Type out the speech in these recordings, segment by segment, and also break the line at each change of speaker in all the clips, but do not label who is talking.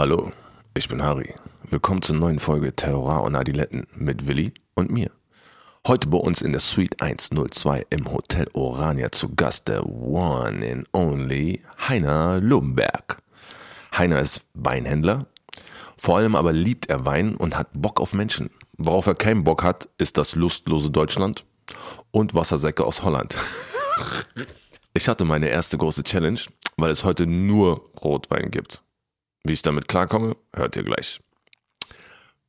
Hallo, ich bin Harry. Willkommen zur neuen Folge Terror und Adiletten mit Willi und mir. Heute bei uns in der Suite 102 im Hotel Orania zu Gast der One and Only Heiner Lumberg. Heiner ist Weinhändler, vor allem aber liebt er Wein und hat Bock auf Menschen. Worauf er keinen Bock hat, ist das lustlose Deutschland und Wassersäcke aus Holland. Ich hatte meine erste große Challenge, weil es heute nur Rotwein gibt. Wie ich damit klarkomme, hört ihr gleich.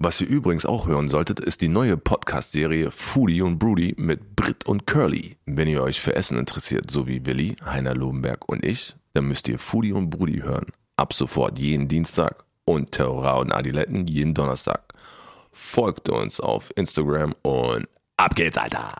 Was ihr übrigens auch hören solltet, ist die neue Podcast-Serie Foodie und Broody mit Brit und Curly. Wenn ihr euch für Essen interessiert, so wie Willi, Heiner Lobenberg und ich, dann müsst ihr Foodie und Broody hören. Ab sofort jeden Dienstag und Terror und Adiletten jeden Donnerstag. Folgt uns auf Instagram und ab geht's, Alter!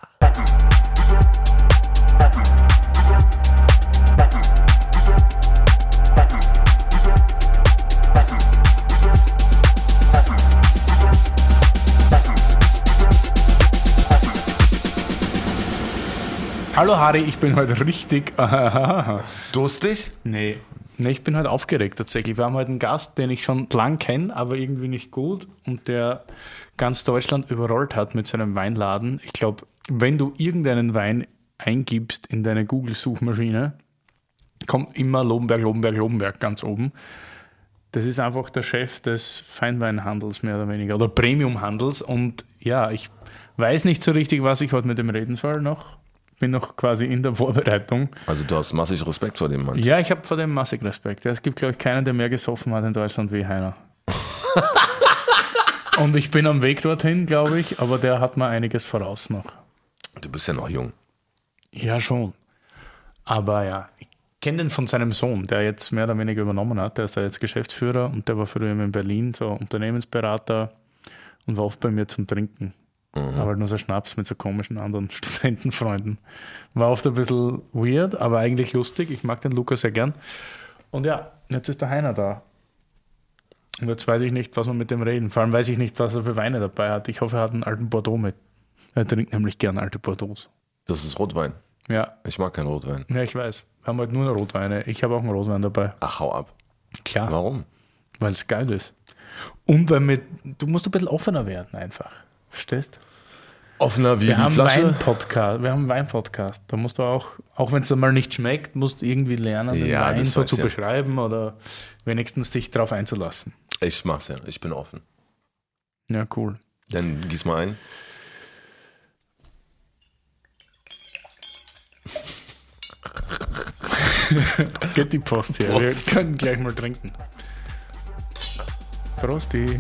Hallo Harry, ich bin heute richtig.
Durstig?
nee. nee, ich bin heute aufgeregt tatsächlich. Wir haben heute einen Gast, den ich schon lang kenne, aber irgendwie nicht gut und der ganz Deutschland überrollt hat mit seinem Weinladen. Ich glaube, wenn du irgendeinen Wein eingibst in deine Google-Suchmaschine, kommt immer Lobenberg, Lobenberg, Lobenberg ganz oben. Das ist einfach der Chef des Feinweinhandels mehr oder weniger oder Premiumhandels und ja, ich weiß nicht so richtig, was ich heute mit dem reden soll noch. Bin noch quasi in der Vorbereitung.
Also du hast massig Respekt vor dem Mann.
Ja, ich habe vor dem massig Respekt. Ja, Es gibt, glaube ich, keinen, der mehr gesoffen hat in Deutschland wie Heiner. Und ich bin am Weg dorthin, glaube ich, aber der hat mir einiges voraus noch.
Du bist ja noch jung.
Ja, schon. Aber ja, ich kenne den von seinem Sohn, der jetzt mehr oder weniger übernommen hat. Der ist da jetzt Geschäftsführer und der war früher in Berlin, so Unternehmensberater und war oft bei mir zum Trinken. Aber halt nur so Schnaps mit so komischen anderen Studentenfreunden. War oft ein bisschen weird, aber eigentlich lustig. Ich mag den Lukas sehr gern. Und ja, jetzt ist der Heiner da. Und jetzt weiß ich nicht, was wir mit dem reden. Vor allem weiß ich nicht, was er für Weine dabei hat. Ich hoffe, er hat einen alten Bordeaux mit. Er trinkt nämlich gern alte Bordeaux.
Das ist Rotwein.
Ja,
Ich mag keinen Rotwein.
ja, ich weiß. Wir haben halt nur Rotweine. Ich habe auch einen Rotwein dabei.
Ach, hau ab.
Klar.
Warum?
Weil es geil ist. Und weil mit, du musst ein bisschen offener werden einfach. Verstehst?
Offener wie
Wir
die
haben
Flasche.
Wein-Podcast. Wir haben einen Wein-Podcast. Da musst du auch, auch wenn es dann mal nicht schmeckt, musst du irgendwie lernen, den
Ja,
Wein so zu
ich.
beschreiben oder wenigstens dich darauf einzulassen.
Ich mach's ja. Ich bin offen.
Ja, cool.
Dann gieß mal ein.
Geht die Post hier.
Prost.
Wir können gleich mal trinken. Prosti.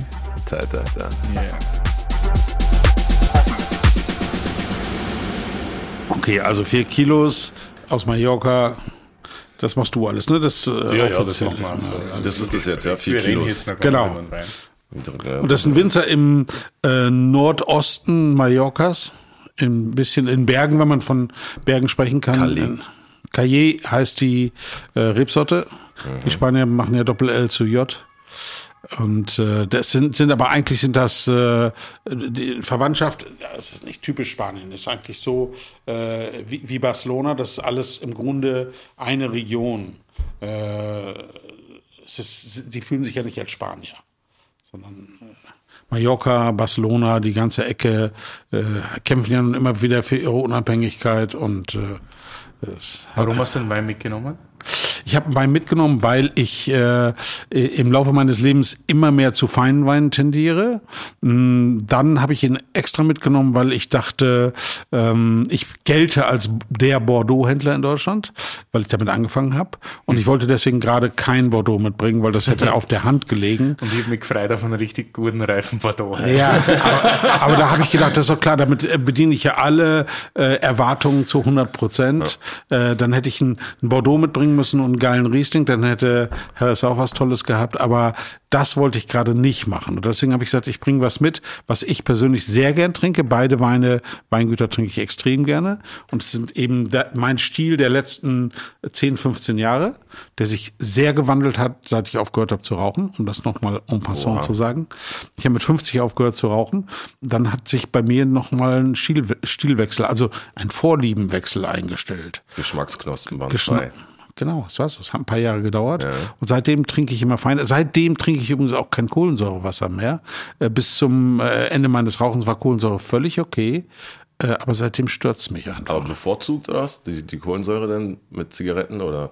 Da, da, da.
Yeah.
Okay, also vier Kilos aus Mallorca, das machst du alles, ne? Das, äh, offiziell.
Das ist das jetzt, ja. Vier
Wir
Kilos.
Genau. Und das ist ein Winzer im äh, Nordosten Mallorcas, ein bisschen in Bergen, wenn man von Bergen sprechen kann.
Calais.
Calle heißt die äh, Rebsorte. Die Spanier machen ja Doppel-L zu J. Und äh, das sind, sind aber eigentlich sind das äh, die Verwandtschaft, das ist nicht typisch Spanien, ist eigentlich so äh, wie, wie Barcelona, das ist alles im Grunde eine Region. Äh, es ist, die fühlen sich ja nicht als Spanier sondern äh, Mallorca, Barcelona, die ganze Ecke äh, kämpfen ja nun immer wieder für ihre Unabhängigkeit und äh, es
Warum hast du den Wein mitgenommen?
Ich habe Wein mitgenommen, weil ich äh, im Laufe meines Lebens immer mehr zu feinen Weinen tendiere. Mm, Dann habe ich ihn extra mitgenommen, weil ich dachte, ähm, ich gelte als der Bordeaux-Händler in Deutschland, weil ich damit angefangen habe. Und ich wollte deswegen gerade kein Bordeaux mitbringen, weil das hätte auf der Hand gelegen.
Und ich habe mich gefreut auf einen richtig guten Reifen Bordeaux.
Ja, aber, aber da habe ich gedacht, das ist doch klar, damit äh, bediene ich ja alle äh, Erwartungen zu 100 Prozent. Äh, dann hätte ich einen, einen Bordeaux mitbringen müssen und einen geilen Riesling, dann hätte Harris auch was Tolles gehabt, aber das wollte ich gerade nicht machen. Und deswegen habe ich gesagt, ich bringe was mit, was ich persönlich sehr gern trinke. Beide Weine, Weingüter trinke ich extrem gerne. Und es sind eben mein Stil der letzten 10, 15 Jahre, der sich sehr gewandelt hat, seit ich aufgehört habe zu rauchen, um das nochmal en passant
Wow.
zu sagen. Ich habe mit 50 aufgehört zu rauchen. Dann hat sich bei mir nochmal ein Stil, Stilwechsel, also ein Vorliebenwechsel eingestellt.
Geschmacksknospen waren
Geschna
frei.
Genau, das war so. Es hat ein paar Jahre gedauert. Ja. Und seitdem trinke ich immer fein. Seitdem trinke ich übrigens auch kein Kohlensäurewasser mehr. Äh, bis zum äh, Ende meines Rauchens war Kohlensäure völlig okay. Äh, aber seitdem stört's mich einfach.
Aber bevorzugt oder was? Die, die Kohlensäure denn mit Zigaretten oder?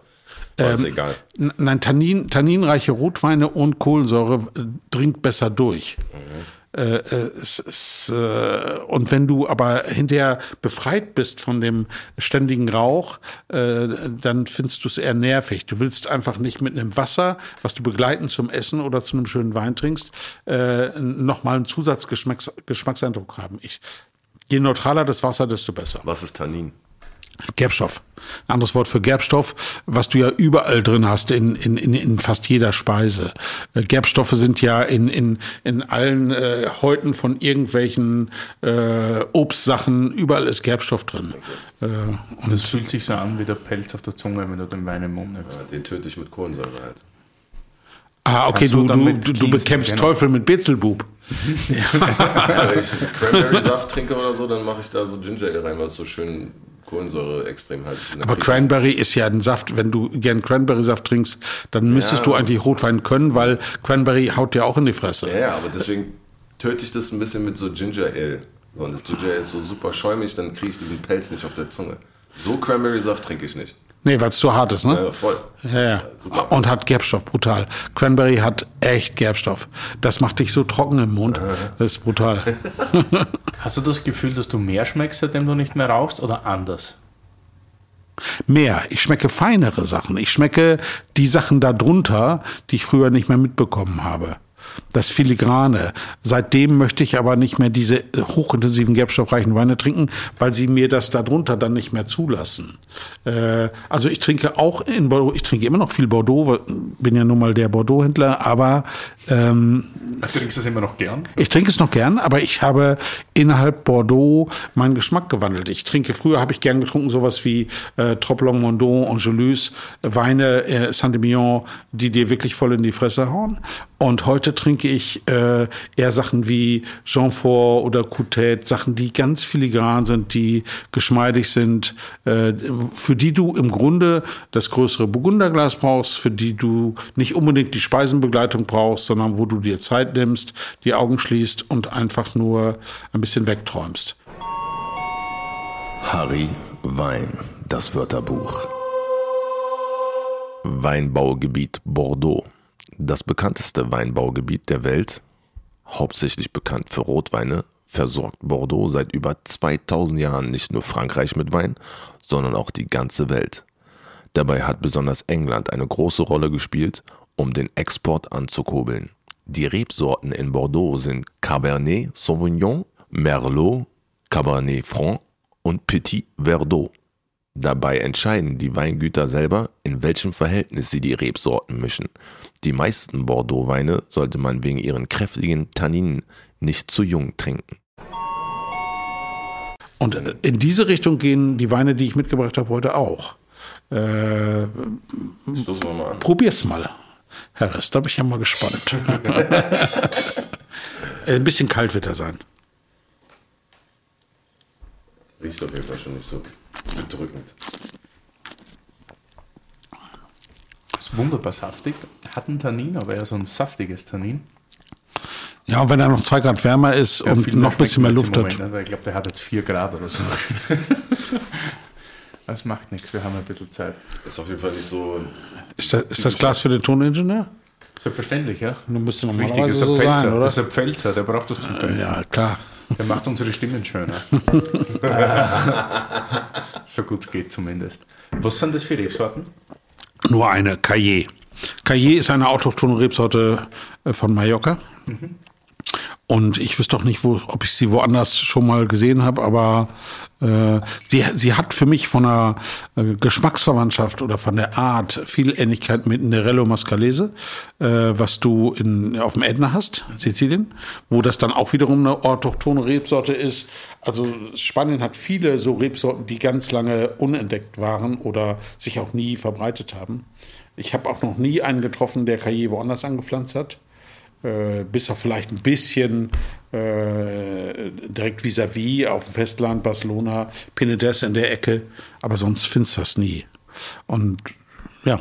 Ähm, ist egal.
Nein, Tannin, tanninreiche Rotweine und Kohlensäure dringt besser durch. Mhm. Äh, äh, es, äh, und wenn du aber hinterher befreit bist von dem ständigen Rauch, äh, dann findest du es eher nervig. Du willst einfach nicht mit einem Wasser, was du begleiten zum Essen oder zu einem schönen Wein trinkst, äh, nochmal einen Zusatzgeschmackseindruck haben. Ich, je neutraler das Wasser, desto besser.
Was ist Tannin?
Gerbstoff. Ein anderes Wort für Gerbstoff, was du ja überall drin hast, in, in, in, in fast jeder Speise. Äh, Gerbstoffe sind ja in, in, in allen äh, Häuten von irgendwelchen äh, Obstsachen, überall ist Gerbstoff drin.
Äh, und das fühlt sich so an wie der Pelz auf der Zunge, wenn du den Wein im Mund nimmst.
Ja, den töte ich mit Kohlensäure halt.
Ah, okay, du, du, du, du bekämpfst genau. Teufel mit Bezelbub.
ja, wenn ich Cranberry-Saft trinke oder so, dann mache ich da so Ginger Ale rein, weil es so schön Kohlensäure extrem halt.
Aber Cranberry ist ja ein Saft, wenn du gern Cranberry-Saft trinkst, dann müsstest ja. du eigentlich Rotwein können, weil Cranberry haut dir auch in die Fresse.
Ja, ja, aber deswegen töte ich das ein bisschen mit so Ginger Ale. Und das Ginger Ale ist so super schäumig, dann kriege ich diesen Pelz nicht auf der Zunge. So Cranberry-Saft trinke ich nicht.
Nee, weil es zu hart ist, ne?
Ja, voll.
Ja, ja. Und hat Gerbstoff, brutal. Cranberry hat echt Gerbstoff. Das macht dich so trocken im Mund. Das ist brutal.
Hast du das Gefühl, dass du mehr schmeckst, seitdem du nicht mehr rauchst oder anders?
Mehr. Ich schmecke feinere Sachen. Ich schmecke die Sachen darunter, die ich früher nicht mehr mitbekommen habe das Filigrane. Seitdem möchte ich aber nicht mehr diese hochintensiven gerbstoffreichen Weine trinken, weil sie mir das darunter dann nicht mehr zulassen. Äh, also ich trinke auch in Bordeaux, ich trinke immer noch viel Bordeaux, bin ja nun mal der Bordeaux-Händler, aber ähm,
also trinkst du es immer noch gern?
Ich trinke es noch gern, aber ich habe innerhalb Bordeaux meinen Geschmack gewandelt. Ich trinke, früher habe ich gern getrunken, sowas wie äh, Troplong Mondon, Angelus, Weine, äh, Saint-Emilion, die dir wirklich voll in die Fresse hauen. Und heute trinke ich äh, eher Sachen wie Jeanfort oder Coutet, Sachen, die ganz filigran sind, die geschmeidig sind, äh, für die du im Grunde das größere Burgunderglas brauchst, für die du nicht unbedingt die Speisenbegleitung brauchst, sondern wo du dir Zeit nimmst, die Augen schließt und einfach nur ein bisschen wegträumst.
Harry Wein, das Wörterbuch. Weinbaugebiet Bordeaux das bekannteste Weinbaugebiet der Welt, hauptsächlich bekannt für Rotweine, versorgt Bordeaux seit über 2000 Jahren nicht nur Frankreich mit Wein, sondern auch die ganze Welt. Dabei hat besonders England eine große Rolle gespielt, um den Export anzukurbeln. Die Rebsorten in Bordeaux sind Cabernet Sauvignon, Merlot, Cabernet Franc und Petit Verdot. Dabei entscheiden die Weingüter selber, in welchem Verhältnis sie die Rebsorten mischen. Die meisten Bordeaux-Weine sollte man wegen ihren kräftigen Tanninen nicht zu jung trinken.
Und in diese Richtung gehen die Weine, die ich mitgebracht habe, heute auch. Äh, mal probier's mal, Herr Rest, da bin ich ja mal gespannt. Ein bisschen kalt wird er sein.
Riecht auf jeden Fall schon nicht so bedrückend.
ist wunderbar saftig. Hat einen Tannin, aber eher so ein saftiges Tannin.
Ja, und wenn er noch zwei Grad wärmer ist ja, und noch ein bisschen mehr Luft Moment,
hat. Ne? Ich glaube, der hat jetzt vier Grad oder so. das macht nichts, wir haben ein bisschen Zeit.
Ist auf jeden Fall nicht so.
Ist das, ist das Glas für den Toningenieur?
Selbstverständlich, ja.
Du musst noch
Wichtig ist so Pfälzer, sein, oder? Das ist ein Pfälzer, der braucht das zum Teil.
Ja, klar.
Der macht unsere Stimmen schöner. so gut es geht zumindest. Was sind das für Rebsorten?
Nur eine, Caillé. Caillé ist eine autochthone Rebsorte äh, von Mallorca. Mhm. Und ich wüsste doch nicht, wo, ob ich sie woanders schon mal gesehen habe, aber äh, sie, sie hat für mich von der äh, Geschmacksverwandtschaft oder von der Art viel Ähnlichkeit mit Nerello Mascalese, äh, was du in, auf dem Ätna hast, Sizilien, wo das dann auch wiederum eine autochthone Rebsorte ist. Also Spanien hat viele so Rebsorten, die ganz lange unentdeckt waren oder sich auch nie verbreitet haben. Ich habe auch noch nie einen getroffen, der Cahiers woanders angepflanzt hat äh, bis auf vielleicht ein bisschen äh, direkt vis-à-vis -vis auf dem Festland, Barcelona, Penedès in der Ecke, aber sonst findest du das nie. Und ja.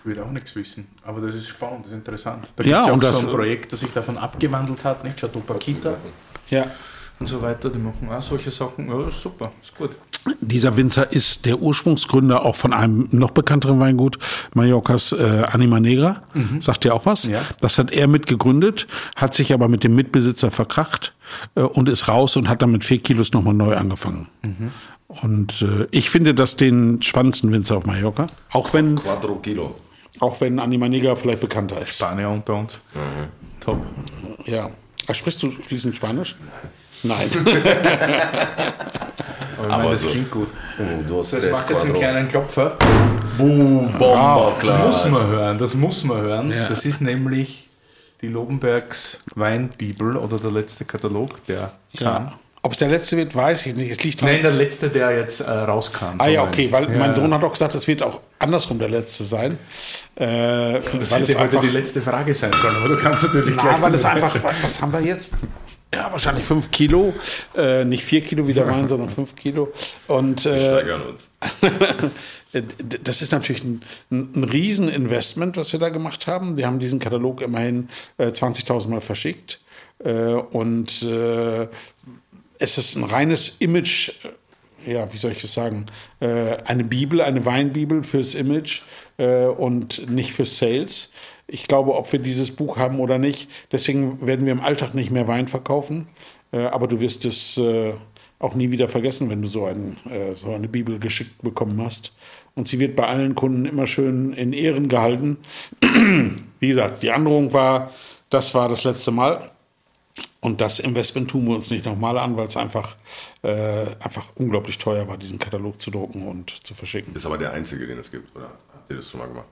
Ich will auch nichts wissen, aber das ist spannend, das ist interessant. Da
Ja,
gibt es ja auch
und
so ein Projekt, das sich davon abgewandelt hat, nicht? Chateau Paquita
ja.
und so weiter, die machen auch solche Sachen. Ja, ist super, ist gut.
Dieser Winzer ist der Ursprungsgründer auch von einem noch bekannteren Weingut, Mallorcas äh, Anima Negra. Sagt dir auch was?
Ja.
Das hat er mitgegründet, hat sich aber mit dem Mitbesitzer verkracht äh, und ist raus und hat dann mit vier Kilos nochmal neu angefangen. Und äh, ich finde das den spannendsten Winzer auf Mallorca. Auch wenn,
Quattro Kilo.
auch wenn Anima Negra vielleicht bekannter ist.
Spanier unter uns. Top.
Ja. Sprichst du fließend Spanisch? Nein.
Aber, ich
Aber
das
so.
klingt gut.
Oh, du hast
Das macht jetzt einen kleinen Klopfer.
Boom, Bomber, klar.
Muss man hören, das muss man hören.
Ja.
Das ist nämlich die Lobenbergs Weinbibel oder der letzte Katalog, der kam.
ja. Ob es der letzte wird, weiß ich nicht. Es liegt dran.
Nein, der letzte, der jetzt äh, rauskam.
Ah ja, okay, weil
ja,
mein
ja.
Sohn hat auch gesagt, es wird auch andersrum der letzte sein. Äh,
Das hätte heute
einfach,
die letzte Frage sein sollen, aber du kannst natürlich
na,
gleich.
es
drüber-
einfach, was haben wir jetzt? Ja, wahrscheinlich fünf Kilo, äh, nicht vier Kilo wie der Wein, sondern fünf Kilo. Und äh,
Steigern uns.
das ist natürlich ein, ein, Rieseninvestment, was wir da gemacht haben. Wir haben diesen Katalog immerhin äh, 20.000 Mal verschickt. Äh, und äh, es ist ein reines Image, äh, ja, wie soll ich das sagen? Äh, eine Bibel, eine Weinbibel fürs Image äh, und nicht fürs Sales. Ich glaube, ob wir dieses Buch haben oder nicht, deswegen werden wir im Alltag nicht mehr Wein verkaufen. Äh, aber du wirst es äh, auch nie wieder vergessen, wenn du so, ein, äh, so eine Bibel geschickt bekommen hast. Und sie wird bei allen Kunden immer schön in Ehren gehalten. Wie gesagt, die Androhung war, das war das letzte Mal. Und das Investment tun wir uns nicht nochmal an, weil es einfach, äh, einfach unglaublich teuer war, diesen Katalog zu drucken und zu verschicken.
Ist aber der einzige, den es gibt, oder? Habt ihr das schon mal gemacht?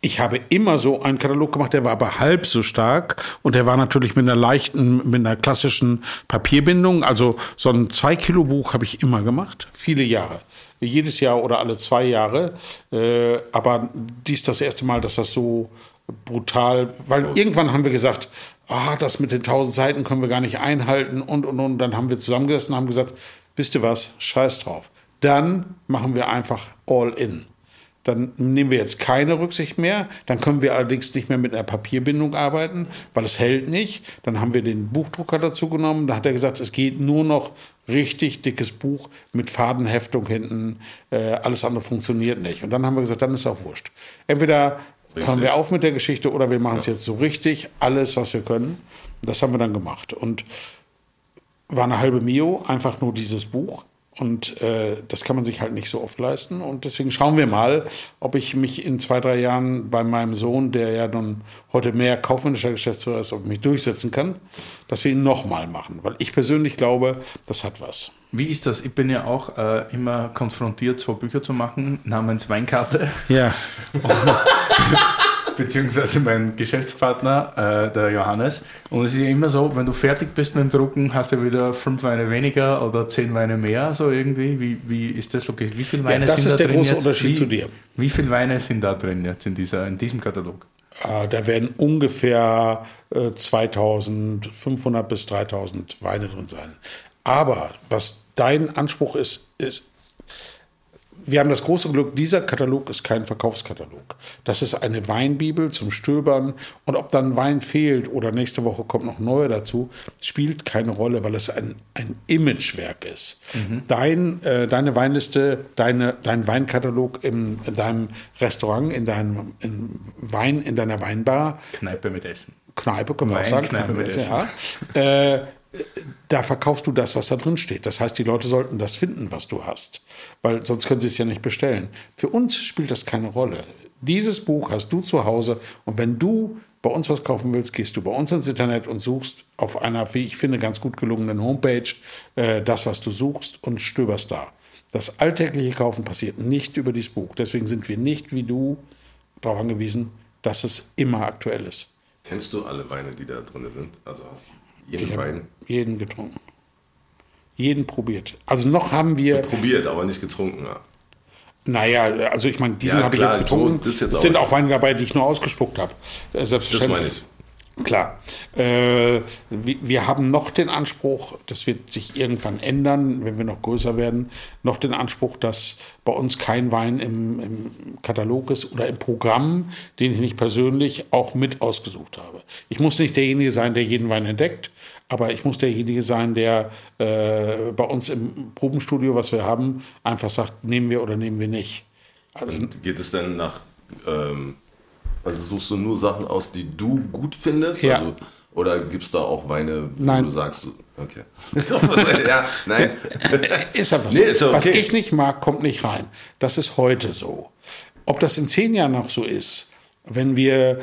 Ich habe immer so einen Katalog gemacht, der war aber halb so stark und der war natürlich mit einer leichten, mit einer klassischen Papierbindung. Also so ein 2-Kilo-Buch habe ich immer gemacht, viele Jahre. Jedes Jahr oder alle zwei Jahre. Äh, aber dies das erste Mal, dass das so brutal, weil irgendwann haben wir gesagt, ah, das mit den 1000 Seiten können wir gar nicht einhalten und, und, und. Dann haben wir zusammengesessen und haben gesagt, wisst ihr was, scheiß drauf. Dann machen wir einfach all in. Dann nehmen wir jetzt keine Rücksicht mehr. Dann können wir allerdings nicht mehr mit einer Papierbindung arbeiten, weil es hält nicht. Dann haben wir den Buchdrucker dazu genommen. Da hat er gesagt, es geht nur noch richtig dickes Buch mit Fadenheftung hinten. Äh, alles andere funktioniert nicht. Und dann haben wir gesagt, dann ist auch wurscht. Entweder hören wir auf mit der Geschichte oder wir machen es jetzt so richtig, alles, was wir können. Das haben wir dann gemacht. Und war eine halbe Mio, einfach nur dieses Buch. Und äh, das kann man sich halt nicht so oft leisten. Und deswegen schauen wir mal, ob ich mich in zwei, drei Jahren bei meinem Sohn, der ja nun heute mehr kaufmännischer Geschäftsführer ist, ob ich mich durchsetzen kann, dass wir ihn nochmal machen. Weil ich persönlich glaube, das hat was.
Wie ist das? Ich bin ja auch äh, immer konfrontiert, so Bücher zu machen, namens Weinkarte.
Ja.
beziehungsweise mein Geschäftspartner, äh, der Johannes. Und es ist ja immer so, wenn du fertig bist mit dem Drucken, hast du wieder fünf Weine weniger oder zehn Weine mehr, so irgendwie. Wie, wie ist das logisch? Wie viele Weine
das
sind
ist
da
der
drin
große
jetzt?
Unterschied
wie,
zu dir.
Wie viele Weine sind da drin jetzt in, dieser, in diesem Katalog?
Äh, da werden ungefähr äh, 2500 bis 3000 Weine drin sein. Aber was dein Anspruch ist, ist, wir haben das große Glück, dieser Katalog ist kein Verkaufskatalog. Das ist eine Weinbibel zum Stöbern. Und ob dann Wein fehlt oder nächste Woche kommt noch neuer dazu, spielt keine Rolle, weil es ein, ein Imagewerk ist. Dein, äh, deine Weinliste, deine, dein Weinkatalog im, in deinem Restaurant, in deinem in Wein, in deiner Weinbar,
Kneipe mit Essen.
Kneipe, können wir auch sagen.
Kneipe mit
Kneipe, ja. äh, da verkaufst du das, was da drin steht. Das heißt, die Leute sollten das finden, was du hast. Weil sonst können sie es ja nicht bestellen. Für uns spielt das keine Rolle. Dieses Buch hast du zu Hause und wenn du bei uns was kaufen willst, gehst du bei uns ins Internet und suchst auf einer, wie ich finde, ganz gut gelungenen Homepage äh, das, was du suchst und stöberst da. Das alltägliche Kaufen passiert nicht über dieses Buch. Deswegen sind wir nicht wie du darauf angewiesen, dass es immer aktuell ist.
Kennst du alle Weine, die da drin sind? Also hast du jeden Wein
jeden getrunken. Jeden probiert. Also noch haben wir,
probiert, aber nicht getrunken. Ja.
naja, also ich meine, diesen
Ja,
habe ich jetzt getrunken.
so, das jetzt
es sind auch Weine dabei, die ich nur ausgespuckt habe. Äh,
Das
Selbstverständlich.
meine ich.
Klar. Äh, wir, haben noch den Anspruch, das wird sich irgendwann ändern, wenn wir noch größer werden, noch den Anspruch, dass bei uns kein Wein im, im Katalog ist oder im Programm, den ich nicht persönlich auch mit ausgesucht habe. Ich muss nicht derjenige sein, der jeden Wein entdeckt, aber ich muss derjenige sein, der äh, bei uns im Probenstudio, was wir haben, einfach sagt, nehmen wir oder nehmen wir nicht.
Also Und geht es denn nach, ähm, also suchst du nur Sachen aus, die du gut findest?
Ja.
Also, oder gibt es da auch Weine, wo
Nein.
du sagst, okay. ja, nein.
Ist einfach so.
Nee, ist doch
Was
okay.
ich nicht mag, kommt nicht rein. Das ist heute so. Ob das in zehn Jahren noch so ist, wenn wir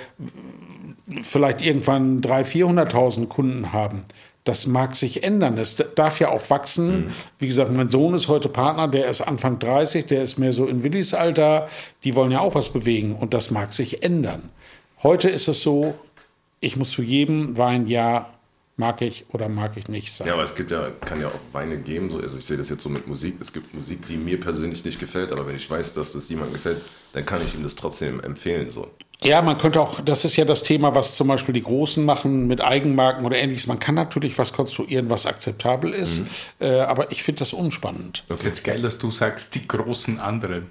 vielleicht irgendwann 300.000, 400.000 Kunden haben, das mag sich ändern. Es darf ja auch wachsen. Wie gesagt, mein Sohn ist heute Partner, der ist Anfang 30, der ist mehr so in Willis Alter. Die wollen ja auch was bewegen und das mag sich ändern. Heute ist es so, ich muss zu jedem Wein ja mag ich oder mag ich nicht sagen.
Ja, aber es gibt ja, kann ja auch Weine geben, so, also ich sehe das jetzt so mit Musik, es gibt Musik, die mir persönlich nicht gefällt, aber wenn ich weiß, dass das jemandem gefällt, dann kann ich ihm das trotzdem empfehlen, so.
Ja, man könnte auch, das ist ja das Thema, was zum Beispiel die Großen machen mit Eigenmarken oder ähnliches. Man kann natürlich was konstruieren, was akzeptabel ist, äh, aber ich finde das unspannend.
Okay. Jetzt geil, dass du sagst, die großen anderen.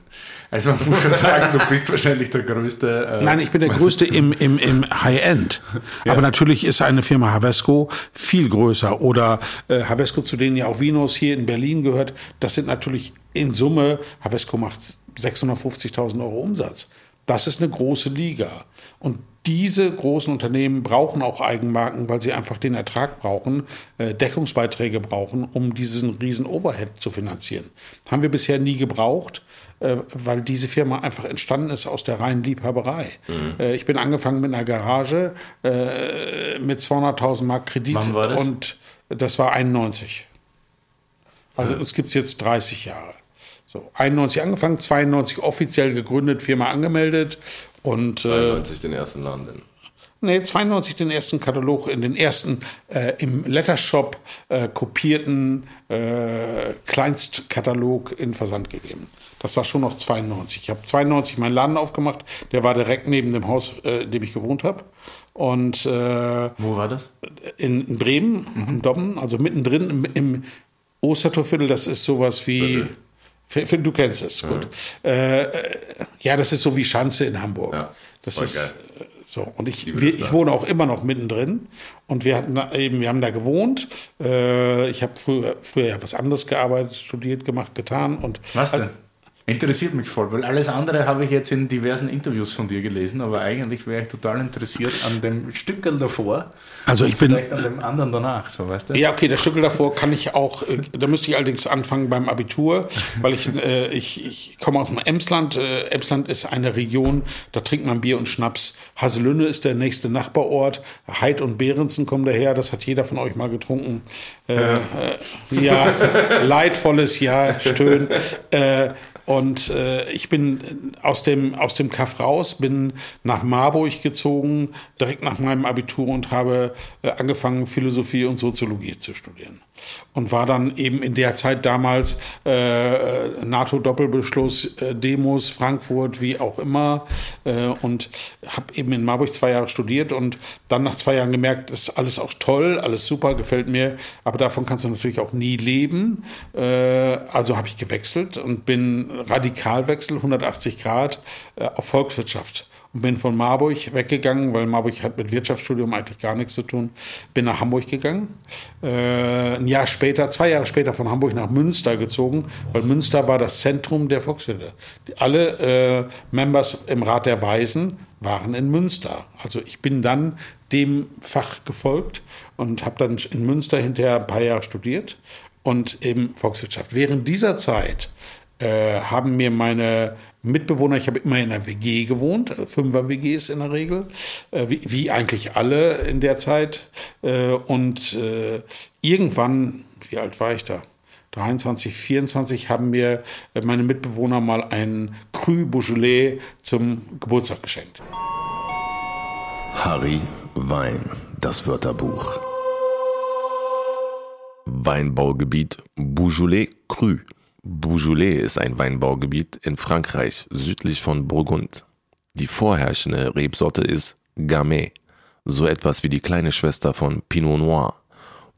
Also man muss schon sagen, du bist wahrscheinlich der größte. Äh,
Nein, ich bin der Größte im, im, im High-End. Aber natürlich ist eine Firma Havesco viel größer. Oder äh, Havesco, zu denen ja auch Vinos hier in Berlin gehört, das sind natürlich in Summe, Havesco macht 650.000 Euro Umsatz. Das ist eine große Liga. Und diese großen Unternehmen brauchen auch Eigenmarken, weil sie einfach den Ertrag brauchen, äh, Deckungsbeiträge brauchen, um diesen riesen Overhead zu finanzieren. Haben wir bisher nie gebraucht, äh, weil diese Firma einfach entstanden ist aus der reinen Liebhaberei. Äh, ich bin angefangen mit einer Garage mit 200.000 Mark Kredit
Wann war das?
und das war 91. Also es gibt es jetzt 30 Jahre. So, 91 angefangen, 92 offiziell gegründet, Firma angemeldet und äh,
93 den ersten Laden denn.
nee, 92 den ersten Katalog in den ersten äh, im Lettershop äh, kopierten äh, Kleinstkatalog in Versand gegeben. Das war schon noch 92. Ich habe 92 meinen Laden aufgemacht, der war direkt neben dem Haus, äh, in dem ich gewohnt habe. Und äh,
Wo war das?
in, in Bremen, im Dobben, also mittendrin im, im Ostertorviertel, das ist sowas wie.
Viertel.
F- f- Du kennst es, gut. Äh, äh, ja, das ist so wie Schanze in Hamburg.
Ja,
das ist
geil.
äh, so. Und ich, wir, ich wohne auch immer noch mittendrin. Und wir hatten eben, wir haben da gewohnt. Äh, ich habe früher, früher ja was anderes gearbeitet, studiert, gemacht, getan. Und
Was denn?
Also,
Interessiert mich voll, weil alles andere habe ich jetzt in diversen Interviews von dir gelesen, aber eigentlich wäre ich total interessiert an dem Stückel davor.
Also ich bin-
Vielleicht an dem anderen danach, so weißt du?
Ja, okay, das Stück davor kann ich auch, äh, da müsste ich allerdings anfangen beim Abitur, weil ich, äh, ich, ich komme aus dem Emsland. Äh, Emsland ist eine Region, da trinkt man Bier und Schnaps. Haselünne ist der nächste Nachbarort. Heid und Behrensen kommen daher, das hat jeder von euch mal getrunken. Äh, äh, ja, leidvolles Jahr, Stöhn. Und äh, ich bin aus dem, aus dem Kaff raus, bin nach Marburg gezogen, direkt nach meinem Abitur und habe äh, angefangen, Philosophie und Soziologie zu studieren. Und war dann eben in der Zeit damals äh, NATO-Doppelbeschluss, äh, Demos, Frankfurt, wie auch immer. Äh, und habe eben in Marburg zwei Jahre studiert und dann nach zwei Jahren gemerkt, ist alles auch toll, alles super, gefällt mir, aber davon kannst du natürlich auch nie leben. Äh, also habe ich gewechselt und bin radikal wechselt, 180 Grad, äh, auf Volkswirtschaft. Und bin von Marburg weggegangen, weil Marburg hat mit Wirtschaftsstudium eigentlich gar nichts zu tun. Bin nach Hamburg gegangen. Äh, ein Jahr später, zwei Jahre später von Hamburg nach Münster gezogen, weil Münster war das Zentrum der Volkswirte. Alle äh, Members im Rat der Weisen waren in Münster. Also ich bin dann dem Fach gefolgt und habe dann in Münster hinterher ein paar Jahre studiert und eben Volkswirtschaft. Während dieser Zeit äh, haben mir meine Mitbewohner, ich habe immer in einer WG gewohnt, äh, Fünfer-WGs in der Regel, äh, wie, wie eigentlich alle in der Zeit. Äh, und irgendwann, wie alt war ich da? 23, 24 haben mir meine Mitbewohner mal ein Cru Beaujolais zum Geburtstag geschenkt.
Harry Wein, das Wörterbuch. Weinbaugebiet Beaujolais Cru. Beaujolais ist ein Weinbaugebiet in Frankreich, südlich von Burgund. Die vorherrschende Rebsorte ist Gamay. So etwas wie die kleine Schwester von Pinot Noir.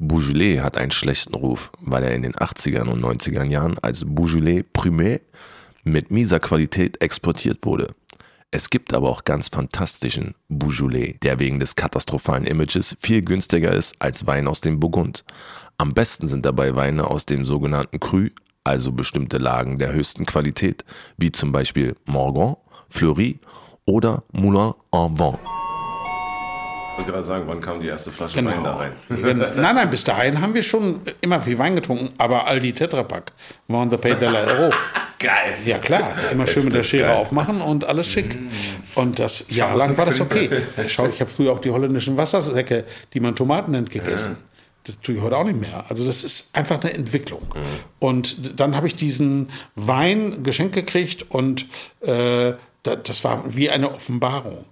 Beaujolais hat einen schlechten Ruf, weil er in den 80ern und 90er Jahren als Beaujolais Primé mit mieser Qualität exportiert wurde. Es gibt aber auch ganz fantastischen Beaujolais, der wegen des katastrophalen Images viel günstiger ist als Wein aus dem Burgund. Am besten sind dabei Weine aus dem sogenannten Cru, also bestimmte Lagen der höchsten Qualität, wie zum Beispiel Morgon, Fleury oder Moulin en Vent. Ich wollte gerade sagen, wann kam die erste Flasche
Genau.
Wein da rein?
nein, nein, bis dahin haben wir schon immer viel Wein getrunken, aber Aldi Tetrapack war on the Pay de la Euro.
Geil.
Ja klar, immer schön mit der Schere
geil.
aufmachen und alles schick. Und das jahrelang war das okay. Schau, ich habe früher auch die holländischen Wassersäcke, die man Tomaten nennt, gegessen. Das tue ich heute auch nicht mehr. Also das ist einfach eine Entwicklung. Und dann habe ich diesen Wein geschenkt gekriegt und äh, da- das war wie eine Offenbarung.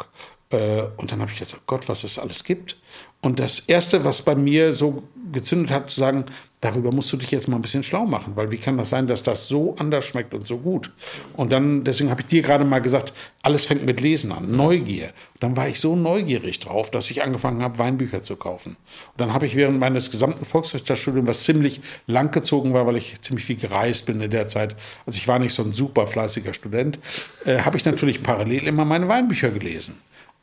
Äh, und dann habe ich gedacht, oh Gott, was es alles gibt. Und das Erste, was bei mir so gezündet hat, zu sagen, darüber musst du dich jetzt mal ein bisschen schlau machen, weil wie kann das sein, dass das so anders schmeckt und so gut? Und dann, deswegen habe ich dir gerade mal gesagt, alles fängt mit Lesen an, Neugier. Und dann war ich so neugierig drauf, dass ich angefangen habe, Weinbücher zu kaufen. Und dann habe ich während meines gesamten Volkswirtschaftsstudiums, was ziemlich lang gezogen war, weil ich ziemlich viel gereist bin in der Zeit, also ich war nicht so ein super fleißiger Student, äh, habe ich natürlich parallel immer meine Weinbücher gelesen.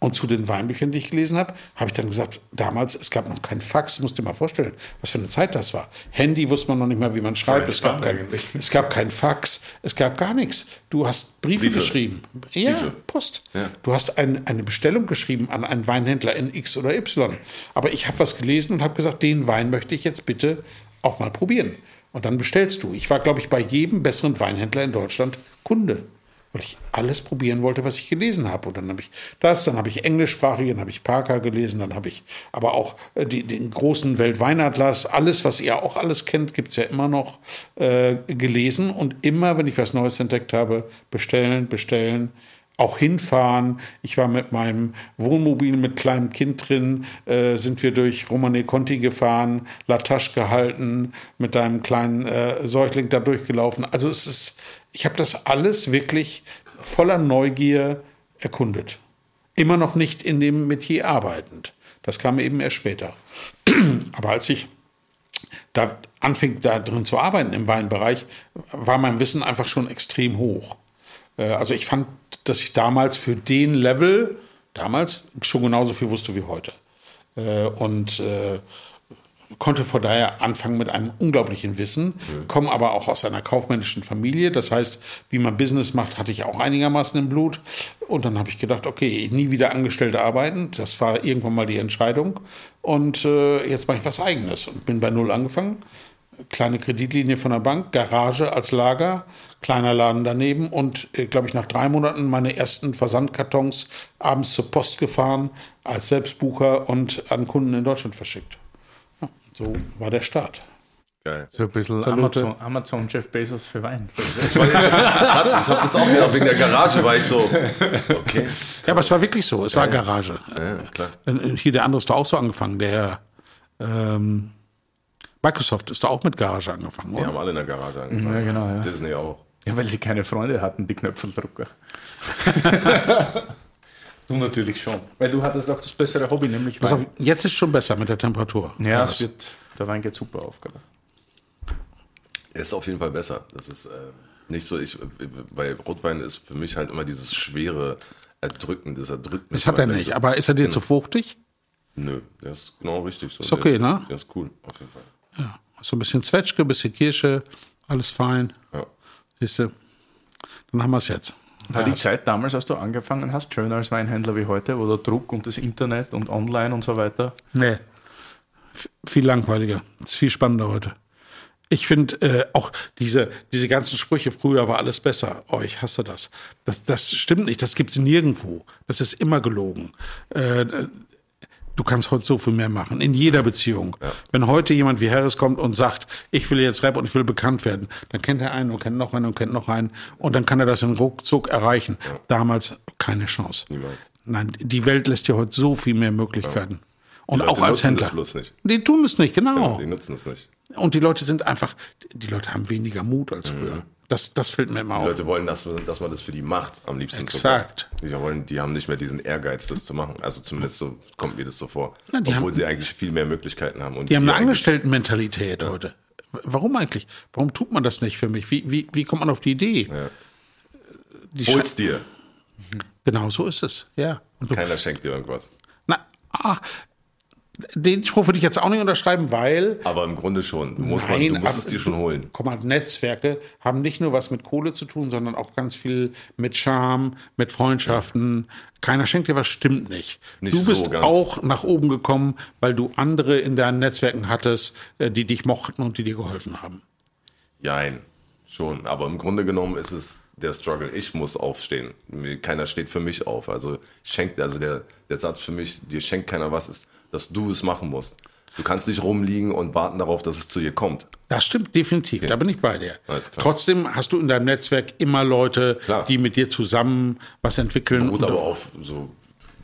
Und zu den Weinbüchern, die ich gelesen habe, habe ich dann gesagt, damals, es gab noch kein Fax, musst du dir mal vorstellen, was für eine Zeit das war. Handy wusste man noch nicht mehr, wie man schreibt. Es gab, kein, es gab kein Fax, es gab gar nichts. Du hast Briefe,
Briefe.
geschrieben. Ja,
Briefe.
Post.
Ja.
Du hast ein, eine Bestellung geschrieben an einen Weinhändler in X oder Y. Aber ich habe was gelesen und habe gesagt, den Wein möchte ich jetzt bitte auch mal probieren. Und dann bestellst du. Ich war, glaube ich, bei jedem besseren Weinhändler in Deutschland Kunde weil ich alles probieren wollte, was ich gelesen habe. Und dann habe ich das, dann habe ich englischsprachige, dann habe ich Parker gelesen, dann habe ich aber auch äh, die, den großen Weltweinatlas, alles, was ihr auch alles kennt, gibt's ja immer noch äh, gelesen. Und immer, wenn ich was Neues entdeckt habe, bestellen, bestellen. Auch hinfahren. Ich war mit meinem Wohnmobil mit kleinem Kind drin, äh, sind wir durch Romane Conti gefahren, Latache gehalten, mit deinem kleinen äh, Säugling da durchgelaufen. Also es ist, ich habe das alles wirklich voller Neugier erkundet. Immer noch nicht in dem Metier arbeitend. Das kam eben erst später. Aber als ich da anfing, da drin zu arbeiten im Weinbereich, war mein Wissen einfach schon extrem hoch. Äh, Also ich fand, dass ich damals für den Level, damals schon genauso viel wusste wie heute. Äh, Und äh, konnte von daher anfangen mit einem unglaublichen Wissen, komme aber auch aus einer kaufmännischen Familie. Das heißt, wie man Business macht, hatte ich auch einigermaßen im Blut. Und dann habe ich gedacht, okay, nie wieder Angestellte arbeiten. Das war irgendwann mal die Entscheidung. Und äh, jetzt mache ich was Eigenes und bin bei Null angefangen. Kleine Kreditlinie von der Bank, Garage als Lager, kleiner Laden daneben und, äh, glaube ich, nach drei Monaten meine ersten Versandkartons abends zur Post gefahren, als Selbstbucher und an Kunden in Deutschland verschickt. Ja, so war der Start.
Geil.
So ein bisschen
Salute.
Amazon, Amazon Jeff Bezos für Wein.
Ich, war krass, ich habe das auch gedacht, wegen der Garage war ich so. Okay.
Ja, aber es war wirklich so, es war Garage.
Ja, klar.
Äh, Hier der andere ist da auch so angefangen, der ähm, Microsoft ist da auch mit Garage angefangen,
Wir
oder?
haben alle in der Garage angefangen.
Ja, genau, ja.
Disney auch.
Ja, weil sie keine Freunde hatten, die Knöpfeldrucker. du natürlich schon. Weil du hattest auch das bessere Hobby, nämlich
Pass
Wein.
auf, jetzt ist schon besser mit der Temperatur.
Ja, es wird, der Wein geht super auf. Gell?
Er ist auf jeden Fall besser. Das ist äh, nicht so, ich, weil Rotwein ist für mich halt immer dieses schwere, erdrückende, das erdrückt mich.
das hat er nicht,
so.
aber ist er dir zu fruchtig?
Nö, der ist genau richtig so.
Ist okay,
der ist,
ne?
Der ist cool, auf jeden Fall.
Ja. So ein bisschen Zwetschge, ein bisschen Kirsche, alles fein.
Ja.
Siehst du? Dann haben wir es jetzt.
War die Zeit damals, als du angefangen hast, schöner als Weinhändler wie heute, wo der Druck und das Internet und online und so weiter?
Nee. F viel langweiliger. Ist viel spannender heute. Ich finde äh, auch diese, diese ganzen Sprüche, früher war alles besser. Oh, ich hasse das. Das, das stimmt nicht, das gibt's nirgendwo. Das ist immer gelogen. Äh, du kannst heute so viel mehr machen, in jeder Beziehung. Wenn heute jemand wie Harris kommt und sagt, ich will jetzt Rap und ich will bekannt werden, dann kennt er einen und kennt noch einen und kennt noch einen und dann kann er das in ruckzuck erreichen. Damals keine Chance.
Niemals.
Nein, die Welt lässt dir heute so viel mehr Möglichkeiten. Und
Die Leute
auch als Händler.
das bloß nicht.
Die tun es nicht, genau.
Die nutzen es nicht.
Und die Leute sind einfach, die Leute haben weniger Mut als früher. Das, das fällt mir immer
Die
auf.
Leute wollen, dass, man- dass man das für die macht, am liebsten
Exakt.
Die, wollen, die haben nicht mehr diesen Ehrgeiz, das zu machen. Also zumindest so kommt mir das so vor.
Na, die
Obwohl
haben-
sie eigentlich viel mehr Möglichkeiten haben. Und
Die haben eine Angestelltenmentalität heute. W- Warum eigentlich? Warum tut man das nicht für mich? Wie, wie, wie kommt man auf die Idee? Die
Hol's dir.
genau so ist es. Ja. Und du,
Keiner schenkt dir irgendwas.
na, ah, den Spruch würde ich jetzt auch nicht unterschreiben, weil
Aber im Grunde schon. Du musst, man,
Nein,
du musst es dir schon holen.
Guck mal, Netzwerke haben nicht nur was mit Kohle zu tun, sondern auch ganz viel mit Charme, mit Freundschaften. Keiner schenkt dir was, stimmt nicht.
Nicht
du bist
so
auch nach oben gekommen, weil du andere in deinen Netzwerken hattest, äh, die dich mochten und die dir geholfen haben.
Jein, schon. Aber im Grunde genommen ist es der Struggle. Ich muss aufstehen. Keiner steht für mich auf. Also schenkt, also der, der Satz für mich, dir schenkt keiner was, ist, dass du es machen musst. Du kannst nicht rumliegen und warten darauf, dass es zu ihr kommt.
Das stimmt definitiv, da bin ich bei dir. Trotzdem hast du in deinem Netzwerk immer Leute,
Klar.
die mit dir zusammen was entwickeln.
Gut, aber auf so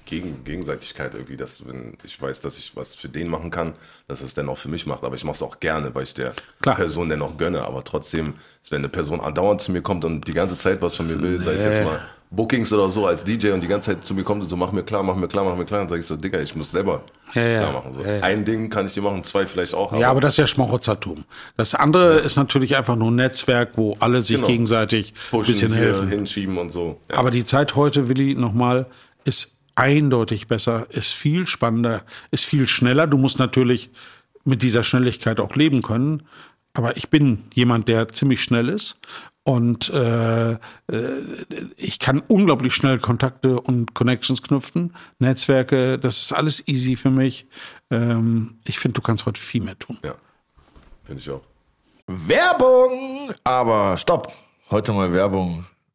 Gegen, Gegenseitigkeit irgendwie, dass wenn ich weiß, dass ich was für den machen kann, dass es dann auch für mich macht. Aber ich mache es auch gerne, weil ich der
Klar.
Person dann auch gönne. Aber trotzdem, wenn eine Person andauernd zu mir kommt und die ganze Zeit was von mir will, sei es jetzt mal Bookings oder so als DJ und die ganze Zeit zu mir kommt und so, mach mir klar, mach mir klar, mach mir klar, dann sage ich so, Digga, ich muss selber
Ja, ja.
klar machen. So.
Ja.
Ein Ding kann ich dir machen, zwei vielleicht auch.
Ja, aber das ist ja Schmarotzertum. Das andere ist natürlich einfach nur ein Netzwerk, wo alle sich
Genau.
gegenseitig ein bisschen helfen.
hinschieben und so.
Aber die Zeit heute, Willi, nochmal, ist eindeutig besser, ist viel spannender, ist viel schneller. Du musst natürlich mit dieser Schnelligkeit auch leben können. Aber ich bin jemand, der ziemlich schnell ist. Und äh, äh, ich kann unglaublich schnell Kontakte und Connections knüpfen, Netzwerke, das ist alles easy für mich. Ähm, ich finde, du kannst heute viel mehr tun.
ja, finde ich auch.
Werbung! Aber stopp! Heute mal Werbung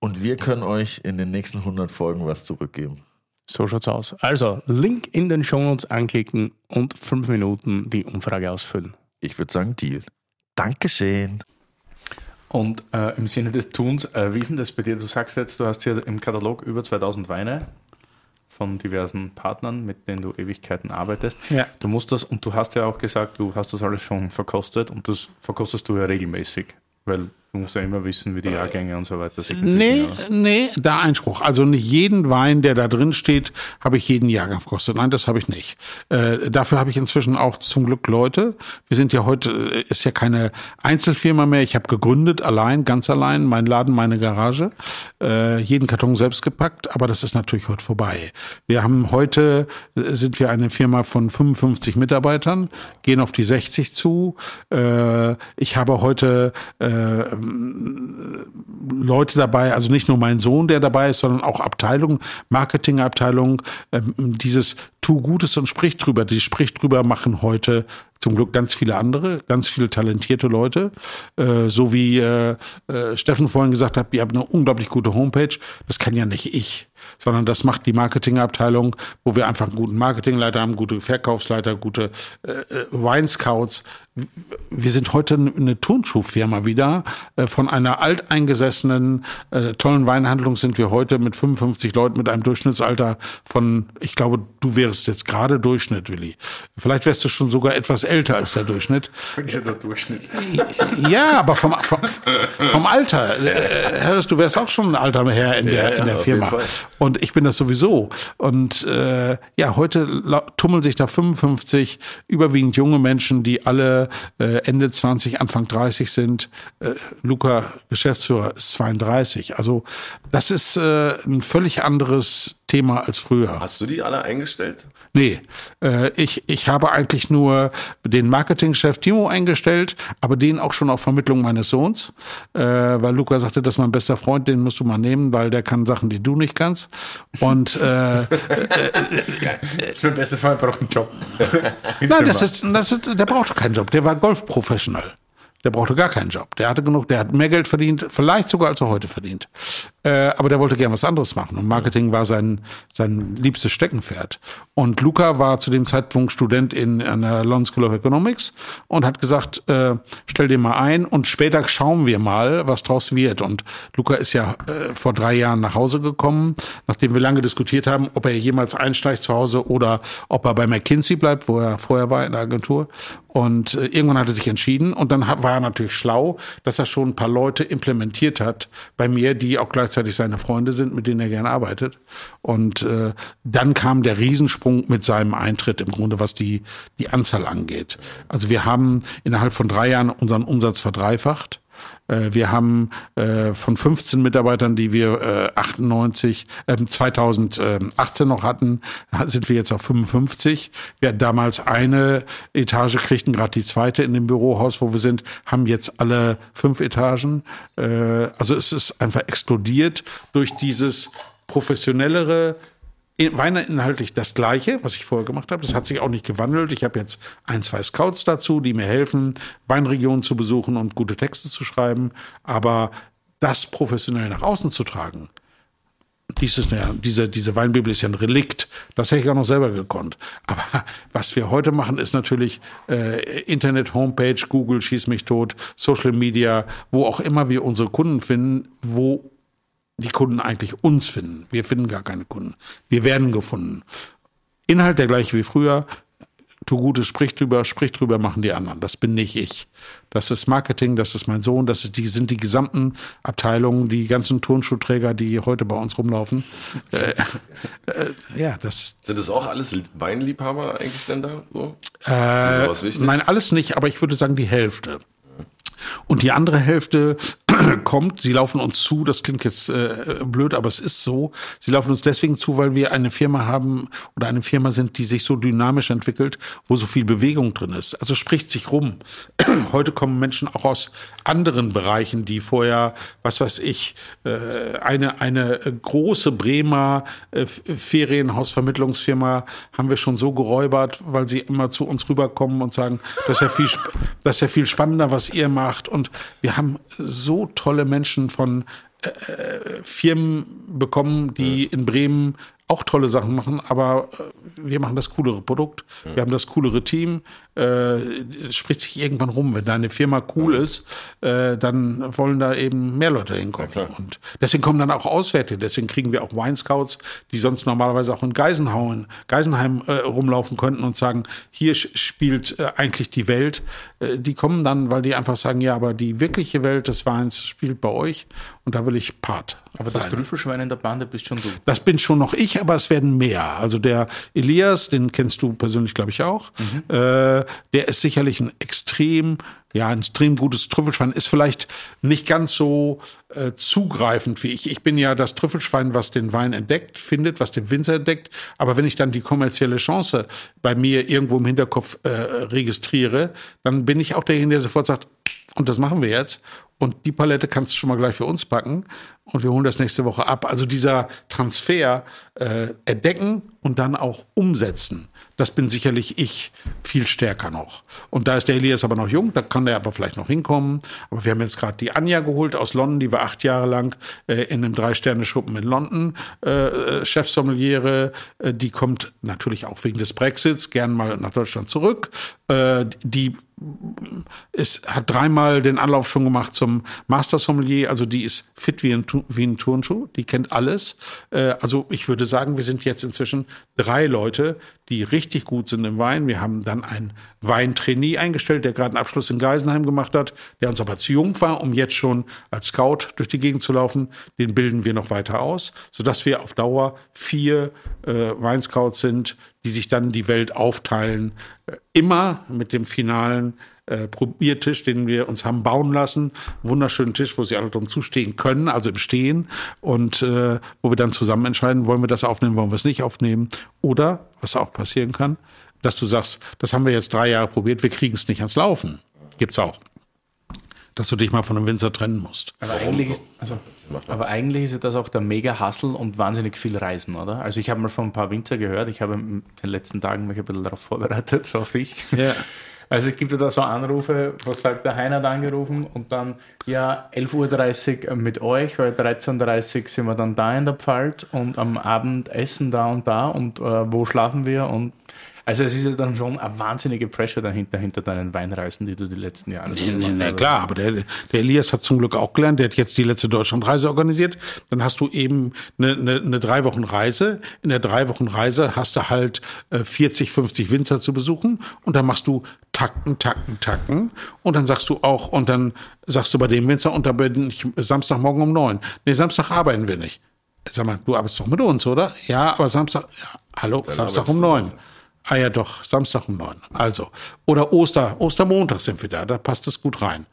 und wir können euch in den nächsten 100 Folgen was zurückgeben.
So schaut's aus. Also Link in den Shownotes anklicken und fünf Minuten die Umfrage ausfüllen.
Ich würde sagen, Deal. Dankeschön.
Und äh, im Sinne des Tuns, äh, wie ist denn das bei dir? Du sagst jetzt, du hast hier im Katalog über 2000 Weine von diversen Partnern, mit denen du Ewigkeiten arbeitest.
Ja.
Du musst das, und du hast ja auch gesagt, du hast das alles schon verkostet und das verkostest du ja regelmäßig, weil du musst ja immer wissen, wie die Jahrgänge und so weiter sich
Nee,
entwickeln. oder?
nee, da Einspruch. Also nicht jeden Wein, der da drin steht, habe ich jeden Jahrgang verkostet. Nein, das habe ich nicht. Äh, dafür habe ich inzwischen auch zum Glück Leute. Wir sind ja heute, äh, ist ja keine Einzelfirma mehr. Ich habe gegründet, allein, ganz allein, mein Laden, meine Garage. Äh, jeden Karton selbst gepackt, aber das ist natürlich heute vorbei. Wir haben heute, äh, sind wir eine Firma von 55 Mitarbeitern, gehen auf die 60 zu. Äh, ich habe heute äh, Leute dabei, also nicht nur mein Sohn, der dabei ist, sondern auch Abteilung, Marketingabteilung, ähm, dieses tu Gutes und sprich drüber. Die sprich drüber machen heute zum Glück ganz viele andere, ganz viele talentierte Leute. Äh, so wie äh, äh, Steffen vorhin gesagt hat, ihr habt eine unglaublich gute Homepage. Das kann ja nicht ich, sondern das macht die Marketingabteilung, wo wir einfach einen guten Marketingleiter haben, gute Verkaufsleiter, gute äh, äh, Wine Scouts. Wir sind heute eine Turnschuhfirma wieder. Äh, Von einer alteingesessenen, äh, tollen Weinhandlung sind wir heute mit 55 Leuten mit einem Durchschnittsalter von, ich glaube, du wärst jetzt gerade Durchschnitt, Willi. Vielleicht wärst du schon sogar etwas älter als der Durchschnitt. Ja, aber vom, vom, vom Alter. Äh, Harris, du wärst auch schon ein alter Herr in der,
Ja,
in der Firma. Und ich bin das sowieso. Und äh, ja, heute tummeln sich da 55 überwiegend junge Menschen, die alle äh, Ende 20, Anfang 30 sind. Äh, Luca, Geschäftsführer, ist 32. Also das ist äh, ein völlig anderes Thema als früher.
Hast du die alle eingestellt?
Nee, äh, ich, ich habe eigentlich nur den Marketingchef Timo eingestellt, aber den auch schon auf Vermittlung meines Sohns, äh, weil Luca sagte, das ist mein bester Freund, den musst du mal nehmen, weil der kann Sachen, die du nicht kannst. Und äh,
Das ist mein bester Freund, braucht einen Job.
nein, das ist, das ist, der braucht keinen Job, der war Golfprofessional. Der brauchte gar keinen Job. Der hatte genug, der hat mehr Geld verdient, vielleicht sogar als er heute verdient. Äh, aber der wollte gern was anderes machen und Marketing war sein, sein liebstes Steckenpferd. Und Luca war zu dem Zeitpunkt Student in einer London School of Economics und hat gesagt, äh, stell dir mal ein und später schauen wir mal, was draus wird. Und Luca ist ja äh, vor drei Jahren nach Hause gekommen, nachdem wir lange diskutiert haben, ob er jemals einsteigt zu Hause oder ob er bei McKinsey bleibt, wo er vorher war in der Agentur. Und äh, irgendwann hat er sich entschieden und dann hat, war natürlich schlau, dass er schon ein paar Leute implementiert hat bei mir, die auch gleichzeitig seine Freunde sind, mit denen er gerne arbeitet. Und äh, dann kam der Riesensprung mit seinem Eintritt im Grunde, was die, die Anzahl angeht. Also wir haben innerhalb von drei Jahren unseren Umsatz verdreifacht. Äh, wir haben äh, von 15 Mitarbeitern, die wir äh, 98, äh, 2018 noch hatten, sind wir jetzt auf 55. Wir hatten damals eine Etage, kriegten gerade die zweite in dem Bürohaus, wo wir sind, haben jetzt alle fünf Etagen. Also es ist einfach explodiert durch dieses professionellere Weine inhaltlich das Gleiche, was ich vorher gemacht habe. Das hat sich auch nicht gewandelt. Ich habe jetzt ein, zwei Scouts dazu, die mir helfen, Weinregionen zu besuchen und gute Texte zu schreiben. Aber das professionell nach außen zu tragen, dieses, ja, diese, diese Weinbibel ist ja ein Relikt. Das hätte ich auch noch selber gekonnt. Aber was wir heute machen, ist natürlich äh, Internet, Homepage, Google, schieß mich tot, Social Media, wo auch immer wir unsere Kunden finden, wo die Kunden eigentlich uns finden. Wir finden gar keine Kunden. Wir werden gefunden. Inhalt der gleiche wie früher. Tu Gutes, sprich drüber, sprich drüber, machen die anderen. Das bin nicht ich. Das ist Marketing, das ist mein Sohn, das ist die, sind die gesamten Abteilungen, die ganzen Turnschuhträger, die heute bei uns rumlaufen. Äh, äh, ja, das.
Sind das auch alles Weinliebhaber eigentlich denn da? So?
Äh, nein, alles nicht, aber ich würde sagen die Hälfte. Und die andere Hälfte kommt, sie laufen uns zu, das klingt jetzt äh, blöd, aber es ist so. Sie laufen uns deswegen zu, weil wir eine Firma haben oder eine Firma sind, die sich so dynamisch entwickelt, wo so viel Bewegung drin ist. Also spricht sich rum. Heute kommen Menschen auch aus anderen Bereichen, die vorher, was weiß ich, äh, eine, eine große Bremer äh, Ferienhausvermittlungsfirma haben wir schon so geräubert, weil sie immer zu uns rüberkommen und sagen, das ist ja viel, das ist ja viel spannender, was ihr macht. Und wir haben so tolle Menschen von äh, äh, Firmen bekommen, die in Bremen auch tolle Sachen machen, aber äh, wir machen das coolere Produkt, wir haben das coolere Team. Äh, spricht sich irgendwann rum, wenn deine Firma cool ist, äh, dann wollen da eben mehr Leute hinkommen. Ja, und deswegen kommen dann auch Auswärtige, deswegen kriegen wir auch Wine Scouts, die sonst normalerweise auch in Geisenhauen, Geisenheim äh, rumlaufen könnten und sagen, hier spielt äh, eigentlich die Welt. Äh, die kommen dann, weil die einfach sagen, ja, aber die wirkliche Welt des Weins spielt bei euch und da will ich Part.
Aber sein. das Trüffelschwein in der Bande bist schon du.
Das bin schon noch ich, aber es werden mehr. Also der Elias, den kennst du persönlich, glaube ich, auch. Mhm. Äh, der ist sicherlich ein extrem, ja, ein extrem gutes Trüffelschwein. Ist vielleicht nicht ganz so äh, zugreifend wie ich. Ich bin ja das Trüffelschwein, was den Wein entdeckt, findet, was den Winzer entdeckt. Aber wenn ich dann die kommerzielle Chance bei mir irgendwo im Hinterkopf äh, registriere, dann bin ich auch derjenige, der sofort sagt, und das machen wir jetzt. Und die Palette kannst du schon mal gleich für uns packen und wir holen das nächste Woche ab. Also dieser Transfer äh, entdecken und dann auch umsetzen, das bin sicherlich ich viel stärker noch. Und da ist der Elias aber noch jung, da kann der aber vielleicht noch hinkommen. Aber wir haben jetzt gerade die Anja geholt aus London, die war acht Jahre lang äh, in einem Drei-Sterne-Schuppen in London äh, Chefsommeliere. Äh, die kommt natürlich auch wegen des Brexits gern mal nach Deutschland zurück. Äh, die es hat dreimal den Anlauf schon gemacht zum Master Sommelier, also die ist fit wie ein, wie ein Turnschuh, die kennt alles. Äh, also ich würde sagen, wir sind jetzt inzwischen drei Leute, die richtig gut sind im Wein. Wir haben dann einen Weintrainee eingestellt, der gerade einen Abschluss in Geisenheim gemacht hat, der uns aber zu jung war, um jetzt schon als Scout durch die Gegend zu laufen. Den bilden wir noch weiter aus, sodass wir auf Dauer vier äh, Weinscouts sind, die sich dann die Welt aufteilen. Äh, immer mit dem finalen äh, Probiertisch, den wir uns haben bauen lassen. Wunderschönen Tisch, wo sie alle drum zustehen können, also im Stehen. Und äh, wo wir dann zusammen entscheiden, wollen wir das aufnehmen, wollen wir es nicht aufnehmen. Oder, was auch passieren kann, dass du sagst, das haben wir jetzt drei Jahre probiert, wir kriegen es nicht ans Laufen. Gibt's auch. Dass du dich mal von einem Winzer trennen musst.
Aber eigentlich ist, also, aber eigentlich ist das auch der Mega-Hustle und wahnsinnig viel Reisen, oder? Also ich habe mal von ein paar Winzer gehört, ich habe in den letzten Tagen mich ein bisschen darauf vorbereitet, so hoffe ich. Ja. Also es gibt ja da so Anrufe, was sagt der Heiner hat angerufen und dann, ja, 11.30 Uhr mit euch, weil 13.30 Uhr sind wir dann da in der Pfalz und am Abend essen da und da und äh, wo schlafen wir und also es ist ja dann schon eine wahnsinnige Pressure dahinter, hinter deinen Weinreisen, die du die letzten Jahre
Ja, na klar, aber der, der Elias hat zum Glück auch gelernt, der hat jetzt die letzte Deutschlandreise organisiert. Dann hast du eben eine, eine, eine drei Wochen Reise. In der drei Wochen Reise hast du halt äh, 40, 50 Winzer zu besuchen und dann machst du Takten, Takten, Takten und dann sagst du auch, und dann sagst du bei dem Winzer, und da bin ich Samstagmorgen um neun. Nee, Samstag arbeiten wir nicht. Sag mal, du arbeitest doch mit uns, oder? Ja, aber Samstag, ja, hallo, Samstag um neun. Ah ja, doch, Samstag um neun. Also. Oder Oster, Ostermontag sind wir da, da passt es gut rein.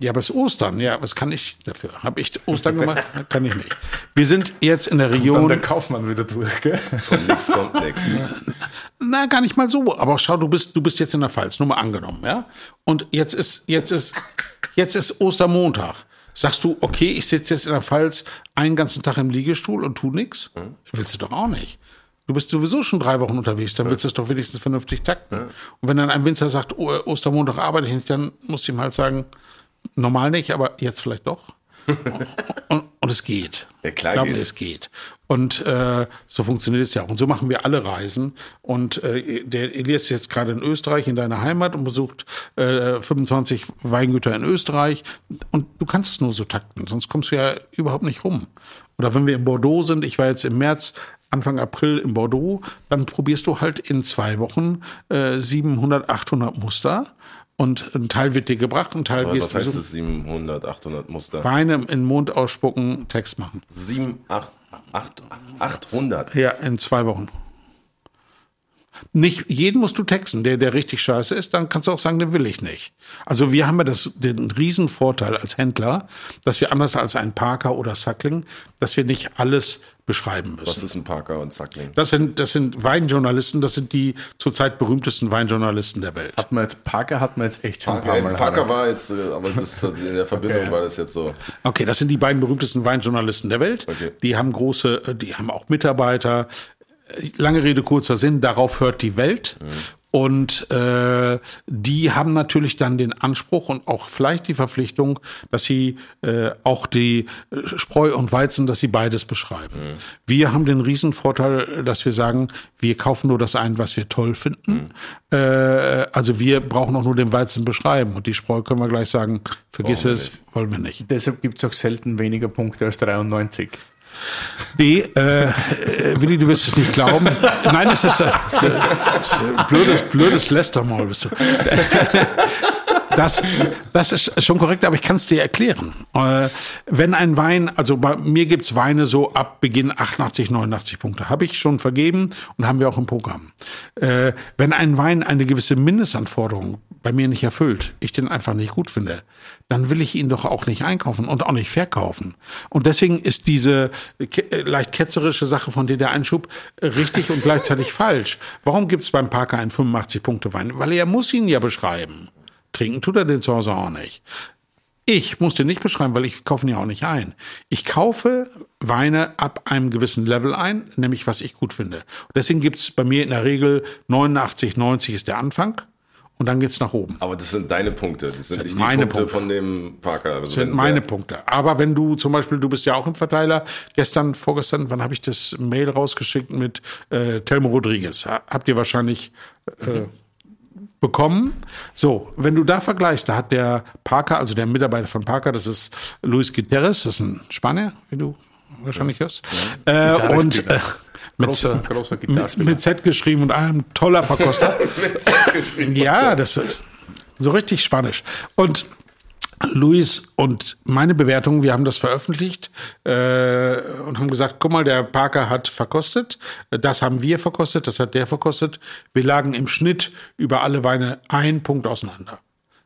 Ja, aber es ist Ostern, ja, was kann ich dafür? Habe ich Ostern gemacht? kann ich nicht. Wir sind jetzt in der
Dann
Region.
der Kaufmann wieder durch, gell?
Von nix kommt nix.
Na, gar nicht mal so. Aber schau, du bist, du bist jetzt in der Pfalz, nur mal angenommen, ja? Und jetzt ist, jetzt ist, jetzt ist Ostermontag. Sagst du, okay, ich sitze jetzt in der Pfalz einen ganzen Tag im Liegestuhl und tu nix? Willst du doch auch nicht. Du bist sowieso schon drei Wochen unterwegs, dann willst du es doch wenigstens vernünftig takten. Und wenn dann ein Winzer sagt, oh, Ostermontag arbeite ich nicht, dann musst du ihm halt sagen, normal nicht, aber jetzt vielleicht doch. und, und es geht.
Ja, klar
Glaub mir, es geht. Und äh, so funktioniert es ja auch. Und so machen wir alle Reisen. Und äh, der Elias ist jetzt gerade in Österreich, in deiner Heimat und besucht äh, 25 Weingüter in Österreich. Und du kannst es nur so takten, sonst kommst du ja überhaupt nicht rum. Oder wenn wir in Bordeaux sind, ich war jetzt im März, Anfang April in Bordeaux, dann probierst du halt in zwei Wochen äh, 700, 800 Muster. Und ein Teil wird dir gebracht, ein Teil gehst
was
du
heißt
so-
das? 700, 800 Muster?
Weine in Mund ausspucken, Text machen.
7, 8, 8, 800.
Ja, in zwei Wochen. Nicht jeden musst du texten, der, der richtig scheiße ist, dann kannst du auch sagen, den will ich nicht. Also wir haben ja das, den riesen Vorteil als Händler, dass wir anders als ein Parker oder Sackling, dass wir nicht alles beschreiben
Was
müssen.
ist ein Parker und Sackling?
Das sind, das sind Weinjournalisten, das sind die zurzeit berühmtesten Weinjournalisten der Welt.
Hat man jetzt, Parker hat man jetzt echt schon ein paar
Parker,
Mal.
Parker war jetzt, äh, aber das, in der Verbindung
Okay.
war das jetzt so.
Okay, das sind die beiden berühmtesten Weinjournalisten der Welt.
Okay.
Die haben große, äh, die haben auch Mitarbeiter. Lange Rede, kurzer Sinn, darauf hört die Welt. Und äh, die haben natürlich dann den Anspruch und auch vielleicht die Verpflichtung, dass sie äh, auch die äh, Spreu und Weizen, dass sie beides beschreiben. Wir haben den Riesenvorteil, dass wir sagen, wir kaufen nur das ein, was wir toll finden. Äh, also wir brauchen auch nur den Weizen beschreiben. Und die Spreu können wir gleich sagen, vergiss
wir
es,
nicht.
wollen wir nicht.
Deshalb gibt es auch selten weniger Punkte als 93.
Nee, äh, Willi, du wirst es nicht glauben. Nein, es ist, äh, blödes, blödes Lästermaul bist du. Das, das ist schon korrekt, aber ich kann es dir erklären. Äh, wenn ein Wein, also bei mir gibt's Weine so ab Beginn 88, 89 Punkte. Habe ich schon vergeben und haben wir auch im Programm. Äh, wenn ein Wein eine gewisse Mindestanforderung bei mir nicht erfüllt, ich den einfach nicht gut finde, dann will ich ihn doch auch nicht einkaufen und auch nicht verkaufen. Und deswegen ist diese ke- äh, leicht ketzerische Sache von dir der Einschub äh, richtig und gleichzeitig falsch. Warum gibt's beim Parker einen 85-Punkte-Wein? Weil er muss ihn ja beschreiben. Trinken tut er den zu Hause auch nicht. Ich muss den nicht beschreiben, weil ich kaufe ihn ja auch nicht ein. Ich kaufe Weine ab einem gewissen Level ein, nämlich was ich gut finde. Deswegen gibt's bei mir in der Regel 89, 90 ist der Anfang und dann geht's nach oben.
Aber das sind deine Punkte. Das sind,
sind
nicht die
meine
Punkte,
Punkte.
von dem Parker. Also
Das sind meine Punkte. Aber wenn du zum Beispiel, du bist ja auch im Verteiler, gestern, vorgestern, wann habe ich das Mail rausgeschickt mit äh, Telmo Rodriguez? Ha- Habt ihr wahrscheinlich äh, bekommen. So, wenn du da vergleichst, da hat der Parker, also der Mitarbeiter von Parker, das ist Luis Guterres, das ist ein Spanier, wie du wahrscheinlich hörst. Äh, und äh, mit,
Großer- großer
mit,
Gitarrespieler.
mit Z geschrieben und einem toller Verkoster. ja, das ist so richtig Spanisch. Und Luis und meine Bewertung, wir haben das veröffentlicht äh, und haben gesagt, guck mal, der Parker hat verkostet, das haben wir verkostet, das hat der verkostet. Wir lagen im Schnitt über alle Weine ein Punkt auseinander.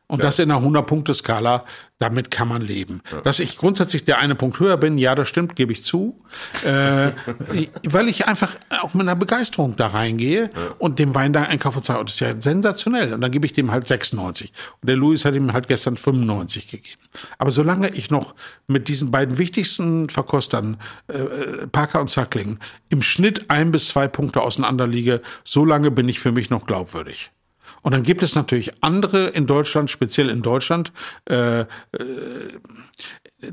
Und das in einer 100-Punkte-Skala, damit kann man leben. Dass ich grundsätzlich der eine Punkt höher bin, ja, das stimmt, gebe ich zu. Äh, weil ich einfach auch mit einer Begeisterung da reingehe und dem Wein da einkaufe und sage, oh, das ist ja sensationell. Und dann gebe ich dem halt 96. Und der Louis hat ihm halt gestern 95 gegeben. Aber solange ich noch mit diesen beiden wichtigsten Verkostern, äh, Parker und Sackling, im Schnitt ein bis zwei Punkte auseinander liege, solange bin ich für mich noch glaubwürdig. Und dann gibt es natürlich andere in Deutschland, speziell in Deutschland, äh, äh,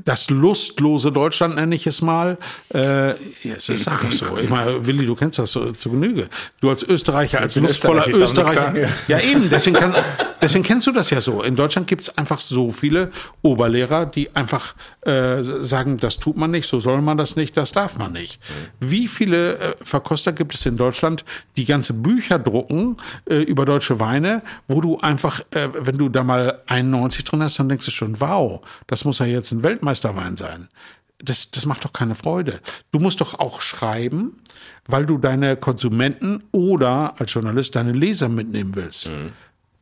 das lustlose Deutschland nenne ich es mal. Äh, ja, es ist einfach so. Ich meine, Willi, du kennst das so, zu Genüge. Du als Österreicher, als lustvoller Österreicher. Österreicher ja. eben, deswegen, kann, deswegen kennst du das ja so. In Deutschland gibt es einfach so viele Oberlehrer, die einfach äh, sagen, das tut man nicht, so soll man das nicht, das darf man nicht. Wie viele äh, Verkoster gibt es in Deutschland, die ganze Bücher drucken äh, über deutsche Weine, wo du einfach, äh, wenn du da mal 91 drin hast, dann denkst du schon, wow, das muss ja jetzt ein Welt Weltmeisterwein sein. Das, das macht doch keine Freude. Du musst doch auch schreiben, weil du deine Konsumenten oder als Journalist deine Leser mitnehmen willst. Mhm.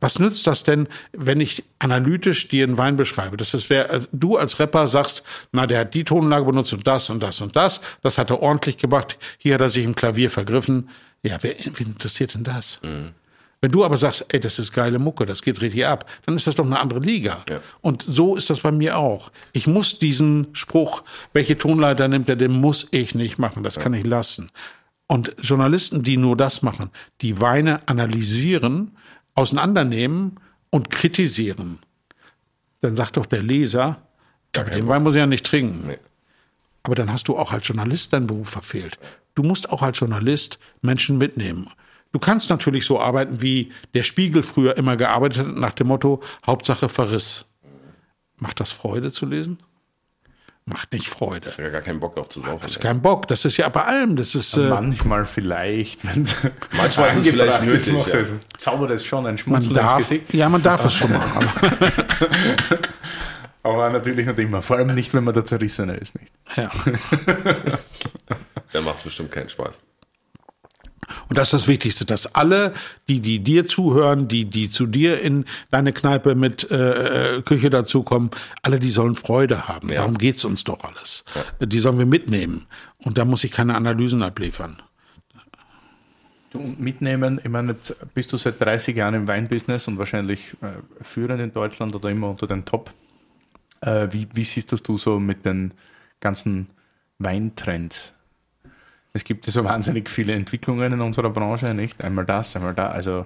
Was nützt das denn, wenn ich analytisch dir einen Wein beschreibe? Das ist, wer, also du als Rapper sagst, na, der hat die Tonlage benutzt und das und das und das. Das hat er ordentlich gemacht. Hier hat er sich im Klavier vergriffen. Ja, wer, wen interessiert denn das? Mhm. Wenn du aber sagst, ey, das ist geile Mucke, das geht richtig ab, dann ist das doch eine andere Liga. Ja. Und so ist das bei mir auch. Ich muss diesen Spruch, welche Tonleiter nimmt er, den muss ich nicht machen, das ja. kann ich lassen. Und Journalisten, die nur das machen, die Weine analysieren, auseinandernehmen und kritisieren, dann sagt doch der Leser, ja, den Wein muss ich ja nicht trinken. Nee. Aber dann hast du auch als Journalist deinen Beruf verfehlt. Du musst auch als Journalist Menschen mitnehmen. Du kannst natürlich so arbeiten, wie der Spiegel früher immer gearbeitet hat, nach dem Motto, Hauptsache Verriss. Macht das Freude zu lesen? Macht nicht Freude.
Ich habe ja gar keinen Bock auch zu saufen.
Hast keinen Bock. Das ist ja bei allem. Das ist,
äh, Manchmal vielleicht.
Manchmal ist es vielleicht nötig.
Ist, ja. Zaubert es schon ein Schmunzeln
ins
Gesicht.
Ja, man darf es schon machen.
Aber natürlich nicht immer. Vor allem nicht, wenn man der Zerrissene ist. Nicht.
Ja.
Dann macht es bestimmt keinen Spaß.
Und das ist das Wichtigste, dass alle, die, die dir zuhören, die, die zu dir in deine Kneipe mit äh, äh Küche dazukommen, alle, die sollen Freude haben. Ja. Darum geht's uns doch alles. Ja. Die sollen wir mitnehmen. Und da muss ich keine Analysen abliefern.
Du, mitnehmen, ich meine, jetzt bist du seit 30 Jahren im Weinbusiness und wahrscheinlich äh, führend in Deutschland oder immer unter den Top. Äh, wie, wie siehst das du so mit den ganzen Weintrends? Es gibt ja so wahnsinnig viele Entwicklungen in unserer Branche, nicht? Einmal das, einmal da, also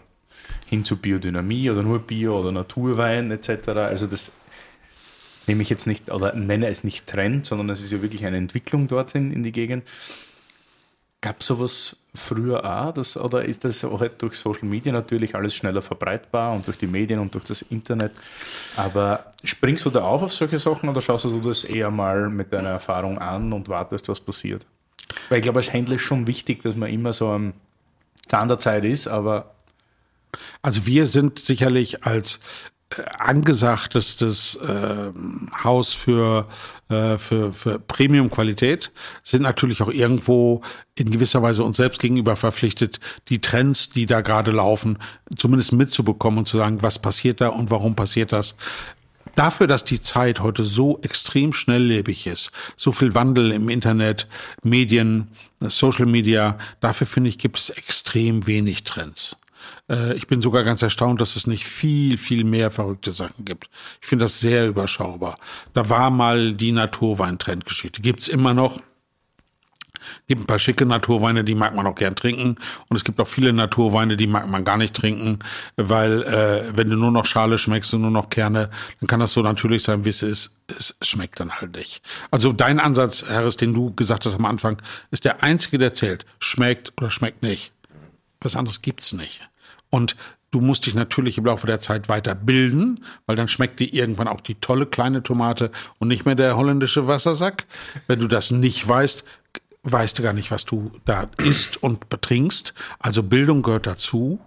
hin zu Biodynamie oder nur Bio oder Naturwein etc. Also das nehme ich jetzt nicht oder nenne es nicht Trend, sondern es ist ja wirklich eine Entwicklung dorthin in die Gegend. Gab es sowas früher auch? Das, oder ist das auch durch Social Media natürlich alles schneller verbreitbar und durch die Medien und durch das Internet? Aber springst du da auf auf solche Sachen oder schaust du das eher mal mit deiner Erfahrung an und wartest, was passiert? Weil ich glaube, als Händler ist schon wichtig, dass man immer so am Zahn der Zeit ist, aber.
Also wir sind sicherlich als angesagtestes äh, Haus für, äh, für, für Premium-Qualität, sind natürlich auch irgendwo in gewisser Weise uns selbst gegenüber verpflichtet, die Trends, die da gerade laufen, zumindest mitzubekommen und zu sagen, was passiert da und warum passiert das dafür, dass die Zeit heute so extrem schnelllebig ist, so viel Wandel im Internet, Medien, Social Media, dafür finde ich, gibt es extrem wenig Trends. Äh, ich bin sogar ganz erstaunt, dass es nicht viel, viel mehr verrückte Sachen gibt. Ich finde das sehr überschaubar. Da war mal die Naturwein-Trendgeschichte. Gibt's immer noch gibt ein paar schicke Naturweine, die mag man auch gern trinken. Und es gibt auch viele Naturweine, die mag man gar nicht trinken, weil äh, wenn du nur noch Schale schmeckst und nur noch Kerne, dann kann das so natürlich sein, wie es ist. Es schmeckt dann halt nicht. Also dein Ansatz, Harris, den du gesagt hast am Anfang, ist der einzige, der zählt. Schmeckt oder schmeckt nicht. Was anderes gibt's nicht. Und Du musst dich natürlich im Laufe der Zeit weiter bilden, weil dann schmeckt dir irgendwann auch die tolle kleine Tomate und nicht mehr der holländische Wassersack. Wenn du das nicht weißt, weißt du gar nicht, was du da isst und betrinkst. Also Bildung gehört dazu.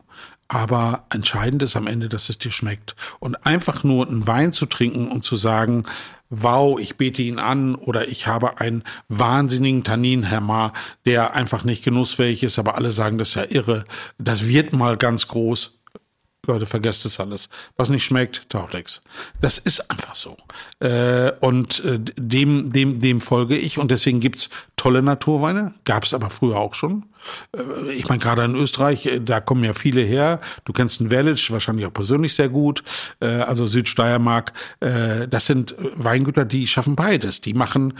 Aber entscheidend ist am Ende, dass es dir schmeckt. Und einfach nur einen Wein zu trinken und zu sagen, wow, ich bete ihn an oder ich habe einen wahnsinnigen Tannin, Herr Ma, der einfach nicht genussfähig ist, aber alle sagen, das ist ja irre. Das wird mal ganz groß. Leute, vergesst es alles. Was nicht schmeckt, taucht nichts. Das ist einfach so. Äh, und äh, dem, dem, dem folge ich und deswegen gibt's tolle Naturweine, gab es aber früher auch schon. Äh, ich meine, gerade in Österreich, äh, da kommen ja viele her. Du kennst den Wellitsch wahrscheinlich auch persönlich sehr gut. Äh, also Südsteiermark, das sind Weingüter, die schaffen beides. Die machen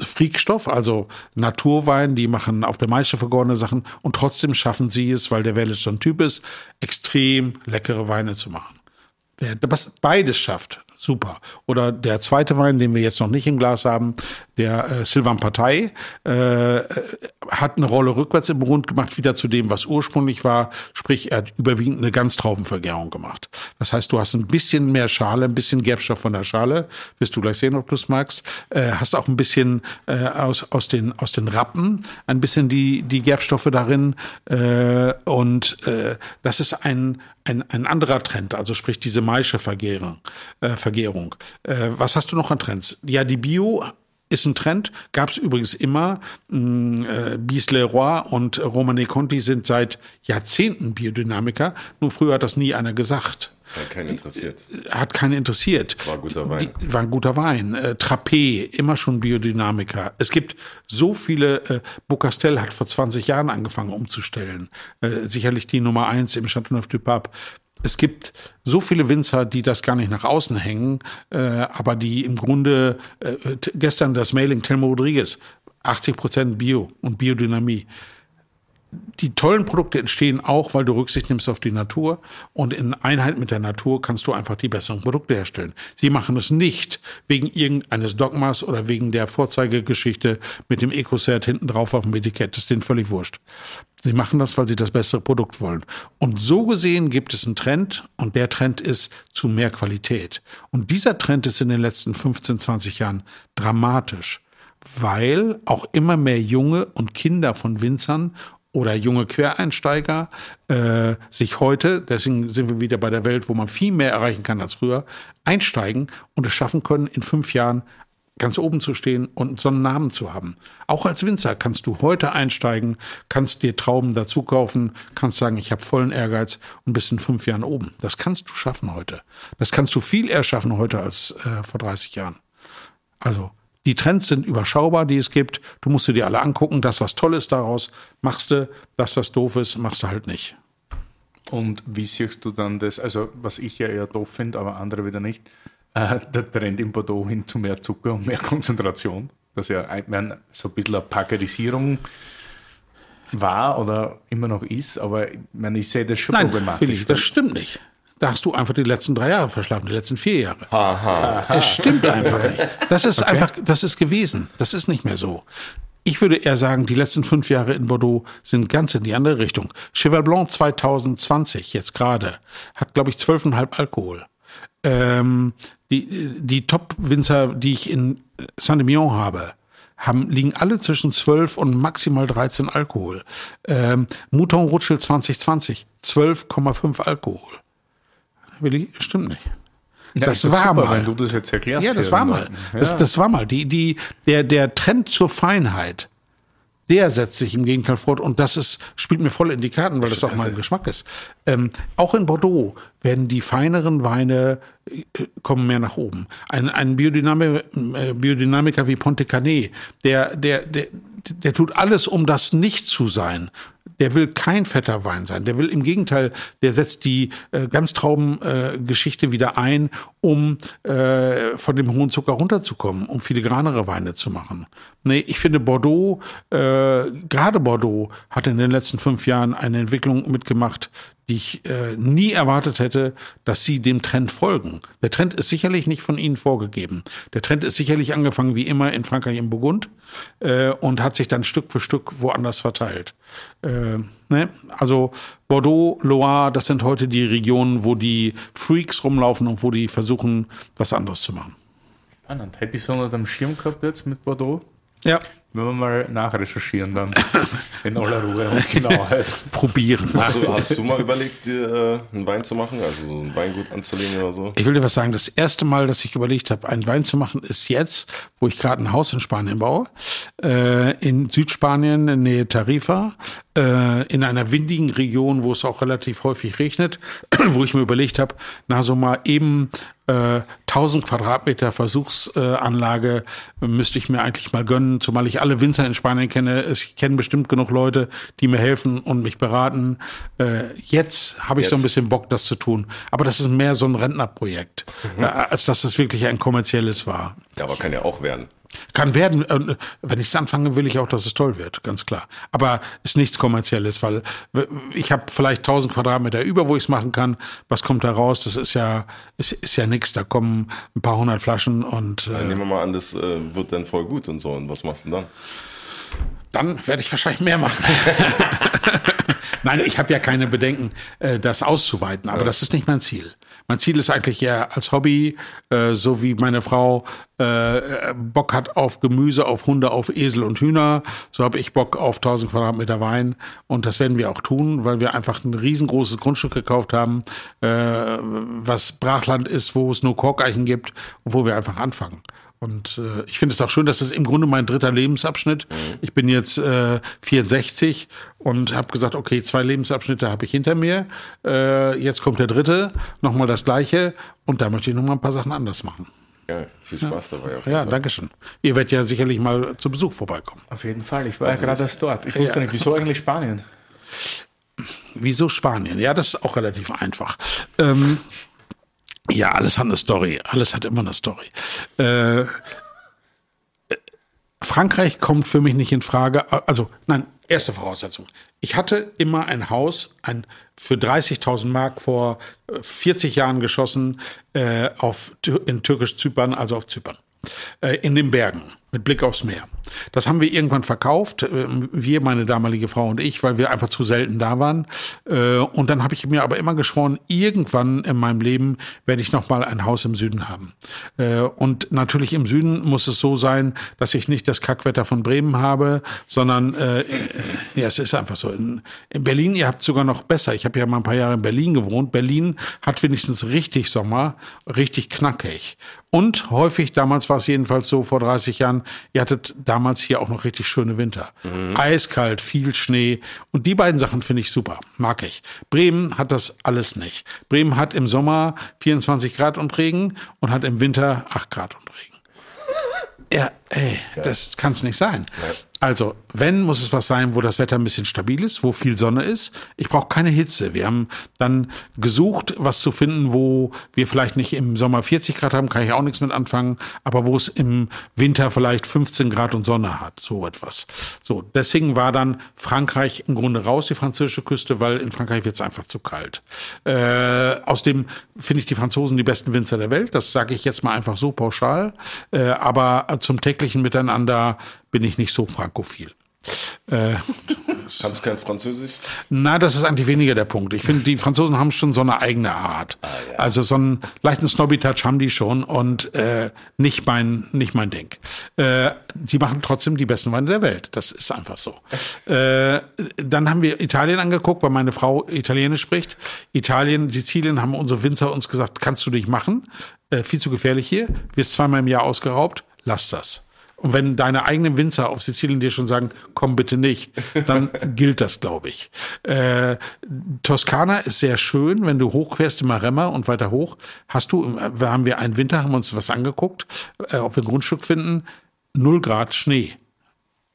Frickstoff, also Naturwein, die machen auf der Maische vergorene Sachen und trotzdem schaffen sie es, weil der Wellitsch so ein Typ ist, extrem leckere Weine zu machen. Wer beides schafft, super. Oder der zweite Wein, den wir jetzt noch nicht im Glas haben, der äh, Sylvain Partei, äh, hat eine Rolle rückwärts im Rund gemacht, wieder zu dem, was ursprünglich war. Sprich, er hat überwiegend eine Ganztraubenvergärung gemacht. Das heißt, du hast ein bisschen mehr Schale, ein bisschen Gerbstoff von der Schale. Wirst du gleich sehen, ob du es magst. Äh, hast auch ein bisschen äh, aus, aus, den, aus den Rappen, ein bisschen die, die Gerbstoffe darin. Äh, und äh, das ist ein, ein, ein anderer Trend, also sprich diese Maische Vergärung. Äh, Vergärung. Äh, was hast du noch an Trends? Ja, die Bio ist ein Trend, gab es übrigens immer. Mm, äh, Bis Leroy und Romane Conti sind seit Jahrzehnten Biodynamiker, nur früher hat das nie einer gesagt.
Hat keinen interessiert.
Hat keinen interessiert.
War guter Wein.
Die, war ein guter Wein. Äh, Trappé, immer schon Biodynamiker. Es gibt so viele, äh, Bocastel hat vor 20 Jahren angefangen umzustellen. Äh, sicherlich die Nummer eins im Chateauneuf du Pape es gibt so viele Winzer, die das gar nicht nach außen hängen, äh, aber die im Grunde äh, gestern das Mailing Telmo Rodriguez 80 Prozent Bio und Biodynamie die tollen Produkte entstehen auch, weil du Rücksicht nimmst auf die Natur und in Einheit mit der Natur kannst du einfach die besseren Produkte herstellen. Sie machen es nicht wegen irgendeines Dogmas oder wegen der Vorzeigegeschichte mit dem Ecocert hinten drauf auf dem Etikett. Das ist denen völlig wurscht. Sie machen das, weil sie das bessere Produkt wollen. Und so gesehen gibt es einen Trend und der Trend ist zu mehr Qualität. Und dieser Trend ist in den letzten 15, 20 Jahren dramatisch weil auch immer mehr junge und Kinder von Winzern oder junge Quereinsteiger äh, sich heute, deswegen sind wir wieder bei der Welt, wo man viel mehr erreichen kann als früher, einsteigen und es schaffen können, in fünf Jahren ganz oben zu stehen und so einen Namen zu haben. Auch als Winzer kannst du heute einsteigen, kannst dir Trauben dazu kaufen, kannst sagen, ich habe vollen Ehrgeiz und bist in fünf Jahren oben. Das kannst du schaffen heute. Das kannst du viel eher schaffen heute als äh, vor 30 Jahren. Also die Trends sind überschaubar, die es gibt. Du musst dir alle angucken. Das, was toll ist daraus, machst du. Das, was doof ist, machst du halt nicht.
Und wie siehst du dann das, also was ich ja eher doof finde, aber andere wieder nicht, äh, der Trend im Bordeaux hin zu mehr Zucker und mehr Konzentration, das ja ein, so ein bisschen eine Packerisierung war oder immer noch ist, aber ich, meine, ich sehe das schon
Nein,
problematisch.
Philipp, das stimmt nicht. Da hast du einfach die letzten drei Jahre verschlafen, die letzten vier Jahre.
Aha.
Es stimmt einfach nicht. Das ist okay. einfach, das ist gewesen. Das ist nicht mehr so. Ich würde eher sagen, die letzten fünf Jahre in Bordeaux sind ganz in die andere Richtung. Cheval Blanc 2020, jetzt gerade, hat, glaube ich, 12,5 Alkohol. Ähm, die die Top-Winzer, die ich in Saint-Emilion habe, haben, liegen alle zwischen 12 und maximal 13 Alkohol. Ähm, Mouton Rothschild 2020, 12,5 Alkohol. Willi, stimmt nicht.
Ja, das war super, mal. Wenn du das jetzt erklärst.
Ja, das war mal. Ja. Das, das war mal. Die, die, der, der Trend zur Feinheit, der setzt sich im Gegenteil fort und das ist, spielt mir voll in die Karten, weil das auch mein Geschmack ist. Ähm, auch in Bordeaux werden die feineren Weine äh, kommen mehr nach oben. Ein, ein Biodynamiker, äh, Biodynamiker wie Ponte Canet, der, der, der, der tut alles, um das nicht zu sein der will kein fetter Wein sein. Der will im Gegenteil, der setzt die äh, Ganztrauben-Geschichte äh, wieder ein, um äh, von dem hohen Zucker runterzukommen, um filigranere Weine zu machen. Nee, ich finde Bordeaux, äh, gerade Bordeaux hat in den letzten fünf Jahren eine Entwicklung mitgemacht, die ich äh, nie erwartet hätte, dass sie dem Trend folgen. Der Trend ist sicherlich nicht von ihnen vorgegeben. Der Trend ist sicherlich angefangen wie immer in Frankreich im Burgund äh, und hat sich dann Stück für Stück woanders verteilt. Äh, ne? Also Bordeaux, Loire, das sind heute die Regionen, wo die Freaks rumlaufen und wo die versuchen, was anderes zu machen.
Spannend. Hätte ich so unter dem Schirm gehabt jetzt mit Bordeaux?
Ja.
Wenn wir mal nachrecherchieren dann in aller Ruhe und Genauheit.
Probieren.
Hast du, hast du mal überlegt, dir äh, einen Wein zu machen, also so ein Weingut anzulegen oder so?
Ich will dir was sagen. Das erste Mal, dass ich überlegt habe, einen Wein zu machen, ist jetzt, wo ich gerade ein Haus in Spanien baue, äh, in Südspanien, in Nähe Tarifa, äh, in einer windigen Region, wo es auch relativ häufig regnet, wo ich mir überlegt habe, na so mal eben äh, 1000 Quadratmeter Versuchsanlage müsste ich mir eigentlich mal gönnen, zumal ich nicht alle Winzer in Spanien kenne. Ich kenne bestimmt genug Leute, die mir helfen und mich beraten. Äh, jetzt habe ich
Jetzt.
so ein bisschen Bock, das zu tun. Aber das ist mehr so ein Rentnerprojekt,
Mhm.
äh, als dass das wirklich ein kommerzielles war.
Ja, aber kann ja auch werden.
Kann werden. äh, Wenn ich es anfange, will ich auch, dass es toll wird, ganz klar. Aber ist nichts Kommerzielles, weil ich habe vielleicht 1000 Quadratmeter über, wo ich es machen kann. Was kommt da raus? Das ist ja ist, ist ja nichts. Da kommen ein paar hundert Flaschen und äh,
Nehmen wir mal an, das äh, wird dann voll gut und so. Und was machst du denn dann?
dann werde ich wahrscheinlich mehr machen. Nein, ich habe ja keine Bedenken, äh, das auszuweiten, aber das ist nicht mein Ziel. Mein Ziel ist eigentlich eher als Hobby, äh, so wie meine Frau äh, Bock hat auf Gemüse, auf Hunde, auf Esel und Hühner, so habe ich Bock auf 1000 Quadratmeter Wein und das werden wir auch tun, weil wir einfach ein riesengroßes Grundstück gekauft haben, äh, was Brachland ist, wo es nur Korkeichen gibt und wo wir einfach anfangen. Und äh, ich finde es auch schön, dass es im Grunde mein dritter Lebensabschnitt. Ich bin jetzt äh, 64 und habe gesagt, okay, zwei Lebensabschnitte habe ich hinter mir. Äh, jetzt kommt der dritte, nochmal das gleiche und da möchte ich nochmal ein paar Sachen anders machen.
Ja, viel Spaß dabei. Auf jeden
Ja, danke schön. Ihr werdet ja sicherlich mal zu Besuch vorbeikommen.
Auf jeden Fall. Ich war ja gerade erst dort. Ich wusste nicht, wieso eigentlich Spanien?
Wieso Spanien? Ja, das ist auch relativ einfach. Ähm, ja, alles hat eine Story. Alles hat immer eine Story. Äh, Frankreich kommt für mich nicht in Frage. Also, nein, erste Voraussetzung. Ich hatte immer ein Haus, ein für 30.000 Mark vor äh, 40 Jahren geschossen, äh, auf, in Türkisch-Zypern, also auf Zypern. Äh, in den Bergen, mit Blick aufs Meer. Das haben wir irgendwann verkauft, äh, wir, meine damalige Frau und ich, weil wir einfach zu selten da waren. Äh, Und dann habe ich mir aber immer geschworen, irgendwann in meinem Leben werde ich noch mal ein Haus im Süden haben. Äh, Und natürlich im Süden muss es so sein, dass ich nicht das Kackwetter von Bremen habe, sondern äh, ja, es ist einfach so. In, in Berlin, ihr habt sogar noch besser. Ich habe ja mal ein paar Jahre in Berlin gewohnt. Berlin hat wenigstens richtig Sommer, richtig knackig. Und häufig, damals war es jedenfalls so, vor 30 Jahren, ihr hattet damals hier auch noch richtig schöne Winter. Eiskalt, viel Schnee. Und die beiden Sachen finde ich super. Mag ich. Bremen hat das alles nicht. Bremen hat im Sommer 24 Grad und Regen und hat im Winter 8 Grad und Regen. Ja, ey, das kann es nicht sein. Also, wenn, muss es was sein, wo das Wetter ein bisschen stabil ist, wo viel Sonne ist. Ich brauche keine Hitze. Wir haben dann gesucht, was zu finden, wo wir vielleicht nicht im Sommer 40 Grad haben, kann ich auch nichts mit anfangen, aber wo es im Winter vielleicht 15 Grad und Sonne hat, so etwas. So, deswegen war dann Frankreich im Grunde raus, die französische Küste, weil in Frankreich wird es einfach zu kalt. Äh, außerdem finde ich die Franzosen die besten Winzer der Welt, das sage ich jetzt mal einfach so pauschal, äh, aber zum täglichen Miteinander bin ich nicht so frankophil. Äh,
Kannst kein Französisch?
na, das ist eigentlich weniger der Punkt. Ich finde, die Franzosen haben schon so eine eigene Art. Also so einen leichten Snobby-Touch haben die schon und äh, nicht mein nicht mein Ding. Äh, die machen trotzdem die besten Weine der Welt. Das ist einfach so. äh, dann haben wir Italien angeguckt, weil meine Frau Italienisch spricht. Italien, Sizilien haben unsere Winzer uns gesagt, kannst du nicht machen. Äh, viel zu gefährlich hier. Wirst zweimal im Jahr ausgeraubt. Lass das. Und wenn deine eigenen Winzer auf Sizilien dir schon sagen, komm bitte nicht, dann gilt das, glaube ich. Äh, Toskana ist sehr schön, wenn du hochquerst im Maremma und weiter hoch. Hast du, äh, haben wir einen Winter, haben uns was angeguckt, äh, ob wir ein Grundstück finden, null Grad Schnee.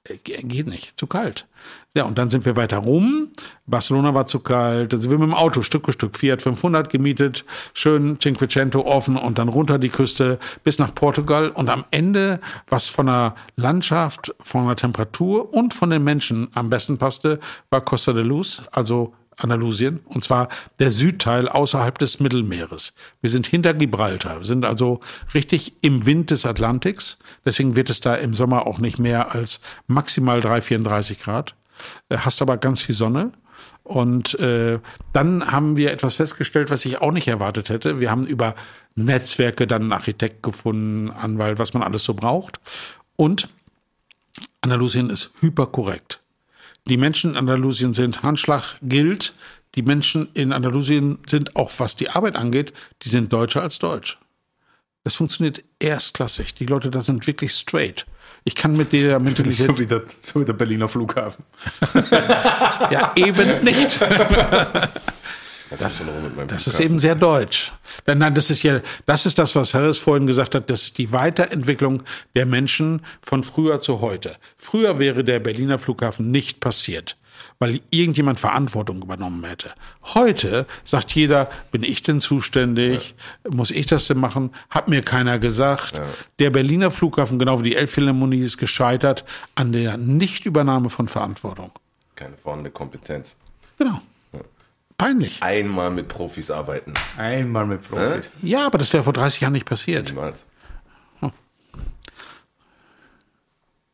Äh, ge- Geht nicht, zu kalt. Ja, und dann sind wir weiter rum. Barcelona war zu kalt. Dann sind wir mit dem Auto Stück für Stück Fiat 500 gemietet. Schön Cinquecento offen und dann runter die Küste bis nach Portugal. Und am Ende, was von der Landschaft, von der Temperatur und von den Menschen am besten passte, war Costa de Luz, also Andalusien, und zwar der Südteil außerhalb des Mittelmeeres. Wir sind hinter Gibraltar, wir sind also richtig im Wind des Atlantiks. Deswegen wird es da im Sommer auch nicht mehr als maximal 3, 34 Grad. Äh, Hast aber ganz viel Sonne. Und äh, dann haben wir etwas festgestellt, was ich auch nicht erwartet hätte. Wir haben über Netzwerke dann einen Architekt gefunden, Anwalt, was man alles so braucht. Und Andalusien ist hyperkorrekt. Die Menschen in Andalusien sind Handschlag gilt. Die Menschen in Andalusien sind auch, was die Arbeit angeht, die sind deutscher als deutsch. Das funktioniert erstklassig. Die Leute da sind wirklich straight. Ich kann mit der Mentalität
So wie der, so wie der Berliner Flughafen.
ja eben nicht.
Das,
Das ist eben sehr deutsch. Nein, nein, das ist ja, das ist das, was Harris vorhin gesagt hat, das ist die Weiterentwicklung der Menschen von früher zu heute. Früher wäre der Berliner Flughafen nicht passiert, weil irgendjemand Verantwortung übernommen hätte. Heute sagt jeder, bin ich denn zuständig? Muss ich das denn machen? Hat mir keiner gesagt. Der Berliner Flughafen, genau wie die Elbphilharmonie, ist gescheitert an der Nichtübernahme von Verantwortung.
Keine vorhandene Kompetenz.
Genau. Peinlich.
Einmal mit Profis arbeiten.
Einmal mit Profis.
Ja, aber das wäre vor 30 Jahren nicht passiert.
Niemals.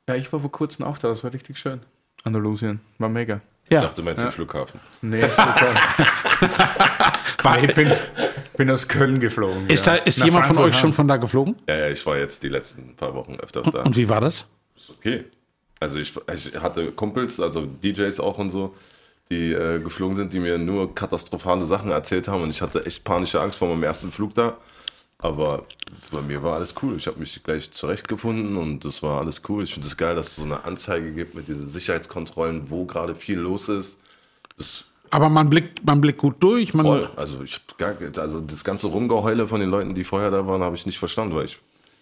Ja, ich war vor kurzem auch da, das war richtig schön. Andalusien, war mega.
Ich
Ja.
dachte, du meinst den Flughafen.
Nee, nee ich bin, bin aus Köln geflogen.
Ist,
ja.
da, ist jemand von
Frankfurt
euch schon von da geflogen?
Ja, ja, ich war jetzt die letzten paar Wochen öfters da.
Und wie war das?
ist okay. Also ich, ich hatte Kumpels, also DJs auch und so, die äh, geflogen sind, die mir nur katastrophale Sachen erzählt haben und ich hatte echt panische Angst vor meinem ersten Flug da. Aber bei mir war alles cool. Ich habe mich gleich zurechtgefunden und das war alles cool. Ich finde es das geil, dass es so eine Anzeige gibt mit diesen Sicherheitskontrollen, wo gerade viel los ist. Das
Aber man blickt, man blickt gut durch. Man,
voll. Also ich gar, also das ganze Rumgeheule von den Leuten, die vorher da waren, habe ich nicht verstanden, weil ich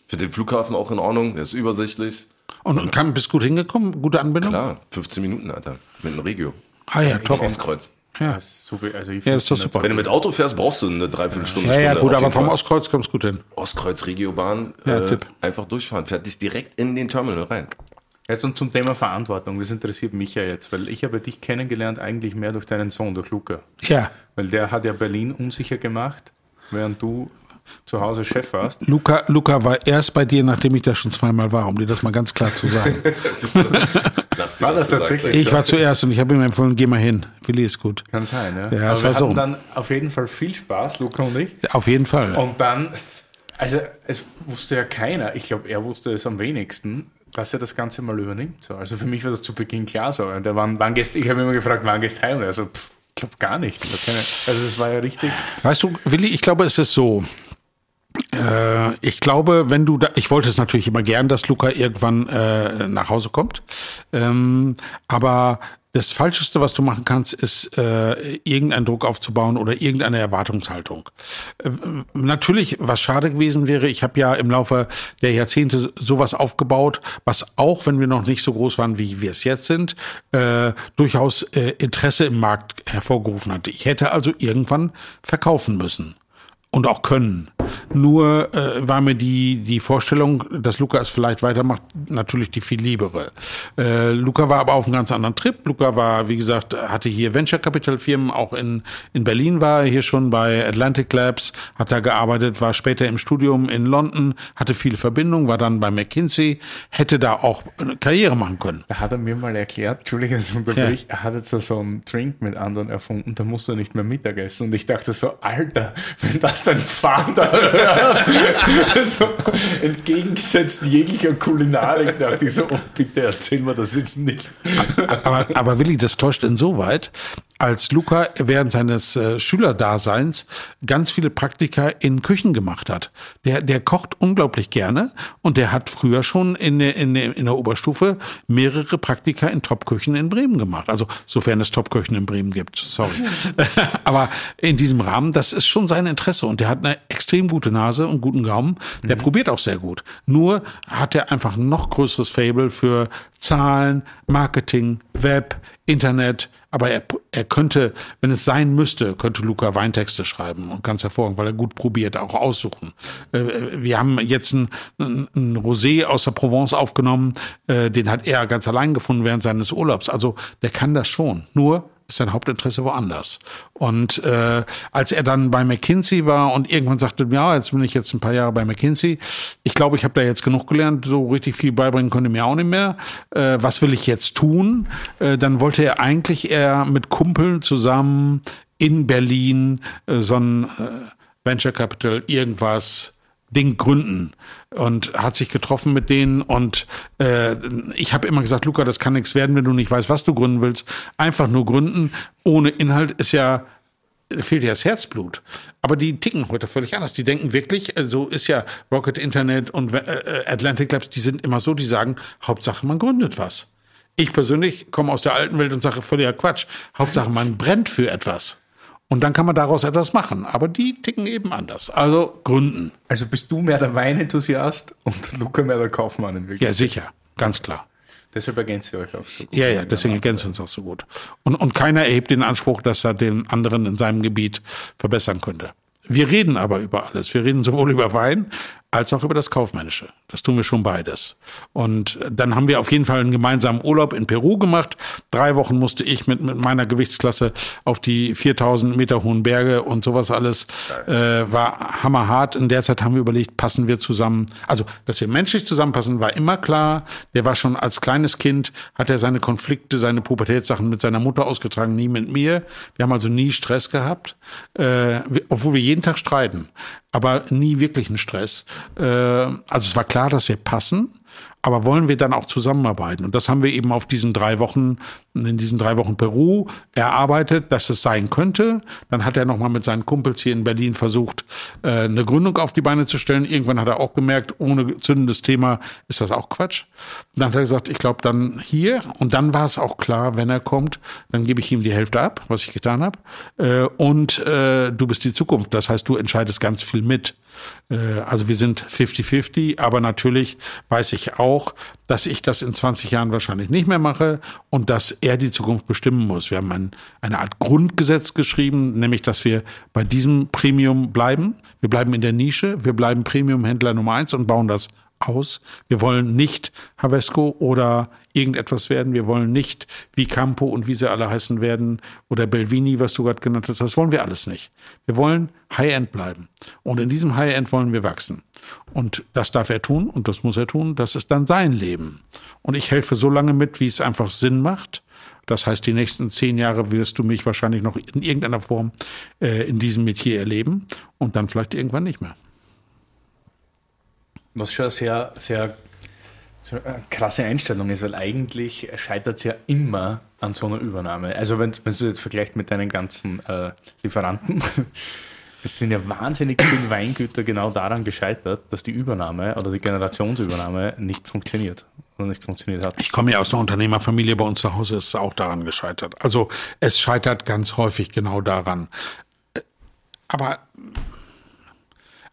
finde den Flughafen auch in Ordnung. Der ist übersichtlich.
Und, und kann, bist gut hingekommen? Gute Anbindung?
Klar, 15 Minuten, Alter, mit einem Regio.
Ah ja, top.
Ostkreuz.
Ja.
Das ist super, also ich
Ja, das ist doch super.
Wenn du mit Auto fährst, brauchst du eine Dreiviertelstunde.
Ja, ja,
Stunde
gut, aber vom
Fall.
Ostkreuz kommst du gut hin.
Ostkreuz Regiobahn
Ja,
äh,
Tipp.
einfach durchfahren, fährt dich direkt in den Terminal rein.
Jetzt und zum Thema Verantwortung, das interessiert mich ja jetzt, weil ich habe dich kennengelernt eigentlich mehr durch deinen Sohn, durch Luca.
Ja,
Weil der hat ja Berlin unsicher gemacht, während du zu Hause Chef warst.
Luca, Luca war erst bei dir, nachdem ich da schon zweimal war, um dir das mal ganz klar zu sagen.
Dir
War das
gesagt.
tatsächlich?
ich war zuerst und ich habe ihm empfohlen, geh mal hin. Willi ist gut.
Kann sein, ja.
Ja,
Aber
es
wir
war so.
hatten dann auf jeden Fall viel Spaß, Luca und ich.
Auf jeden Fall.
Und dann, also es wusste ja keiner, ich glaube, er wusste es am wenigsten, dass er das Ganze mal übernimmt. So. Also für mich war das zu Beginn klar so. Und da waren, wann gehst, ich habe immer gefragt, wann gehst du heim? Also pff, ich glaube gar nicht. Keine, also es war ja richtig.
Weißt du, Willi, ich glaube, es ist so. Äh, ich glaube, wenn du da, ich wollte es natürlich immer gern, dass Luca irgendwann äh, nach Hause kommt. Ähm, aber das Falscheste, was du machen kannst, ist äh, irgendeinen Druck aufzubauen oder irgendeine Erwartungshaltung. Äh, natürlich, was schade gewesen wäre, ich habe ja im Laufe der Jahrzehnte sowas aufgebaut, was auch, wenn wir noch nicht so groß waren, wie wir es jetzt sind, äh, durchaus äh, Interesse im Markt hervorgerufen hatte. Ich hätte also irgendwann verkaufen müssen und auch können. Nur äh, war mir die, die Vorstellung, dass Luca es vielleicht weitermacht, natürlich die viel liebere. Äh, Luca war aber auf einem ganz anderen Trip. Luca war, wie gesagt, hatte hier Venture Capital Firmen, auch in, in Berlin war er hier schon bei Atlantic Labs, hat da gearbeitet, war später im Studium in London, hatte viele Verbindungen, war dann bei McKinsey, hätte da auch eine Karriere machen können.
Da hat er mir mal erklärt, Entschuldigung, so unterbrich, er hat jetzt so einen Drink mit anderen erfunden, da musst du nicht mehr Mittagessen. Und ich dachte so, Alter, wenn das dein Vater hört, so entgegengesetzt jeglicher Kulinarik, dachte ich so, oh, bitte erzähl mir das jetzt nicht.
aber, aber Willi, das täuscht insoweit, als Luca während seines äh, Schülerdaseins ganz viele Praktika in Küchen gemacht hat. Der, der kocht unglaublich gerne und der hat früher schon in, der- in, der- in der Oberstufe mehrere Praktika in Topküchen in Bremen gemacht. Also sofern es Topküchen in Bremen gibt, sorry. aber in diesem Rahmen, das ist schon sein Interesse und der hat eine extrem gute Nase und guten Gaumen. Der probiert auch sehr gut. Nur hat er einfach ein noch größeres Fable für Zahlen, Marketing, Web, Internet. Aber er, er könnte, wenn es sein müsste, könnte Luca Weintexte schreiben und ganz hervorragend, weil er gut probiert, auch aussuchen. Äh, Wir haben jetzt ein ein Rosé aus der Provence aufgenommen, äh, den hat er ganz allein gefunden während seines Urlaubs. Also der kann das schon. Nur ist sein Hauptinteresse woanders. Und äh, als er dann bei McKinsey war und irgendwann sagte, ja, jetzt bin ich jetzt ein paar Jahre bei McKinsey, ich glaube, ich habe da jetzt genug gelernt, so richtig viel beibringen konnte mir auch nicht mehr. Äh, was will ich jetzt tun? Äh, dann wollte er eigentlich eher mit Kumpeln zusammen in Berlin äh, so ein äh, Venture Capital irgendwas Ding gründen und hat sich getroffen mit denen und äh, ich habe immer gesagt, Luca, das kann nichts werden, wenn du nicht weißt, was du gründen willst. Einfach nur gründen ohne Inhalt ist ja fehlt ja das Herzblut. Aber die ticken heute völlig anders. Die denken wirklich, äh, so ist ja Rocket Internet und äh, Atlantic Labs, die sind immer so, die sagen, Hauptsache man gründet was. Ich persönlich komme aus der alten Welt und sage völliger Quatsch. Hauptsache man brennt für etwas. Und dann kann man daraus etwas machen. Aber die ticken eben anders. Also Gründen.
Also bist du mehr der Weinenthusiast und Luca mehr der Kaufmann in Wirklichkeit?
Ja, sicher. Ganz klar.
Deshalb ergänzt ihr euch auch so gut.
Ja, ja, deswegen ergänzen wir uns auch so gut. Und, und keiner erhebt den Anspruch, dass er den anderen in seinem Gebiet verbessern könnte. Wir reden aber über alles. Wir reden sowohl über Wein als auch über das Kaufmännische. Das tun wir schon beides. Und dann haben wir auf jeden Fall einen gemeinsamen Urlaub in Peru gemacht. Drei Wochen musste ich mit, mit meiner Gewichtsklasse auf die 4000 Meter hohen Berge und sowas alles. Äh, war hammerhart. In der Zeit haben wir überlegt, passen wir zusammen. Also, dass wir menschlich zusammenpassen, war immer klar. Der war schon als kleines Kind, hat er seine Konflikte, seine Pubertätssachen mit seiner Mutter ausgetragen, nie mit mir. Wir haben also nie Stress gehabt, äh, obwohl wir jeden Tag streiten aber nie wirklichen Stress. Äh, also es war klar, dass wir passen. Aber wollen wir dann auch zusammenarbeiten? Und das haben wir eben auf diesen drei Wochen, in diesen drei Wochen Peru erarbeitet, dass es sein könnte. Dann hat er nochmal mit seinen Kumpels hier in Berlin versucht, äh, eine Gründung auf die Beine zu stellen. Irgendwann hat er auch gemerkt, ohne zündendes Thema ist das auch Quatsch. Dann hat er gesagt, ich glaube dann hier. Und dann war es auch klar, wenn er kommt, dann gebe ich ihm die Hälfte ab, was ich getan habe. Äh, und äh, du bist die Zukunft. Das heißt, du entscheidest ganz viel mit. Also wir sind 50-50, aber natürlich weiß ich auch, dass ich das in 20 Jahren wahrscheinlich nicht mehr mache und dass er die Zukunft bestimmen muss. Wir haben ein, eine Art Grundgesetz geschrieben, nämlich dass wir bei diesem Premium bleiben. Wir bleiben in der Nische, wir bleiben Premium-Händler Nummer eins und bauen das aus. Wir wollen nicht Havesco oder irgendetwas werden. Wir wollen nicht wie Campo und wie sie alle heißen werden oder Belvini, was du gerade genannt hast. Das wollen wir alles nicht. Wir wollen High-End bleiben. Und in diesem High-End wollen wir wachsen. Und das darf er tun und das muss er tun. Das ist dann sein Leben. Und ich helfe so lange mit, wie es einfach Sinn macht. Das heißt, die nächsten zehn Jahre wirst du mich wahrscheinlich noch in irgendeiner Form äh, in diesem Metier erleben und dann vielleicht irgendwann nicht mehr.
Was schon sehr, sehr, sehr krasse Einstellung ist, weil eigentlich scheitert es ja immer an so einer Übernahme. Also wenn, wenn du jetzt vergleicht mit deinen ganzen äh, Lieferanten, es sind ja wahnsinnig viele Weingüter genau daran gescheitert, dass die Übernahme oder die Generationsübernahme nicht funktioniert oder nicht funktioniert hat.
Ich komme ja aus einer Unternehmerfamilie, bei uns zu Hause ist es auch daran gescheitert. Also es scheitert ganz häufig genau daran. Aber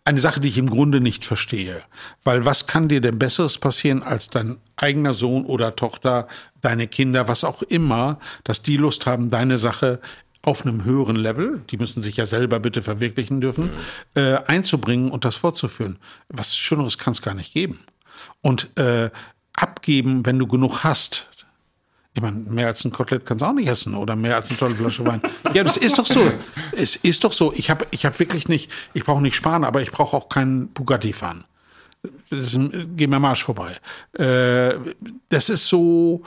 eine Sache, die ich im Grunde nicht verstehe. Weil was kann dir denn Besseres passieren, als dein eigener Sohn oder Tochter, deine Kinder, was auch immer, dass die Lust haben, deine Sache auf einem höheren Level, die müssen sich ja selber bitte verwirklichen dürfen, mhm. äh, einzubringen und das fortzuführen. Was Schöneres kann es gar nicht geben. Und äh, abgeben, wenn du genug hast, ich meine, mehr als ein Kotelett kannst du auch nicht essen oder mehr als eine tolle Flasche Wein. Ja, das ist doch so. Es ist doch so. Ich habe ich hab wirklich nicht, ich brauche nicht sparen, aber ich brauche auch keinen Bugatti fahren. Das ist, geh mir Marsch vorbei. Äh, das ist so,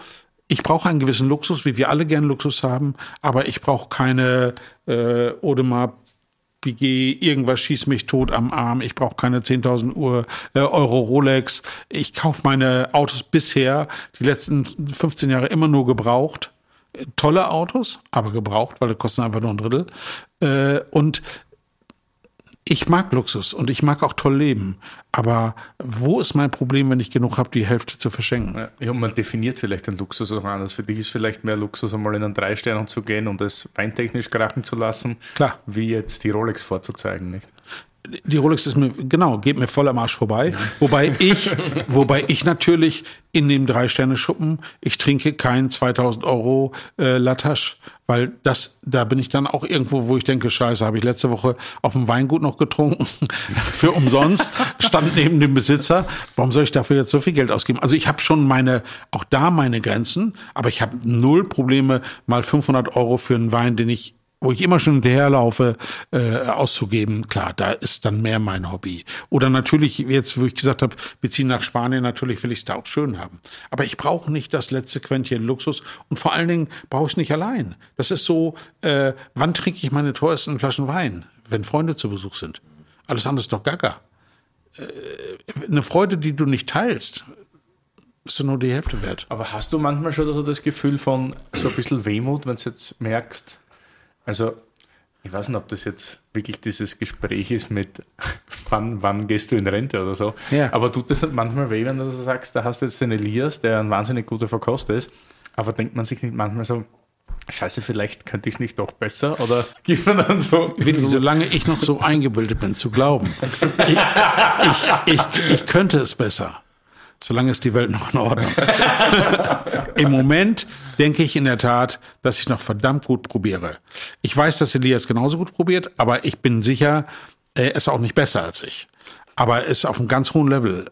ich brauche einen gewissen Luxus, wie wir alle gern Luxus haben, aber ich brauche keine äh, Audemars Piguet, irgendwas schießt mich tot am Arm, ich brauche keine 10.000 Uhr, äh, Euro Rolex. Ich kaufe meine Autos bisher, die letzten 15 Jahre immer nur gebraucht. Tolle Autos, aber gebraucht, weil die kosten einfach nur ein Drittel. Äh, und ich mag Luxus und ich mag auch toll leben. Aber wo ist mein Problem, wenn ich genug habe, die Hälfte zu verschenken?
Ja, man definiert vielleicht den Luxus auch anders. Für dich ist vielleicht mehr Luxus, einmal in einen drei Sternen zu gehen und es weintechnisch krachen zu lassen,
Klar.
wie jetzt die Rolex vorzuzeigen, nicht?
Die Rolex ist mir, genau, geht mir voll am Arsch vorbei. Wobei ich, wobei ich natürlich in dem Drei-Sterne-Schuppen, ich trinke kein 2000 Euro äh, Latache, weil das, da bin ich dann auch irgendwo, wo ich denke, scheiße, habe ich letzte Woche auf dem Weingut noch getrunken, für umsonst, stand neben dem Besitzer. Warum soll ich dafür jetzt so viel Geld ausgeben? Also ich habe schon meine, auch da meine Grenzen, aber ich habe null Probleme, mal 500 Euro für einen Wein, den ich wo ich immer schon hinterherlaufe, äh, auszugeben, klar, da ist dann mehr mein Hobby. Oder natürlich, jetzt, wo ich gesagt habe, wir ziehen nach Spanien, natürlich will ich es da auch schön haben. Aber ich brauche nicht das letzte Quäntchen Luxus und vor allen Dingen brauche ich es nicht allein. Das ist so, äh, wann trinke ich meine teuersten Flaschen Wein? Wenn Freunde zu Besuch sind. Alles andere ist doch gaga. Äh, eine Freude, die du nicht teilst, ist nur die Hälfte wert.
Aber hast du manchmal schon so das Gefühl von so ein bisschen Wehmut, wenn du jetzt merkst, also, ich weiß nicht, ob das jetzt wirklich dieses Gespräch ist mit, wann, wann gehst du in Rente oder so. Ja. Aber tut das nicht manchmal weh, wenn du so sagst, da hast du jetzt den Elias, der ein wahnsinnig guter Verkoster ist, aber denkt man sich nicht manchmal so, Scheiße, vielleicht könnte ich es nicht doch besser oder gibt man dann so.
Willi, solange ich noch so eingebildet bin zu glauben, ich, ich, ich, ich könnte es besser. Solange ist die Welt noch in Ordnung. Im Moment denke ich in der Tat, dass ich noch verdammt gut probiere. Ich weiß, dass Elias genauso gut probiert, aber ich bin sicher, er ist auch nicht besser als ich. Aber er ist auf einem ganz hohen Level,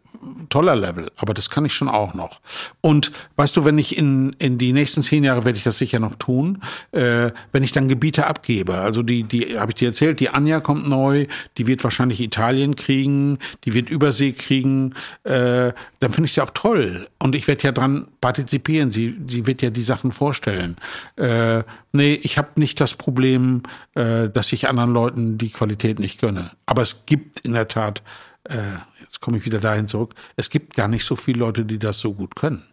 toller Level, aber das kann ich schon auch noch. Und weißt du, wenn ich in, in die nächsten zehn Jahre werde ich das sicher noch tun, äh, wenn ich dann Gebiete abgebe. Also die, die habe ich dir erzählt, die Anja kommt neu, die wird wahrscheinlich Italien kriegen, die wird Übersee kriegen, äh, dann finde ich sie auch toll. Und ich werde ja dran partizipieren, sie, sie wird ja die Sachen vorstellen. Äh, nee, ich habe nicht das Problem, äh, dass ich anderen Leuten die Qualität nicht gönne. Aber es gibt in der Tat äh, jetzt komme ich wieder dahin zurück, es gibt gar nicht so viele Leute, die das so gut können.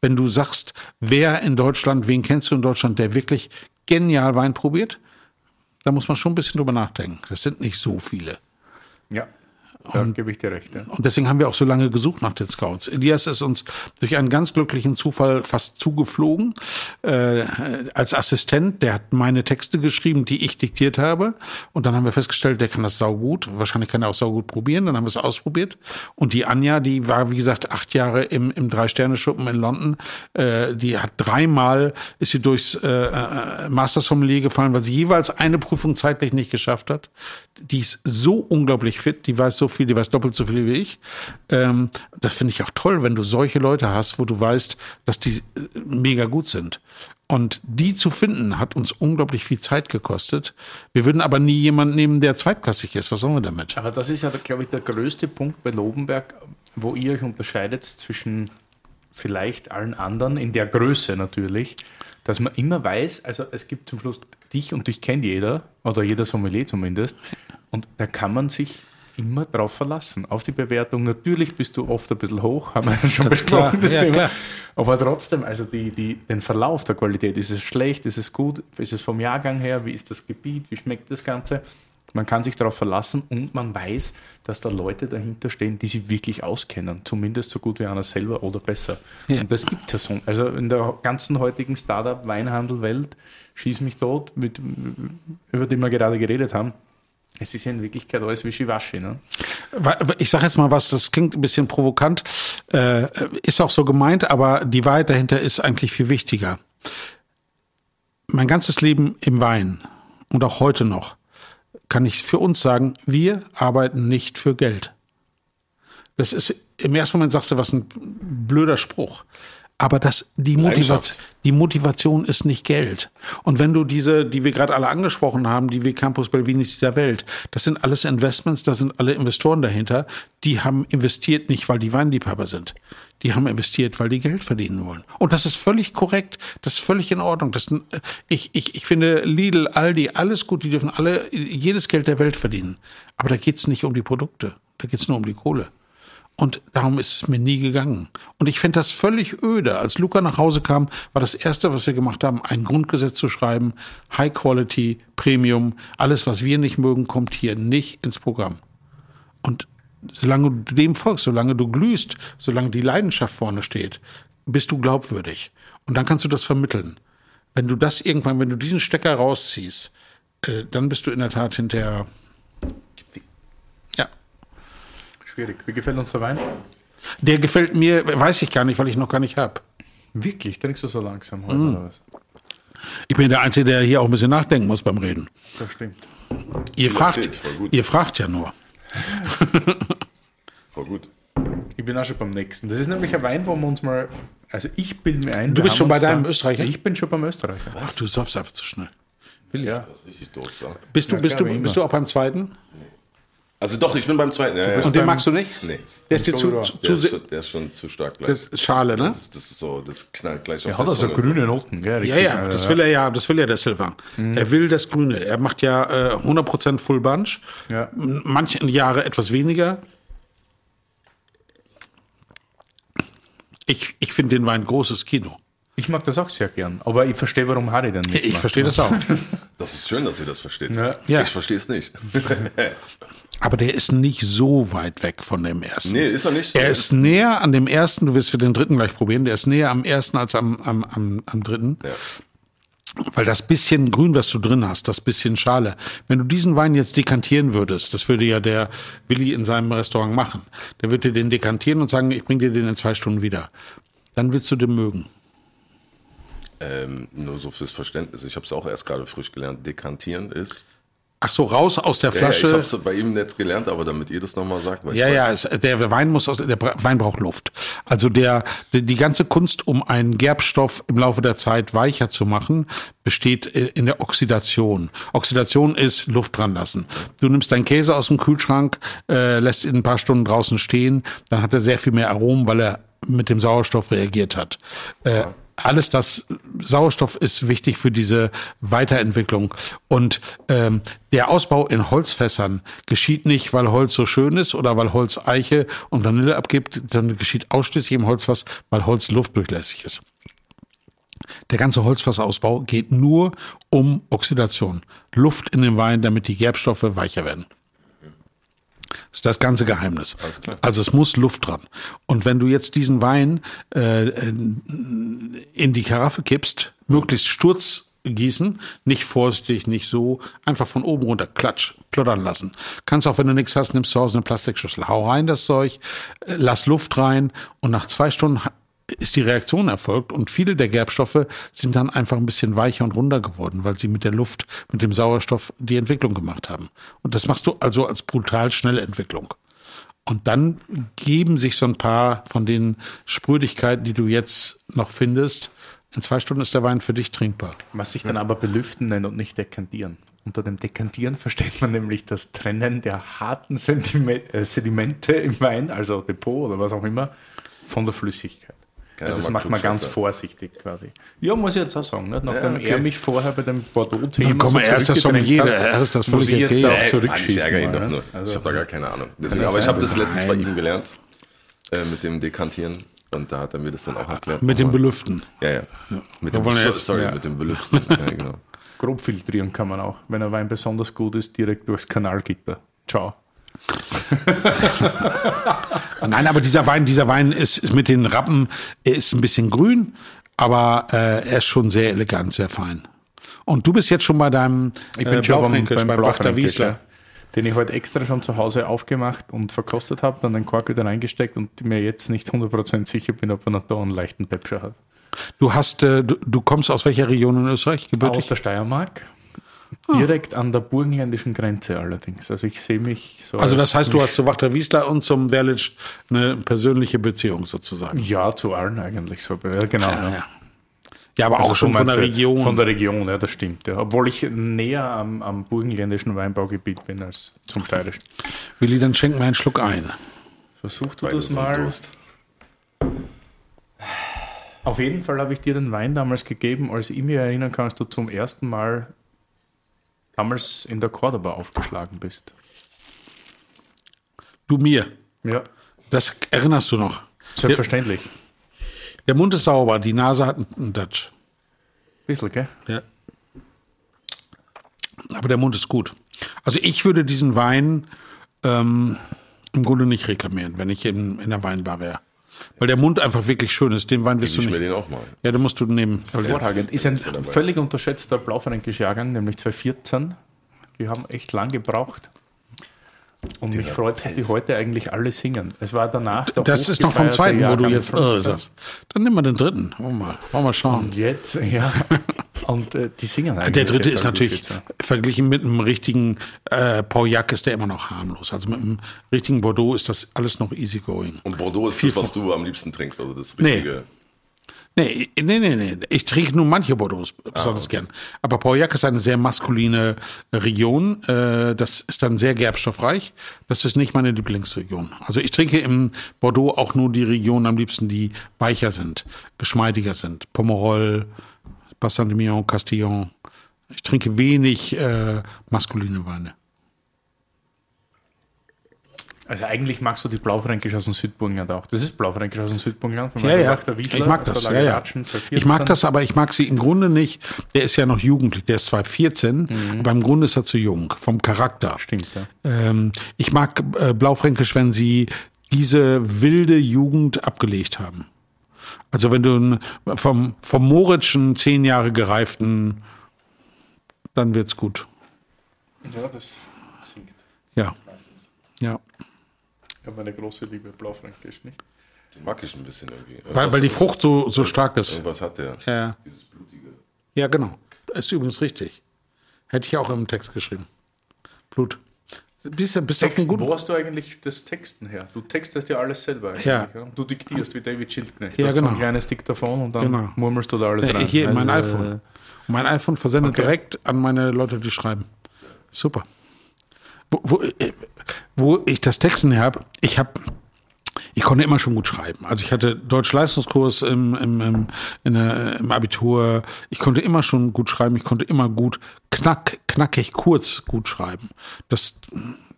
Wenn du sagst, wer in Deutschland, wen kennst du in Deutschland, der wirklich genial Wein probiert, da muss man schon ein bisschen drüber nachdenken. Das sind nicht so viele.
Ja, da gebe ich dir recht. Ja.
Und deswegen haben wir auch so lange gesucht nach den Scouts. Elias ist uns durch einen ganz glücklichen Zufall fast zugeflogen äh, als Assistent. Der hat meine Texte geschrieben, die ich diktiert habe. Und dann haben wir festgestellt, der kann das saugut. Wahrscheinlich kann er auch saugut probieren. Dann haben wir es ausprobiert. Und die Anja, die war, wie gesagt, acht Jahre im, im Drei-Sterne-Schuppen in London. Äh, die hat dreimal, ist sie durchs äh, äh, Master Sommelier gefallen, weil sie jeweils eine Prüfung zeitlich nicht geschafft hat. Die ist so unglaublich fit, die weiß so viel, die weiß doppelt so viel wie ich. Ähm, das finde ich auch toll, wenn du solche Leute hast, wo du weißt, dass die äh, mega gut sind. Und die zu finden, hat uns unglaublich viel Zeit gekostet. Wir würden aber nie jemanden nehmen, der zweitklassig ist. Was sollen wir damit?
Aber das ist ja, glaube ich, der größte Punkt bei Lobenberg, wo ihr euch unterscheidet zwischen vielleicht allen anderen, in der Größe natürlich, dass man immer weiß, also es gibt zum Schluss dich und dich kennt jeder, oder jeder Sommelier zumindest, und da kann man sich immer drauf verlassen, auf die Bewertung. Natürlich bist du oft ein bisschen hoch, haben wir ja schon besprochen, das
Ja,
Thema.
klar.
Aber trotzdem, also die, die, den Verlauf der Qualität, ist es schlecht, ist es gut, ist es vom Jahrgang her, wie ist das Gebiet, wie schmeckt das Ganze? Man kann sich darauf verlassen und man weiß, dass da Leute dahinter stehen, die sich wirklich auskennen. Zumindest so gut wie einer selber oder besser.
Ja.
Und das gibt es ja so. Also in der ganzen heutigen Startup-Weinhandel-Welt, schieß mich tot, mit, über die wir gerade geredet haben. Es ist ja in Wirklichkeit alles Wischiwaschi. Ne?
Ich sage jetzt mal was, das klingt ein bisschen provokant, äh, ist auch so gemeint, aber die Wahrheit dahinter ist eigentlich viel wichtiger. Mein ganzes Leben im Wein und auch heute noch kann ich für uns sagen, wir arbeiten nicht für Geld. Das ist im ersten Moment sagst du, was ein blöder Spruch. Aber das, die, Motivation, die Motivation ist nicht Geld. Und wenn du diese, die wir gerade alle angesprochen haben, die wie Campus Belvinis dieser Welt, das sind alles Investments, da sind alle Investoren dahinter, die haben investiert nicht, weil die Weinliebhaber sind. Die haben investiert, weil die Geld verdienen wollen. Und das ist völlig korrekt, das ist völlig in Ordnung. Das, ich, ich, ich finde Lidl, Aldi, alles gut, die dürfen alle jedes Geld der Welt verdienen. Aber da geht's nicht um die Produkte, da geht's nur um die Kohle. Und darum ist es mir nie gegangen. Und ich finde das völlig öde. Als Luca nach Hause kam, war das Erste, was wir gemacht haben, ein Grundgesetz zu schreiben. High Quality, Premium, alles, was wir nicht mögen, kommt hier nicht ins Programm. Und solange du dem folgst, solange du glühst, solange die Leidenschaft vorne steht, bist du glaubwürdig. Und dann kannst du das vermitteln. Wenn du das irgendwann, wenn du diesen Stecker rausziehst, äh, dann bist du in der Tat hinterher, ja,
Schwierig. Wie gefällt uns der Wein?
Der gefällt mir, weiß ich gar nicht, weil ich noch gar nicht hab.
Wirklich? Trinkst du so langsam heute
Mhm.
oder was?
Ich bin der Einzige, der hier auch ein bisschen nachdenken muss beim Reden.
Das stimmt.
Ihr fragt, ihr fragt ja nur.
Voll gut.
Ich bin auch schon beim nächsten. Das ist nämlich ein Wein, wo wir uns mal. Also ich bilde mir ein.
Du bist schon bei deinem
da-
Österreicher?
Ich bin schon beim Österreicher.
Ach, du saufst einfach zu schnell.
Ja.
Das ist richtig doof, ja.
Bist du,
Ja,
bist du, bist du auch beim zweiten?
Also doch, ich bin beim zweiten. Ja, ja.
Und den magst du nicht?
Nee.
Der ist dir zu, zu,
Der ist, schon, der ist schon zu stark gleich.
das ist Schale, ne?
Das, ist- das ist so, das knallt gleich auf
Er hat
der
also
Zunge.
grüne Noten. Ja,
Ja,
richtig.
ja, das will er ja, das will ja der Silvan. Er will das Grüne. Er macht ja äh, 100% Full Bunch.
Ja.
Manche Jahre etwas weniger. Ich, ich finde den Wein großes Kino.
Ich mag das auch sehr gern. Aber ich verstehe, warum Harry dann nicht
Ich verstehe das auch.
Das ist schön, dass ihr das versteht.
Ja.
Ja.
Ich verstehe es nicht.
Aber der ist nicht so weit weg von dem ersten.
nee, ist er nicht.
Er ist näher an dem ersten, du wirst für den dritten gleich probieren, der ist näher am ersten als am, am, am, am dritten.
Ja.
Weil das bisschen Grün, was du drin hast, das bisschen Schale, wenn du diesen Wein jetzt dekantieren würdest, das würde ja der Willi in seinem Restaurant machen, der würde dir den dekantieren und sagen, ich bring dir den in zwei Stunden wieder. Dann würdest du den mögen.
Ähm, nur so fürs Verständnis. Ich habe es auch erst gerade frisch gelernt. Dekantieren ist.
Ach so, raus aus der
Ja, ja, ich
Flasche.
habe es bei ihm jetzt gelernt, aber damit ihr das nochmal sagt, weil
Ja, ja, es, der Wein muss aus, der Wein braucht Luft. Also der, die, ganze Kunst, um einen Gerbstoff im Laufe der Zeit weicher zu machen, besteht in der Oxidation. Oxidation ist Luft dran lassen. Du nimmst deinen Käse aus dem Kühlschrank, äh, lässt ihn ein paar Stunden draußen stehen, dann hat er sehr viel mehr Aromen, weil er mit dem Sauerstoff reagiert hat. Äh, alles das Sauerstoff ist wichtig für diese Weiterentwicklung. Und ähm, der Ausbau in Holzfässern geschieht nicht, weil Holz so schön ist oder weil Holz Eiche und Vanille abgibt, sondern geschieht ausschließlich im Holzfass, weil Holz luftdurchlässig ist. Der ganze Holzfassausbau geht nur um Oxidation. Luft in den Wein, damit die Gerbstoffe weicher werden. Das ist das ganze Geheimnis. Also es muss Luft dran. Und wenn du jetzt diesen Wein äh, in die Karaffe kippst, möglichst Sturz gießen, nicht vorsichtig, nicht so, einfach von oben runter, klatsch, plottern lassen. Kannst auch, wenn du nichts hast, nimmst zu Hause eine Plastikschüssel, hau rein das Zeug, äh, lass Luft rein und nach zwei Stunden ist die Reaktion erfolgt und viele der Gerbstoffe sind dann einfach ein bisschen weicher und runder geworden, weil sie mit der Luft, mit dem Sauerstoff die Entwicklung gemacht haben. Und das machst du also als brutal schnelle Entwicklung. Und dann geben sich so ein paar von den Sprödigkeiten, die du jetzt noch findest. In zwei Stunden ist der Wein für dich trinkbar.
Was sich dann aber belüften nennt und nicht dekantieren. Unter dem Dekantieren versteht man nämlich das Trennen der harten äh, Sedimente im Wein, also Depot oder was auch immer, von der Flüssigkeit.
Keiner
das macht man ganz vorsichtig quasi. Ja, muss ich jetzt auch sagen. Nicht? Nachdem
okay.
er mich vorher bei dem Bordeaux-Thema
Dann komm er ist das
zurückgedrängt
Sommelier,
hat,
er ist das
muss
völlig
ich jetzt
okay.
da auch
ich
zurückschießen.
ärgere ihn
mal,
doch
ne?
nur.
Also,
ich habe da gar keine Ahnung. Deswegen,
ja
aber ich habe das letztens bei
nein.
ihm gelernt, äh, mit dem Dekantieren. Und da hat er mir das dann auch erklärt.
Mit dem. Belüften.
Ja, ja. Mit
Wir
dem, so,
jetzt-
sorry,
ja.
mit dem Belüften. ja, genau.
grob filtrieren kann man auch. Wenn ein Wein besonders gut ist, direkt durchs Kanalgitter. Ciao.
Nein, aber dieser Wein, dieser Wein ist, ist mit den Rappen, er ist ein bisschen grün, aber äh, er ist schon sehr elegant, sehr fein. Und du bist jetzt schon bei deinem
Ich bin schon beim, beim
Wachter
Blaufränkisch,
Wiesler.
den ich heute extra schon zu Hause aufgemacht und verkostet habe, dann den Kork wieder reingesteckt und mir jetzt nicht 100% sicher bin, ob er noch da einen leichten Pepscher hat.
Du hast, äh, du, du kommst aus welcher Region in Österreich?
Aus
Gebürtig?
der Steiermark. Direkt an der burgenländischen Grenze allerdings. Also ich sehe mich so.
Also
als-
das heißt, du hast zu Wachter Wiesler und zum Werlitsch eine persönliche Beziehung sozusagen.
Ja, zu allen eigentlich so. Ja, genau. Ja,
Ja, ja aber
Also
auch schon von der? Region.
Von der Region, ja, das stimmt. Ja. Obwohl ich näher am, am burgenländischen Weinbaugebiet bin als zum steirischen.
Willi, dann schenk mir einen Schluck ein.
Versuch du das mal.
Durst.
Auf jeden Fall habe ich dir den Wein damals gegeben, als ich mich erinnern kann, als du zum ersten Mal damals in der Cordoba aufgeschlagen bist.
Du mir.
Ja,
Das erinnerst du noch.
selbstverständlich.
Der Mund ist sauber, die Nase hat einen Dutch.
Bisschen, gell?
Ja. Aber der Mund ist gut. Also ich würde diesen Wein ähm, im Grunde nicht reklamieren, wenn ich in, in der Weinbar wäre. Weil der Mund einfach wirklich schön ist. Den Wein
Gib
du
ich mir
nicht.
den auch mal.
Ja, den musst du nehmen.
Hervorragend. Ist ein völlig unterschätzter Blaufränkisch Jahrgang, nämlich 2014. Die haben echt lang gebraucht. Und mich freut, dass die heute eigentlich alle singen. Es war danach der
Das ist noch vom zweiten, wo du jetzt
15.
äh, sagst. Dann nimm mal den dritten. Wollen wir mal, wollen wir schauen.
Und jetzt, ja. Und äh, die singen eigentlich.
Der dritte
jetzt
ist natürlich,
14.
verglichen mit einem richtigen äh, Pauillac ist der immer noch harmlos. Also mit einem richtigen Bordeaux ist das alles noch easygoing.
Und Bordeaux ist das, was du am liebsten trinkst. Also das richtige.
Nee, nee, nee, nee. Ich trinke nur manche Bordeaux besonders gern. Aber Pauillac ist eine sehr maskuline Region. Äh, Das ist dann sehr gerbstoffreich. Das ist nicht meine Lieblingsregion. Also ich trinke im Bordeaux auch nur die Regionen am liebsten, die weicher sind, geschmeidiger sind. Pomerol, Bassin de Millon, Castillon. Ich trinke wenig äh, maskuline Weine.
Also eigentlich magst du die Blaufränkisch aus dem Südburgenland auch. Das ist Blaufränkisch aus dem Südburgenland.
Ja, ja.
Wiesler,
Ich mag das.
der
Ja, ja.
Lageratschen, 2014.
Ich mag das, aber ich mag sie im Grunde nicht. Der ist ja noch jugendlich. Der ist zwar 14, aber im Grunde ist er zu jung. Vom Charakter.
Stimmt, ja.
Ähm, ich mag äh, Blaufränkisch, wenn sie diese wilde Jugend abgelegt haben. Also wenn du einen- vom, vom Moritschen zehn Jahre gereiften, dann wird's gut.
Ja, das singt.
Ja. Ja.
Habe meine große Liebe Blaufränkisch, nicht?
Den mag ich ein bisschen irgendwie.
Weil,
Irgendwas-
weil die Frucht so, so stark ist.
Irgendwas hat der.
Ja.
Dieses blutige.
Ja, genau. Ist übrigens richtig. Hätte ich auch im Text geschrieben. Blut. Bist du bist
Texten,
guten
wo hast du eigentlich das Texten her? Du textest ja alles selber. eigentlich,
Ja.
Du diktierst wie David Schildknecht.
Ja,
du hast so
genau.
ein kleines Diktafon und dann
Genau.
murmelst du da alles
Äh,
rein.
Hier in mein
Also,
iPhone. Und mein iPhone versendet
Okay.
direkt an meine Leute, die schreiben. Super. Wo, wo, äh, wo ich das Texten habe, ich habe, ich konnte immer schon gut schreiben. Also ich hatte Deutsch-Leistungskurs im, im, im, der, im Abitur. Ich konnte immer schon gut schreiben. Ich konnte immer gut knack, knackig, kurz gut schreiben. Das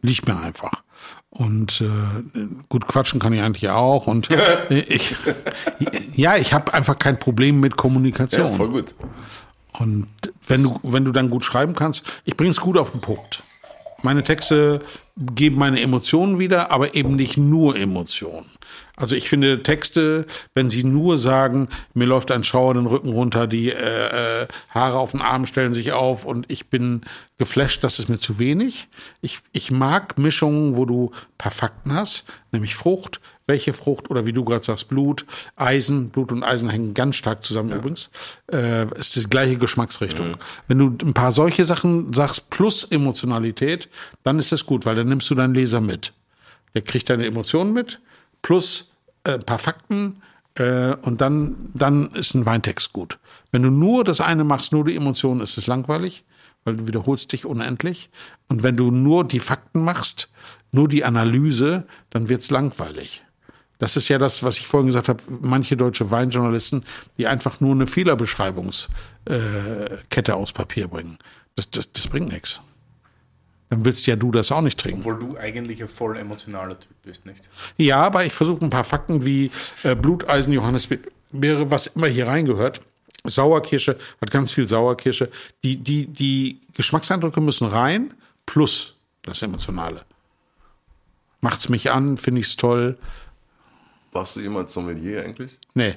liegt mir einfach. Und äh, gut quatschen kann ich eigentlich auch. Und ich, ja, ich habe einfach kein Problem mit Kommunikation.
Ja, voll gut.
Und wenn du, wenn du dann gut schreiben kannst, ich bringe es gut auf den Punkt. Meine Texte geben meine Emotionen wieder, aber eben nicht nur Emotionen. Also ich finde Texte, wenn sie nur sagen, mir läuft ein Schauer den Rücken runter, die äh, äh, Haare auf den Arm stellen sich auf und ich bin geflasht, das ist mir zu wenig. Ich, ich mag Mischungen, wo du ein paar Fakten hast, nämlich Frucht, welche Frucht oder wie du gerade sagst, Blut, Eisen, Blut und Eisen hängen ganz stark zusammen übrigens. Äh, ist die gleiche Geschmacksrichtung. Wenn du ein paar solche Sachen sagst plus Emotionalität, dann ist das gut, weil dann nimmst du deinen Leser mit. Der kriegt deine Emotionen mit, plus äh, ein paar Fakten äh, und dann, dann ist ein Weintext gut. Wenn du nur das eine machst, nur die Emotionen, ist es langweilig, weil du wiederholst dich unendlich. Und wenn du nur die Fakten machst, nur die Analyse, dann wird's langweilig. Das ist ja das, was ich vorhin gesagt habe, manche deutsche Weinjournalisten, die einfach nur eine Fehlerbeschreibungskette äh, aus Papier bringen. Das, das, das bringt nichts. Dann willst ja du das auch nicht trinken.
Obwohl du eigentlich ein voll emotionaler Typ bist, nicht?
Ja, aber ich versuche ein paar Fakten wie äh, Bluteisen, Johannisbeere, was immer hier reingehört. Sauerkirsche hat ganz viel Sauerkirsche. Die, die, die Geschmackseindrücke müssen rein, plus das Emotionale. Macht's mich an, finde ich's toll.
Warst du jemals Sommelier eigentlich?
Nee,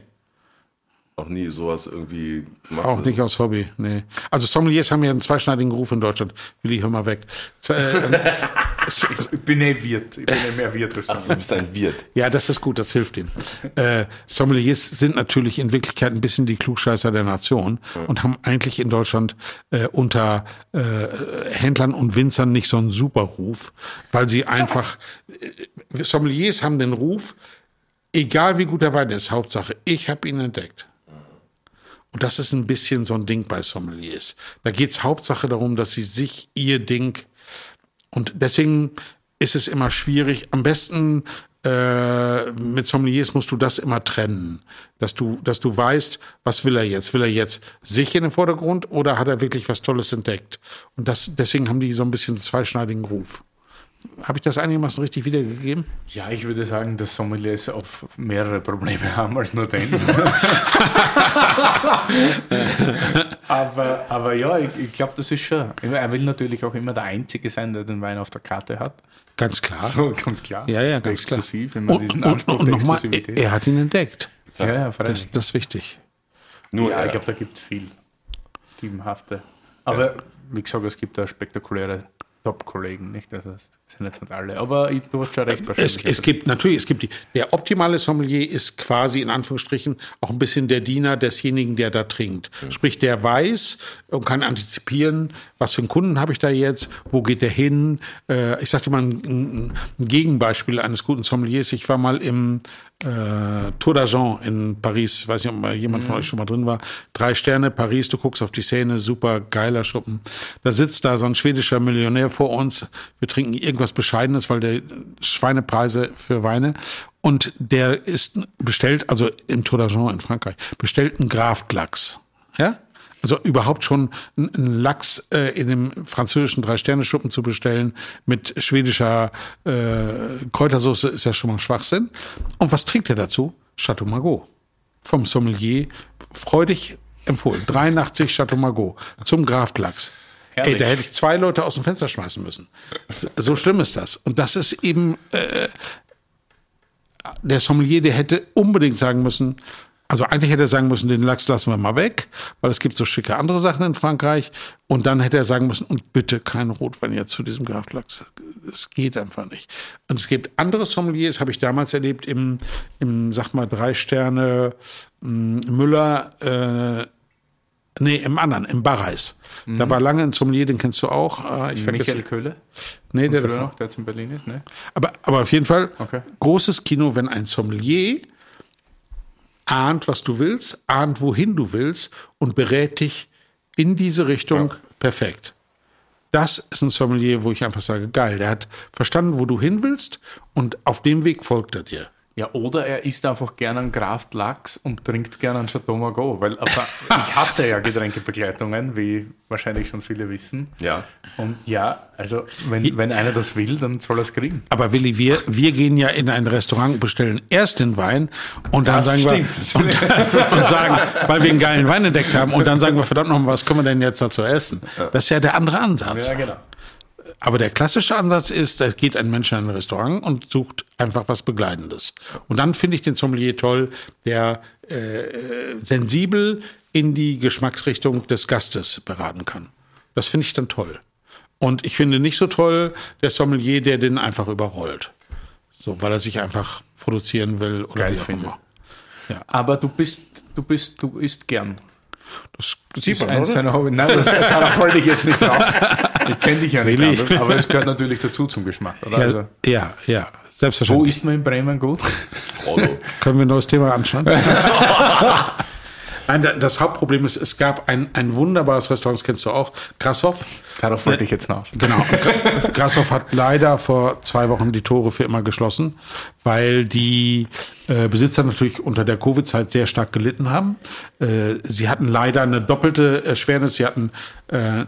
Auch nie sowas irgendwie gemacht?
auch nicht aus Hobby. Nee. Also Sommeliers haben ja einen zweischneidigen Ruf in Deutschland. Will ich hör mal weg. Äh,
Ich bin eh Wirt. Ich bin eh mehr Wirt
Ach, du bist ein Wirt.
Ja, das ist gut, das hilft ihnen. Äh, Sommeliers sind natürlich in Wirklichkeit ein bisschen die Klugscheißer der Nation und haben eigentlich in Deutschland äh, unter äh, Händlern und Winzern nicht so einen super Ruf, weil sie einfach, äh, Sommeliers haben den Ruf, egal wie gut der Wein ist, Hauptsache, ich habe ihn entdeckt. Und das ist ein bisschen so ein Ding bei Sommeliers. Da geht's Hauptsache darum, dass sie sich ihr Ding und deswegen ist es immer schwierig. Am besten äh, mit Sommeliers musst du das immer trennen, dass du, dass du weißt, was will er jetzt? Will er jetzt sich in den Vordergrund oder hat er wirklich was Tolles entdeckt? Und das, deswegen haben die so ein bisschen zweischneidigen Ruf. Habe ich das einigermaßen richtig wiedergegeben?
Ja, ich würde sagen, dass Sommeliers auf mehrere Probleme haben als nur den. aber, aber ja, ich, ich glaube, das ist schon. Er will natürlich auch immer der Einzige sein, der den Wein auf der Karte hat.
Ganz klar.
So, ganz klar.
Ja, ja, ganz klar.
Exklusiv, wenn man
Und,
diesen
und,
Anspruch
und
der
nochmal,
Exklusivität
er hat ihn entdeckt.
Ja, ja,
Das,
freilich.
das ist wichtig.
Nur
ja,
er.
ich glaube, da gibt es viel Diebenhafte. Aber wie gesagt, es gibt da spektakuläre Top-Kollegen, nicht? Also, das sind jetzt nicht alle. Aber ich, du hast schon recht
Es,
wahrscheinlich.
es gibt natürlich, es gibt die, der optimale Sommelier ist quasi in Anführungsstrichen auch ein bisschen der Diener desjenigen, der da trinkt. Sprich, der weiß und kann antizipieren, was für einen Kunden habe ich da jetzt, wo geht der hin. Äh, ich sagte mal ein, ein Gegenbeispiel eines guten Sommeliers. Ich war mal im äh, Tour d'Argent in Paris. Weiß nicht, ob mal jemand von euch schon mal drin war. Drei Sterne Paris, du guckst auf die Szene, super geiler Schuppen. Da sitzt da so ein schwedischer Millionär vor uns. Wir trinken irgendwas Bescheidenes, weil der Schweinepreise für Weine. Und der ist bestellt, also im Tour d'Argent in Frankreich, bestellt einen Graf Lachs. Ja? Also überhaupt schon einen Lachs äh, in dem französischen Drei-Sterne-Schuppen zu bestellen mit schwedischer äh, Kräutersoße ist ja schon mal Schwachsinn. Und was trinkt er dazu? Chateau Margaux. Vom Sommelier freudig empfohlen. 83 Chateau Margaux zum Graf Lachs. Ey,
Herrlich.
da hätte ich zwei Leute aus dem Fenster schmeißen müssen. So schlimm ist das. Und das ist eben äh, der Sommelier, der hätte unbedingt sagen müssen, Also eigentlich hätte er sagen müssen, den Lachs lassen wir mal weg, weil es gibt so schicke andere Sachen in Frankreich. Und dann hätte er sagen müssen, und bitte kein Rotwein jetzt zu diesem Graflachs. Es geht einfach nicht. Und es gibt andere Sommeliers, habe ich damals erlebt, im, im sag mal, drei Sterne mh, Müller, äh, nee, im anderen, im Barreis. Da war lange ein Sommelier, den kennst du auch. Äh, ich vergesse-
Michael Köhle?
Nee, der davor.
noch, der jetzt in Berlin ist, ne?
Aber, aber auf jeden Fall
Okay.
großes Kino, wenn ein Sommelier ahnt, was du willst, ahnt, wohin du willst und berät dich in diese Richtung perfekt. Das ist ein Sommelier, wo ich einfach sage, geil, der hat verstanden, wo du hin willst und auf dem Weg folgt er dir.
Ja, oder er isst einfach gerne einen Kraft Lachs und trinkt gerne einen Chateau Margaux, weil ich hasse ja Getränkebegleitungen, wie wahrscheinlich schon viele wissen.
Ja.
Und ja, also wenn, wenn einer das will, dann soll er es kriegen.
Aber Willi, wir, wir gehen ja in ein Restaurant, bestellen erst den Wein und dann
Das
sagen
stimmt.
wir und, und sagen, weil wir einen geilen Wein entdeckt haben und dann sagen wir verdammt nochmal, was können wir denn jetzt dazu essen? Das ist ja der andere Ansatz.
genau.
Aber der klassische Ansatz ist, da geht ein Mensch in ein Restaurant und sucht einfach was Begleitendes. Und dann finde ich den Sommelier toll, der äh, sensibel in die Geschmacksrichtung des Gastes beraten kann. Das finde ich dann toll. Und ich finde nicht so toll der Sommelier, der den einfach überrollt. So, weil er sich einfach produzieren will oder
Geil
wie auch
finde.
immer.
Aber du bist, du bist, du isst gern.
Das sieht
ist
man,
eins
oder?
seiner Hobby. Nein, das, wollte ich jetzt nicht drauf. Ich kenne dich ja nicht,
Really?
anders, aber es gehört natürlich dazu zum Geschmack. Oder?
Ja,
Also,
ja, ja,
wo
selbstverständlich.
isst man in Bremen gut?
Können wir ein neues Thema anschauen? Nein, da- das Hauptproblem ist, es gab ein, ein wunderbares Restaurant, das kennst du auch, Grashoff.
Darauf wollte ich jetzt hinaus.
Genau. Und Gra- Grashoff hat leider vor zwei Wochen die Tore für immer geschlossen, weil die äh, Besitzer natürlich unter der Covid-Zeit sehr stark gelitten haben. Äh, sie hatten leider eine doppelte Erschwernis. Sie hatten äh,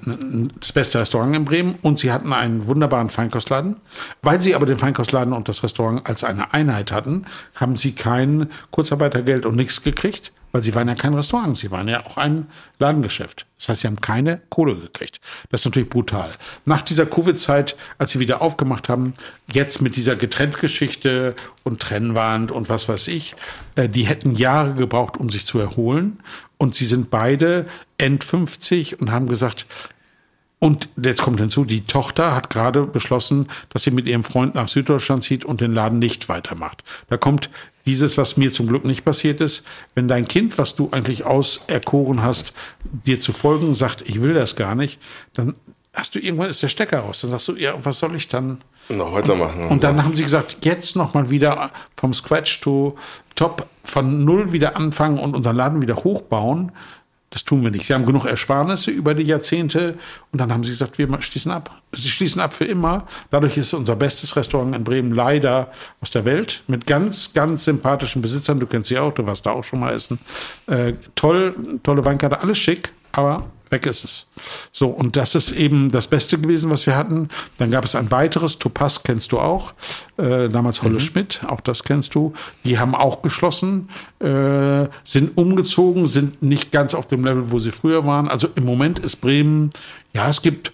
das beste Restaurant in Bremen und sie hatten einen wunderbaren Feinkostladen. Weil sie aber den Feinkostladen und das Restaurant als eine Einheit hatten, haben sie kein Kurzarbeitergeld und nichts gekriegt weil sie waren ja kein Restaurant, sie waren ja auch ein Ladengeschäft. Das heißt, sie haben keine Kohle gekriegt. Das ist natürlich brutal. Nach dieser Covid-Zeit, als sie wieder aufgemacht haben, jetzt mit dieser Getrenntgeschichte und Trennwand und was weiß ich, äh, die hätten Jahre gebraucht, um sich zu erholen. Und sie sind beide End 50 und haben gesagt, und jetzt kommt hinzu, die Tochter hat gerade beschlossen, dass sie mit ihrem Freund nach Süddeutschland zieht und den Laden nicht weitermacht. Da kommt dieses, was mir zum Glück nicht passiert ist, wenn dein Kind, was du eigentlich auserkoren hast, dir zu folgen, sagt, ich will das gar nicht, dann hast du irgendwann ist der Stecker raus. Dann sagst du, ja, und was soll ich dann?
Noch weitermachen.
Und dann haben sie gesagt, jetzt nochmal wieder vom Scratch to Top von Null wieder anfangen und unseren Laden wieder hochbauen. Das tun wir nicht. Sie haben genug Ersparnisse über die Jahrzehnte und dann haben sie gesagt, wir schließen ab. Sie schließen ab für immer. Dadurch ist unser bestes Restaurant in Bremen leider aus der Welt mit ganz, ganz sympathischen Besitzern. Du kennst sie auch, du warst da auch schon mal essen. Äh, toll, tolle Weinkarte, alles schick, aber weg ist es. So, und das ist eben das Beste gewesen, was wir hatten. Dann gab es ein weiteres, Topaz kennst du auch, äh, damals Holle Schmidt, auch das kennst du. Die haben auch geschlossen, äh, sind umgezogen, sind nicht ganz auf dem Level, wo sie früher waren. Also im Moment ist Bremen, ja, es gibt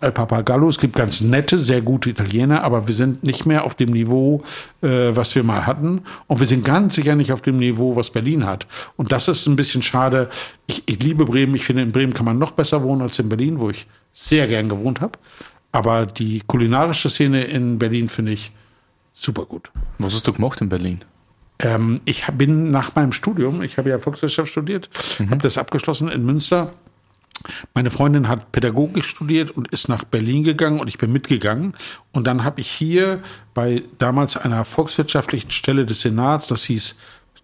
El Papagallo, es gibt ganz nette, sehr gute Italiener, aber wir sind nicht mehr auf dem Niveau, äh, was wir mal hatten. Und wir sind ganz sicher nicht auf dem Niveau, was Berlin hat. Und das ist ein bisschen schade. Ich, ich liebe Bremen. Ich finde, in Bremen kann man noch besser wohnen als in Berlin, wo ich sehr gern gewohnt habe. Aber die kulinarische Szene in Berlin finde ich super gut.
Was hast du gemacht in Berlin?
Ähm, ich bin nach meinem Studium, ich habe ja Volkswirtschaft studiert, habe das abgeschlossen in Münster. Meine Freundin hat Pädagogik studiert und ist nach Berlin gegangen und ich bin mitgegangen. Und dann habe ich hier bei damals einer volkswirtschaftlichen Stelle des Senats, das hieß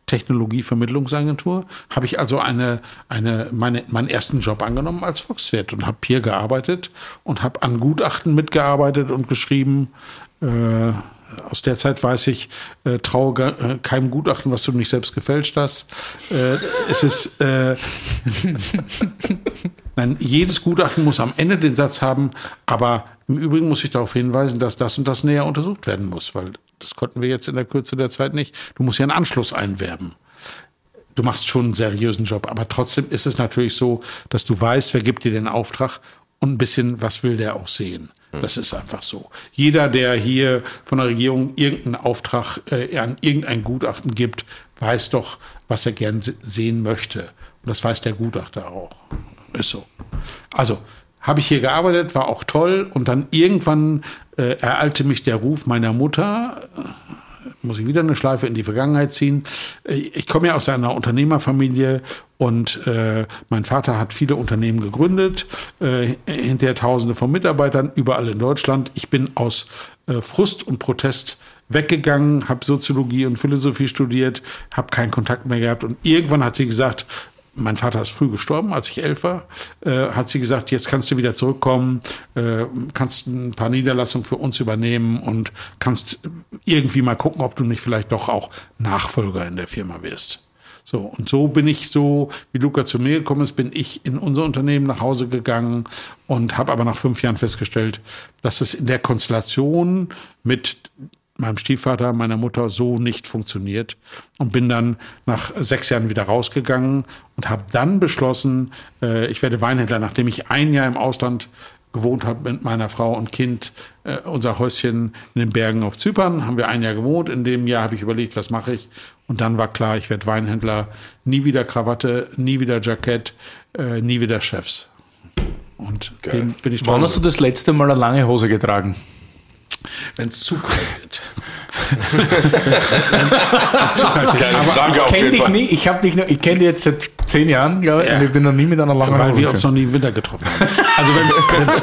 Technologievermittlungsagentur, habe ich also eine, eine, meine, meinen ersten Job angenommen als Volkswirt und habe hier gearbeitet und habe an Gutachten mitgearbeitet und geschrieben. Äh, aus der Zeit weiß ich, äh, traue äh, keinem Gutachten, was du nicht selbst gefälscht hast. Äh, es ist, äh, nein, jedes Gutachten muss am Ende den Satz haben, aber im Übrigen muss ich darauf hinweisen, dass das und das näher untersucht werden muss, weil das konnten wir jetzt in der Kürze der Zeit nicht. Du musst ja einen Anschluss einwerben. Du machst schon einen seriösen Job, aber trotzdem ist es natürlich so, dass du weißt, wer gibt dir den Auftrag und ein bisschen, was will der auch sehen. Das ist einfach so. Jeder, der hier von der Regierung irgendeinen Auftrag äh, an irgendein Gutachten gibt, weiß doch, was er gern se- sehen möchte. Und das weiß der Gutachter auch. Ist so. Also, habe ich hier gearbeitet, war auch toll. Und dann irgendwann äh, ereilte mich der Ruf meiner Mutter, muss ich wieder eine Schleife in die Vergangenheit ziehen. Äh, Ich komme ja aus einer Unternehmerfamilie und äh, mein Vater hat viele Unternehmen gegründet, äh, hinterher Tausende von Mitarbeitern überall in Deutschland. Ich bin aus äh, Frust und Protest weggegangen, habe Soziologie und Philosophie studiert, habe keinen Kontakt mehr gehabt und irgendwann hat sie gesagt, mein Vater ist früh gestorben, als ich elf war, äh, hat sie gesagt, jetzt kannst du wieder zurückkommen, äh, kannst ein paar Niederlassungen für uns übernehmen und kannst irgendwie mal gucken, ob du nicht vielleicht doch auch Nachfolger in der Firma wirst. So, und so bin ich so, wie Luca zu mir gekommen ist, bin ich in unser Unternehmen nach Hause gegangen und habe aber nach fünf Jahren festgestellt, dass es in der Konstellation mit meinem Stiefvater, meiner Mutter so nicht funktioniert und bin dann nach sechs Jahren wieder rausgegangen und habe dann beschlossen, äh, ich werde Weinhändler, nachdem ich ein Jahr im Ausland gewohnt habe mit meiner Frau und Kind. Äh, unser Häuschen in den Bergen auf Zypern haben wir ein Jahr gewohnt. In dem Jahr habe ich überlegt, was mache ich. Und dann war klar, ich werde Weinhändler. Nie wieder Krawatte, nie wieder Jackett, äh, nie wieder Chefs. Und dem bin ich
Wann hast du das letzte Mal eine lange Hose getragen?
Wenn es zu kalt wird. Wenn's zu kalt wird.
Keine
Aber
Kenn dich nie, ich habe dich noch, ich kenne dich jetzt seit zehn Jahren, glaube ich,
Ja.
und ich bin noch nie mit einer langen
weil
Hose.
wir uns noch nie im Winter getroffen haben. Also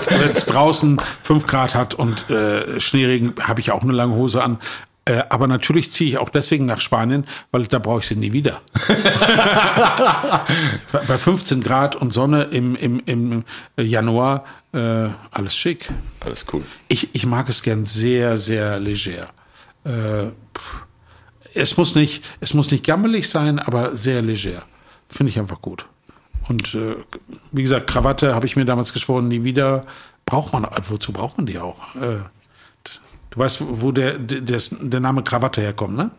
wenn es draußen fünf Grad hat und äh, Schneeregen, habe ich auch eine lange Hose an. Äh, aber natürlich ziehe ich auch deswegen nach Spanien, weil da brauche ich sie nie wieder. Bei 15 Grad und Sonne im, im, im Januar, äh, alles schick.
Alles cool.
Ich, ich mag es gern sehr, sehr leger. Äh, es, muss nicht, es muss nicht gammelig sein, aber sehr leger. Finde ich einfach gut. Und äh, wie gesagt, Krawatte habe ich mir damals geschworen, nie wieder. Braucht man, wozu braucht man die auch? Äh, du weißt, wo der, der, der Name Krawatte herkommt, ne?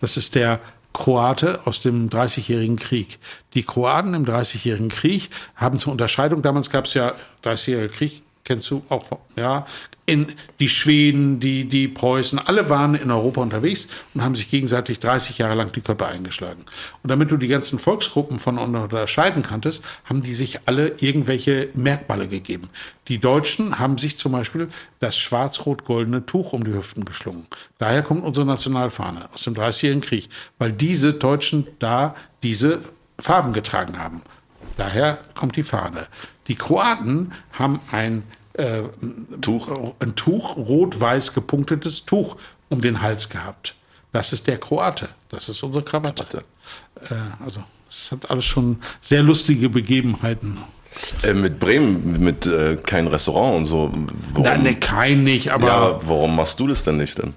Das ist der Kroate aus dem Dreißigjährigen Krieg. Die Kroaten im Dreißigjährigen Krieg haben zur Unterscheidung, damals gab es ja Dreißigjähriger Krieg, kennst du auch, von- ja, in die Schweden, die, die Preußen, alle waren in Europa unterwegs und haben sich gegenseitig 30 Jahre lang die Köpfe eingeschlagen. Und damit du die ganzen Volksgruppen voneinander unterscheiden kanntest, haben die sich alle irgendwelche Merkmale gegeben. Die Deutschen haben sich zum Beispiel das schwarz-rot-goldene Tuch um die Hüften geschlungen. Daher kommt unsere Nationalfahne aus dem Dreißigjährigen Krieg, weil diese Deutschen da diese Farben getragen haben. Daher kommt die Fahne. Die Kroaten haben ein äh,
Tuch.
ein Tuch, rot-weiß gepunktetes Tuch um den Hals gehabt. Das ist der Kroate. Das ist unsere Krawatte. Äh, also, es hat alles schon sehr lustige Begebenheiten.
Äh, mit Bremen, mit äh, kein Restaurant und so. Warum,
Nein, ne, kein nicht, aber,
ja, aber warum machst du das denn nicht denn?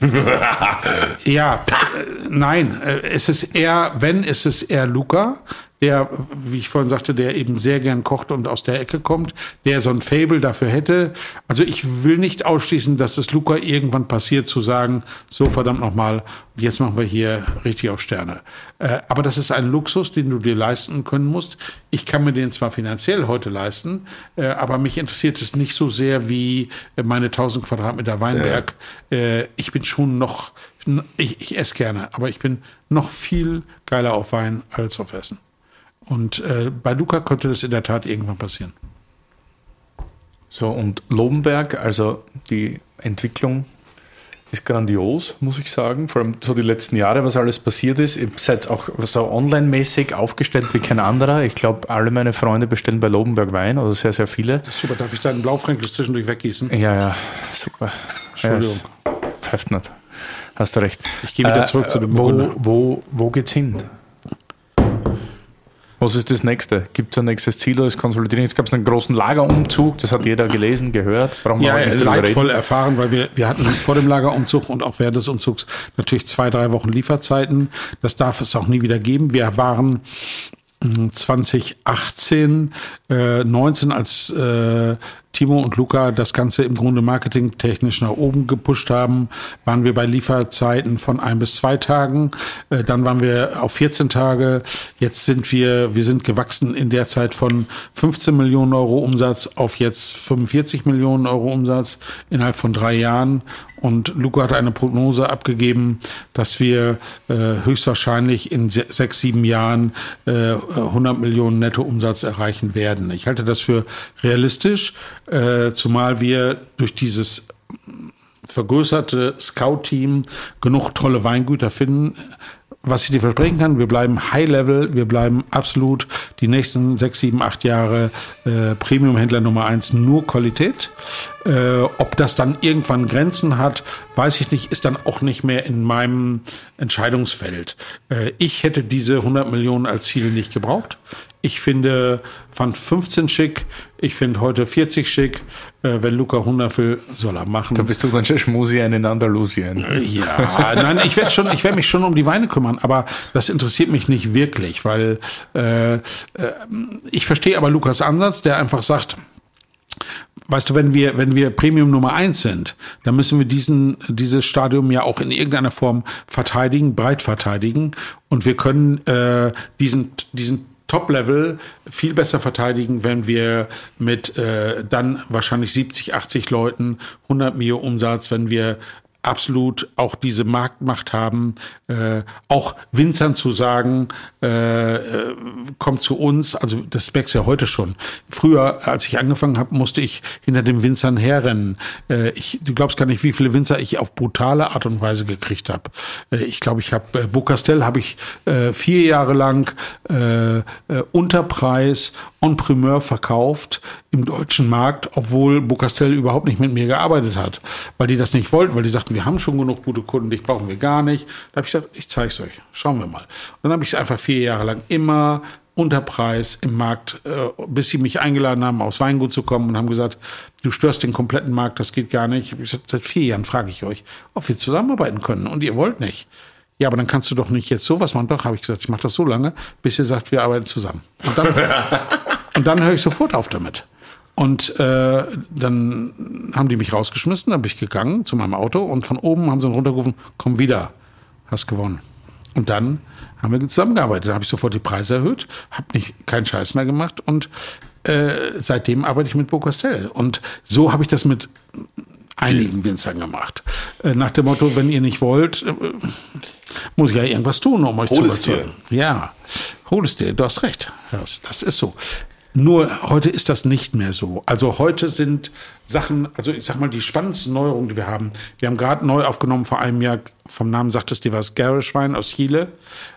Ja, äh, nein, äh, es ist eher, wenn, es ist eher Luca, der, wie ich vorhin sagte, der eben sehr gern kocht und aus der Ecke kommt, der so ein Fable dafür hätte. Also ich will nicht ausschließen, dass es Luca irgendwann passiert, zu sagen, so verdammt nochmal, jetzt machen wir hier richtig auf Sterne. Äh, aber das ist ein Luxus, den du dir leisten können musst. Ich kann mir den zwar finanziell heute leisten, äh, aber mich interessiert es nicht so sehr wie meine 1000 Quadratmeter Weinberg. Äh, ich bin schon noch, ich, ich esse gerne, aber ich bin noch viel geiler auf Wein als auf Essen. Und äh, bei Luca könnte das in der Tat irgendwann passieren.
So, und Lobenberg, also die Entwicklung ist grandios, muss ich sagen. Vor allem so die letzten Jahre, was alles passiert ist. Ihr seid auch so online-mäßig aufgestellt wie kein anderer. Ich glaube, alle meine Freunde bestellen bei Lobenberg Wein, also sehr, sehr viele.
Super, darf ich da einen Blaufränkisch zwischendurch weggießen?
Ja, ja, super.
Entschuldigung.
Ja, pfeift nicht. Hast du recht.
Ich gehe wieder zurück zu dem
wo,
Burgunder.
wo, wo geht's hin? Was ist das nächste? Gibt es ein nächstes Ziel als Konsolidierung? Jetzt gab es einen großen Lagerumzug, das hat jeder gelesen, gehört. Brauchen wir
Ja,
nicht
leidvoll
reden.
erfahren, weil wir, wir hatten vor dem Lagerumzug und auch während des Umzugs natürlich zwei, drei Wochen Lieferzeiten. Das darf es auch nie wieder geben. Wir waren 2018, äh, 19, als äh, Timo und Luca das Ganze im Grunde marketingtechnisch nach oben gepusht haben, waren wir bei Lieferzeiten von ein bis zwei Tagen. Äh, dann waren wir auf 14 Tage. Jetzt sind wir, wir sind gewachsen in der Zeit von 15 Millionen Euro Umsatz auf jetzt 45 Millionen Euro Umsatz innerhalb von drei Jahren. Und Luca hat eine Prognose abgegeben, dass wir äh, höchstwahrscheinlich in se sechs, sieben Jahren äh, 100 Millionen Nettoumsatz erreichen werden. Ich halte das für realistisch, äh, zumal wir durch dieses vergrößerte Scout-Team genug tolle Weingüter finden, was ich dir versprechen kann, wir bleiben High Level, wir bleiben absolut die nächsten sechs, sieben, acht Jahre äh, Premium-Händler Nummer eins, nur Qualität. Äh, ob das dann irgendwann Grenzen hat, weiß ich nicht, ist dann auch nicht mehr in meinem Entscheidungsfeld. Äh, ich hätte diese 100 Millionen als Ziel nicht gebraucht. Ich finde, fand 15 schick. Ich finde heute 40 schick. Äh, wenn Luca 100 will, soll er machen.
Da bist du dann schon Schmusi in Andalusien.
Ja, nein, ich werde schon, ich werde mich schon um die Weine kümmern, aber das interessiert mich nicht wirklich, weil äh, äh, ich verstehe aber Lukas Ansatz, der einfach sagt, Weißt du, wenn wir, wenn wir Premium Nummer eins sind, dann müssen wir diesen, dieses Stadium ja auch in irgendeiner Form verteidigen, breit verteidigen. Und wir können äh, diesen, diesen Top-Level viel besser verteidigen, wenn wir mit äh, dann wahrscheinlich 70, 80 Leuten 100 Mio Umsatz, wenn wir absolut auch diese Marktmacht haben, äh, auch Winzern zu sagen, äh, äh, kommt zu uns, also das merkst du ja heute schon. Früher, als ich angefangen habe, musste ich hinter den Winzern herrennen. Äh, ich, du glaubst gar nicht, wie viele Winzer ich auf brutale Art und Weise gekriegt habe. Äh, ich glaube, ich habe äh, Bocastel habe ich äh, vier Jahre lang äh, äh, Unterpreis en primeur verkauft im deutschen Markt, obwohl Bocastel überhaupt nicht mit mir gearbeitet hat, weil die das nicht wollten, weil die sagten, wir haben schon genug gute Kunden, dich brauchen wir gar nicht. Da habe ich gesagt, ich zeige es euch, schauen wir mal. Und dann habe ich es einfach vier Jahre lang immer unter Preis im Markt, äh, bis sie mich eingeladen haben, aufs Weingut zu kommen und haben gesagt, du störst den kompletten Markt, das geht gar nicht. Ich gesagt, seit vier Jahren frage ich euch, ob wir zusammenarbeiten können und ihr wollt nicht. Ja, aber dann kannst du doch nicht jetzt sowas machen. Doch, habe ich gesagt, ich mache das so lange, bis ihr sagt, wir arbeiten zusammen. Und dann, und dann höre ich sofort auf damit. Und äh, dann haben die mich rausgeschmissen, dann bin ich gegangen zu meinem Auto und von oben haben sie dann runtergerufen, komm wieder, hast gewonnen. Und dann haben wir zusammengearbeitet. Dann habe ich sofort die Preise erhöht, habe nicht keinen Scheiß mehr gemacht und äh, seitdem arbeite ich mit Bocastel. Und so habe ich das mit einigen Winzern gemacht. Äh, nach dem Motto, wenn ihr nicht wollt, äh, muss ich ja irgendwas tun, um euch
Hol
zu überzeugen. Ja, hol es dir. Du hast recht. Das ist so. Nur heute ist das nicht mehr so. Also heute sind Sachen, also ich sag mal, die spannendsten Neuerungen, die wir haben. Wir haben gerade neu aufgenommen vor einem Jahr, vom Namen sagt es dir was, Garishwein aus Chile.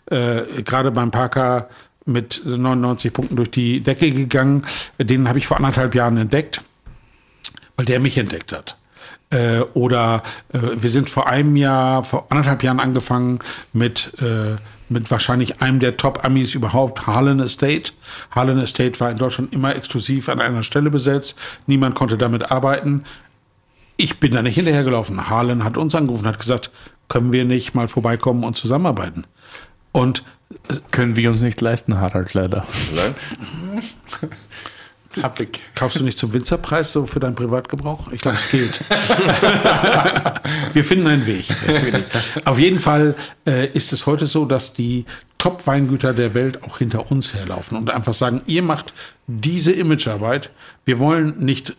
Äh, gerade beim Parker mit 99 Punkten durch die Decke gegangen. Den habe ich vor anderthalb Jahren entdeckt, weil der mich entdeckt hat. Äh, oder äh, wir sind vor einem Jahr, vor anderthalb Jahren angefangen mit, äh, mit wahrscheinlich einem der Top-Amis überhaupt, Harlan Estate. Harlan Estate war in Deutschland immer exklusiv an einer Stelle besetzt. Niemand konnte damit arbeiten. Ich bin da nicht hinterhergelaufen. Harlan hat uns angerufen, hat gesagt, können wir nicht mal vorbeikommen und zusammenarbeiten? Und
Können wir uns nicht leisten, Harald, leider.
Nein?
Ich.
Kaufst du nicht zum Winzerpreis so für deinen Privatgebrauch? Ich glaube, es gilt. Wir finden einen Weg. Auf jeden Fall äh, ist es heute so, dass die Top-Weingüter der Welt auch hinter uns herlaufen und einfach sagen, ihr macht diese Imagearbeit. Wir wollen nicht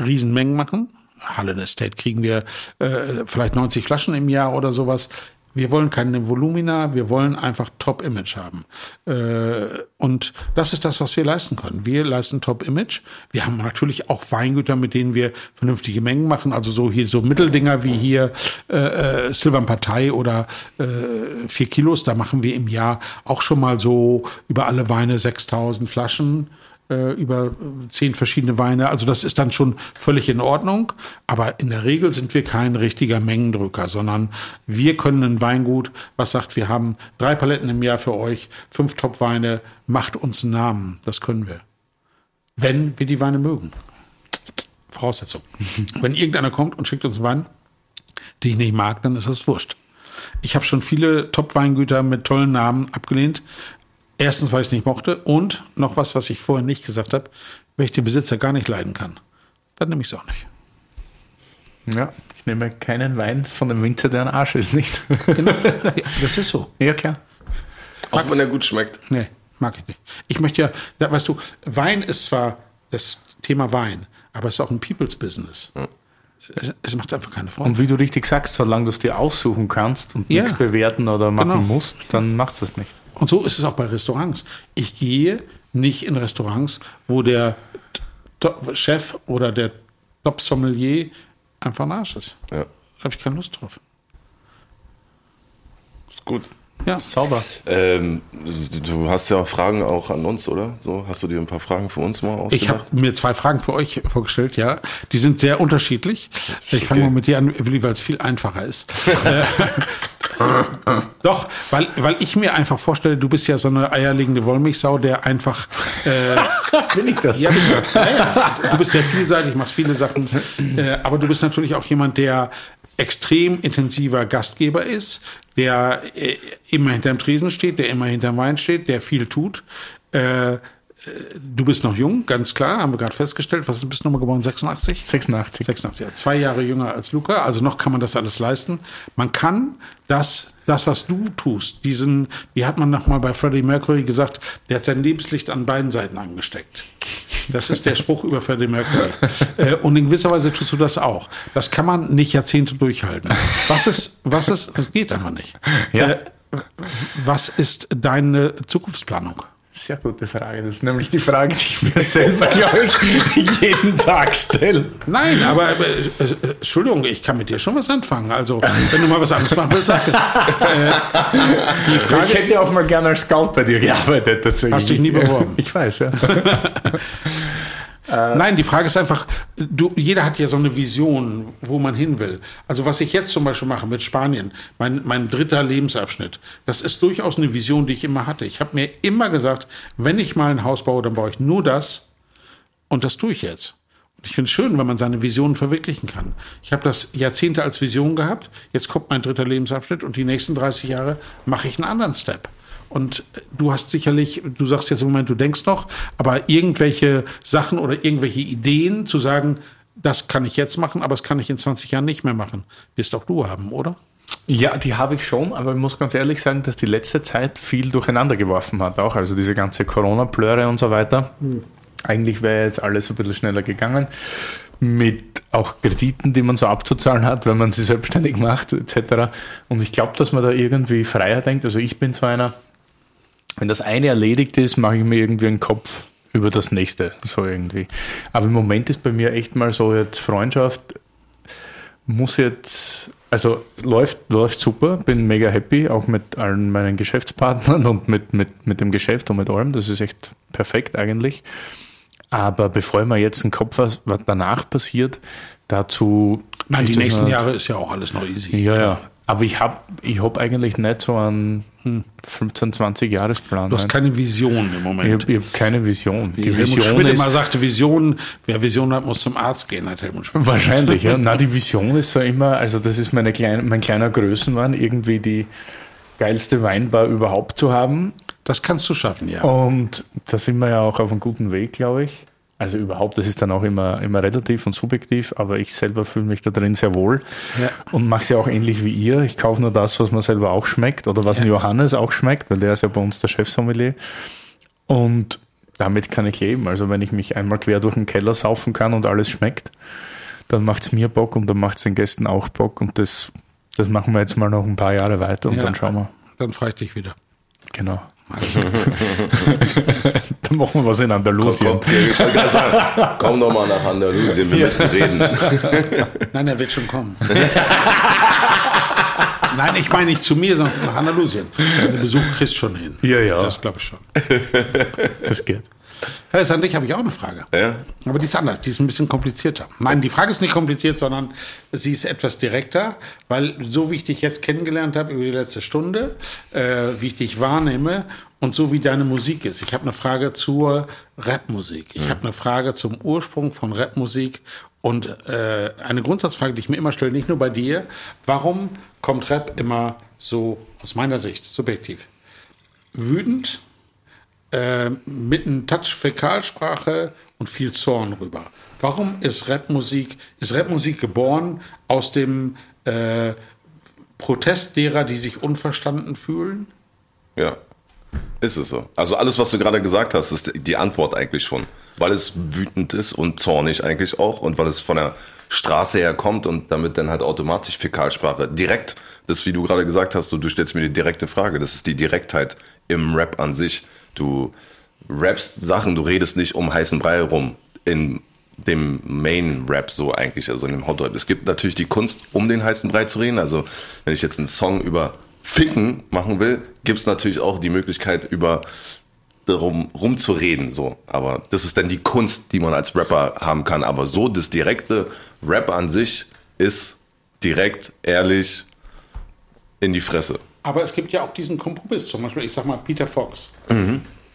Riesenmengen machen. Hallen Estate kriegen wir äh, vielleicht 90 Flaschen im Jahr oder sowas. Wir wollen keine Volumina, wir wollen einfach Top-Image haben. Äh, und das ist das, was wir leisten können. Wir leisten Top-Image. Wir haben natürlich auch Weingüter, mit denen wir vernünftige Mengen machen. Also so hier so Mitteldinger wie hier äh, äh, Silvan Partei oder äh, vier Kilos. Da machen wir im Jahr auch schon mal so über alle Weine 6000 Flaschen äh, über zehn verschiedene Weine. Also das ist dann schon völlig in Ordnung. Aber in der Regel sind wir kein richtiger Mengendrücker, sondern wir können ein Weingut, was sagt, wir haben drei Paletten im Jahr für euch, fünf Top-Weine, macht uns einen Namen. Das können wir. Wenn wir die Weine mögen. Voraussetzung. Wenn irgendeiner kommt und schickt uns einen Wein, den ich nicht mag, dann ist das wurscht. Ich habe schon viele Top-Weingüter mit tollen Namen abgelehnt, Erstens, weil ich es nicht mochte und noch was, was ich vorher nicht gesagt habe, wenn ich den Besitzer gar nicht leiden kann, dann nehme ich es auch nicht.
Ja, ich nehme keinen Wein von dem Winzer, der ein Arsch ist, nicht?
Genau. Das ist so.
ja, klar.
Auch wenn er gut schmeckt.
Nee, mag ich nicht. Ich möchte ja, da, weißt du, Wein ist zwar das Thema Wein, aber es ist auch ein People's Business. Es, es macht einfach keine Freude.
Und wie du richtig sagst, solange du es dir aussuchen kannst und
Ja.
nichts bewerten oder machen
Genau.
musst, dann machst du es nicht.
Und so ist es auch bei Restaurants. Ich gehe nicht in Restaurants, wo der Top- Chef oder der Top-Sommelier einfach ein Arsch ist.
Ja,
Da habe ich keine Lust drauf.
ist gut.
Ja.
Sauber.
Ähm, du- hast ja Fragen auch an uns, oder? So, hast du dir ein paar Fragen für uns mal
Ich habe
ausgedacht?
mir zwei Fragen für euch vorgestellt, ja. Die sind sehr unterschiedlich. Ich fange
okay.
mal mit dir an, Willi, weil es viel einfacher ist. Äh, Doch, weil, weil ich mir einfach vorstelle, du bist ja so eine eierlegende Wollmilchsau, der einfach. Äh,
Bin ich das?
ja, bist du. Ja, ja. Du bist sehr vielseitig, machst viele Sachen. Äh, aber du bist natürlich auch jemand, der extrem intensiver Gastgeber ist, der äh, immer hinterm Tresen steht, der immer hinterm Wein steht, der viel tut. Äh, Du bist noch jung, ganz klar, haben wir gerade festgestellt. Was bist du nochmal geboren? 86?
86.
86, ja. Zwei Jahre jünger als Luca, also noch kann man das alles leisten. Man kann das, das was du tust, diesen, wie hat man nochmal bei Freddie Mercury gesagt, der hat sein Lebenslicht an beiden Seiten angesteckt. Das ist der Spruch über Freddie Mercury. Äh, Und in gewisser Weise tust du das auch. Das kann man nicht Jahrzehnte durchhalten. Was ist, was ist, das geht einfach nicht.
Ja.
Äh, Was ist deine Zukunftsplanung?
Sehr gute Frage. Das ist nämlich die Frage, die ich mir selber, glaube ich, jeden Tag stelle.
Nein, aber äh, äh, Entschuldigung, ich kann mit dir schon was anfangen. Also, wenn du mal was anderes machen willst, sag es. Äh, die
Ich
Frage,
hätte auch mal gerne als Scout bei dir gearbeitet. Tatsächlich.
Hast dich nie beworben?
Ich weiß, ja.
nein, die Frage ist einfach, du, jeder hat ja so eine Vision, wo man hin will. Also, was ich jetzt zum Beispiel mache mit Spanien, mein, mein dritter Lebensabschnitt, das ist durchaus eine Vision, die ich immer hatte. Ich habe mir immer gesagt, wenn ich mal ein Haus baue, dann baue ich nur das und das tue ich jetzt. Und ich finde es schön, wenn man seine Visionen verwirklichen kann. Ich habe das Jahrzehnte als Vision gehabt. Jetzt kommt mein dritter Lebensabschnitt und die nächsten 30 Jahre mache ich einen anderen Step. Und du hast sicherlich, du sagst jetzt im Moment, du denkst noch, aber irgendwelche Sachen oder irgendwelche Ideen zu sagen, das kann ich jetzt machen, aber das kann ich in 20 Jahren nicht mehr machen, wirst auch du haben, oder?
Ja, die habe ich schon, aber ich muss ganz ehrlich sagen, dass die letzte Zeit viel durcheinander geworfen hat. Auch also diese ganze Corona-Plöre und so weiter. Eigentlich wäre jetzt alles ein bisschen schneller gegangen. Mit auch Krediten, die man so abzuzahlen hat, wenn man sie selbstständig macht, etc. Und ich glaube, dass man da irgendwie freier denkt. Also ich bin so einer, wenn das eine erledigt ist, mache ich mir irgendwie einen Kopf über das nächste, so irgendwie. Aber im Moment ist bei mir echt mal so jetzt Freundschaft, muss jetzt, also läuft, läuft super, bin mega happy, auch mit allen meinen Geschäftspartnern und mit, mit, mit dem Geschäft und mit allem. Das ist echt perfekt eigentlich. Aber bevor ich mir jetzt einen Kopf was, was danach passiert, dazu.
Nein, die nächsten Jahre ist ja auch alles noch easy.
Ja, ja. Aber ich habe ich hab eigentlich nicht so einen 15, 20 Jahresplan.
Du hast keine Vision im
ich
Moment.
habe hab keine Vision. Die
Helmut
Vision
Schmidt
ist
immer sagte, Vision, wer Vision hat, muss zum Arzt gehen, hat Helmut Schmidt.
wahrscheinlich. Ja. Na, die Vision ist so immer, also das ist meine kleine, mein kleiner Größenwahn, irgendwie die geilste Weinbar überhaupt zu haben.
Das kannst du schaffen, ja.
Und da sind wir ja auch auf einem guten Weg, glaube ich. Also überhaupt, das ist dann auch immer, immer relativ und subjektiv, aber ich selber fühle mich da drin sehr wohl
Ja.
und mache es ja auch ähnlich wie ihr. Ich kaufe nur das, was mir selber auch schmeckt oder was dem Johannes auch schmeckt, weil der ist ja bei uns der Chefsommelier. Und damit kann ich leben. Also wenn ich mich einmal quer durch den Keller saufen kann und alles schmeckt, dann macht es mir Bock und dann macht es den Gästen auch Bock und das, das machen wir jetzt mal noch ein paar Jahre weiter und
Ja.
dann schauen wir.
Dann frage ich dich wieder.
Genau. dann machen wir was in Andalusien.
Komm, gerade sagen, komm doch mal nach Andalusien, wir müssen reden.
Nein, er wird schon kommen. Nein, ich meine nicht zu mir, sondern nach Andalusien. Den Besuch kriegst schon hin.
Ja, ja.
Das glaube ich schon.
Das geht.
Herr an dich habe ich auch eine Frage.
Ja?
Aber die ist anders, die ist ein bisschen komplizierter. Nein, die Frage ist nicht kompliziert, sondern sie ist etwas direkter, weil so wie ich dich jetzt kennengelernt habe über die letzte Stunde, äh, wie ich dich wahrnehme und so wie deine Musik ist. Ich habe eine Frage zur Rapmusik. Ich habe eine Frage zum Ursprung von Rapmusik und äh, eine Grundsatzfrage, die ich mir immer stelle, nicht nur bei dir. Warum kommt Rap immer so, aus meiner Sicht, subjektiv, wütend, äh, mit einem Touch Fäkalsprache und viel Zorn rüber. Warum ist Rapmusik, ist Rapmusik geboren aus dem äh, Protest derer, die sich unverstanden fühlen?
Ja. Ist es so. Also alles, was du gerade gesagt hast, ist die Antwort eigentlich schon. Weil es wütend ist und zornig eigentlich auch und weil es von der Straße her kommt und damit dann halt automatisch Fäkalsprache direkt, das wie du gerade gesagt hast, so, du stellst mir die direkte Frage, das ist die Direktheit im Rap an sich. Du rappst Sachen, du redest nicht um heißen Brei rum in dem Main-Rap so eigentlich, also in dem Hot-Rap. Es gibt natürlich die Kunst, um den heißen Brei zu reden. Also wenn ich jetzt einen Song über Ficken machen will, gibt es natürlich auch die Möglichkeit, über darum rumzureden. So. Aber das ist dann die Kunst, die man als Rapper haben kann. Aber so das direkte Rap an sich ist direkt, ehrlich, in die Fresse.
Aber es gibt ja auch diesen Kompromiss. Zum Beispiel, ich sag mal, Peter Fox.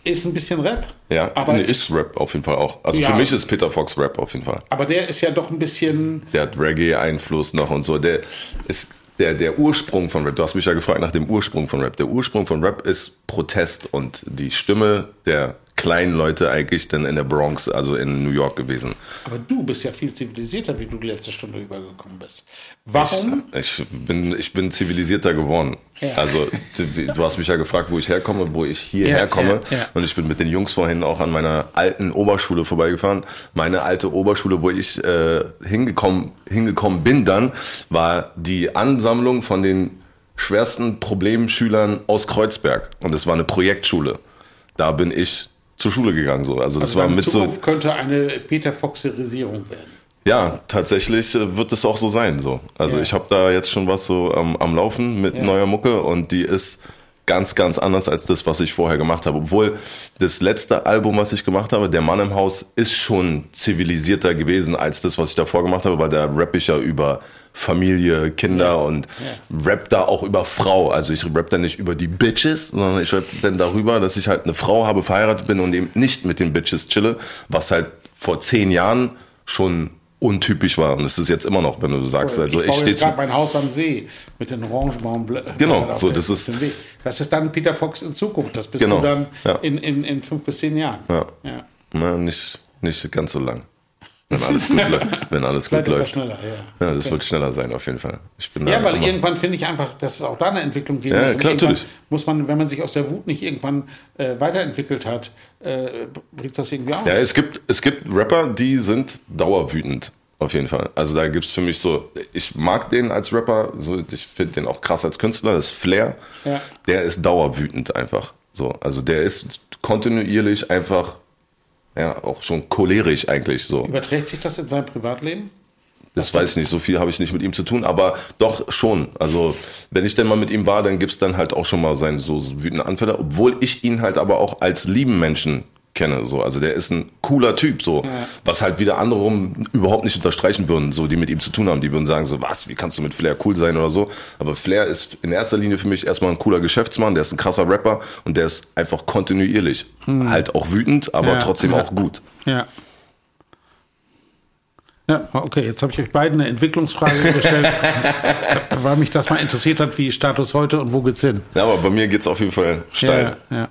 Ist ein bisschen Rap.
Ja,
aber,
nee, ist Rap auf jeden Fall auch. Also
Ja.
für mich ist Peter Fox Rap auf jeden Fall.
aber der ist ja doch ein bisschen.
Der hat Reggae-Einfluss noch und so. Der ist der, der Ursprung von Rap. Du hast mich ja gefragt nach dem Ursprung von Rap. Der Ursprung von Rap ist Protest und die Stimme der kleinen Leute eigentlich dann in der Bronx, also in New York gewesen.
Aber du bist ja viel zivilisierter, wie du die letzte Stunde übergekommen bist. Warum?
Ich bin, ich bin zivilisierter geworden.
Ja.
Also, du, du hast mich ja gefragt, wo ich herkomme, wo ich hierher
Ja,
komme.
ja.
Und ich bin mit den Jungs vorhin auch an meiner alten Oberschule vorbeigefahren. Meine alte Oberschule, wo ich äh, hingekommen, hingekommen bin dann, war die Ansammlung von den schwersten Problemschülern aus Kreuzberg. Und es war eine Projektschule. Da bin ich zur Schule gegangen. So. Also das
Also
war mit so.
Zukunft könnte eine Peter Foxerisierung werden.
Ja, tatsächlich äh, wird es auch so sein. So. Also
Ja.
ich habe da jetzt schon was so am, am Laufen mit
Ja.
neuer Mucke und die ist ganz, ganz anders als das, was ich vorher gemacht habe. Obwohl das letzte Album, was ich gemacht habe, Der Mann im Haus, ist schon zivilisierter gewesen als das, was ich davor gemacht habe, weil da rapp ich ja über Familie, Kinder und rap da auch über Frau. Also ich rap da nicht über die Bitches, sondern ich rap dann darüber, dass ich halt eine Frau habe, verheiratet bin und eben nicht mit den Bitches chille, was halt vor zehn Jahren schon untypisch war. Und es ist jetzt immer noch, wenn du sagst, also
ich
ich stehe
gerade mein Haus am See mit den Orangenbaumblättern.
Genau, so, das ist-.
Das ist dann Peter Fox in Zukunft. Das bist
Genau,
du dann
ja.
in, in, in fünf bis zehn Jahren.
Ja.
ja.
Na, nicht, nicht ganz so lang. Wenn alles gut, läuft- wenn alles gut läuft.
ja.
Ja, das wird schneller sein, auf jeden Fall. Ich bin
Ja, weil irgendwann finde ich einfach, dass es auch da eine Entwicklung geben
Ja,
muss.
Klar, natürlich.
Muss man, wenn man sich aus der Wut nicht irgendwann äh, weiterentwickelt hat, äh, bringt das irgendwie auf.
Ja, es gibt, es gibt Rapper, die sind dauerwütend. Auf jeden Fall. Also da gibt's für mich so, ich mag den als Rapper, so, ich finde den auch krass als Künstler, das Flair.
Ja.
Der ist dauerwütend einfach. So, also der ist kontinuierlich einfach, ja, auch schon cholerisch eigentlich so.
Überträgt sich das in sein Privatleben?
Das weiß ich nicht, so viel habe ich nicht mit ihm zu tun, aber doch schon. Also, wenn ich denn mal mit ihm war, dann gibt's dann halt auch schon mal seine so wütende Anfälle, obwohl ich ihn halt aber auch als lieben Menschen kenne. So. Also der ist ein cooler Typ, so, was halt wieder andere rum überhaupt nicht unterstreichen würden, so die mit ihm zu tun haben. Die würden sagen, so, was, wie kannst du mit Flair cool sein oder so. Aber Flair ist in erster Linie für mich erstmal ein cooler Geschäftsmann, der ist ein krasser Rapper und der ist einfach kontinuierlich. Halt auch wütend, aber
Ja,
trotzdem
ja.
auch gut.
Ja. Ja, okay, jetzt habe ich euch beiden eine Entwicklungsfrage gestellt, weil mich das mal interessiert hat, wie Status heute und wo geht's hin?
Ja, aber bei mir geht's auf jeden Fall steil.
Ja, ja.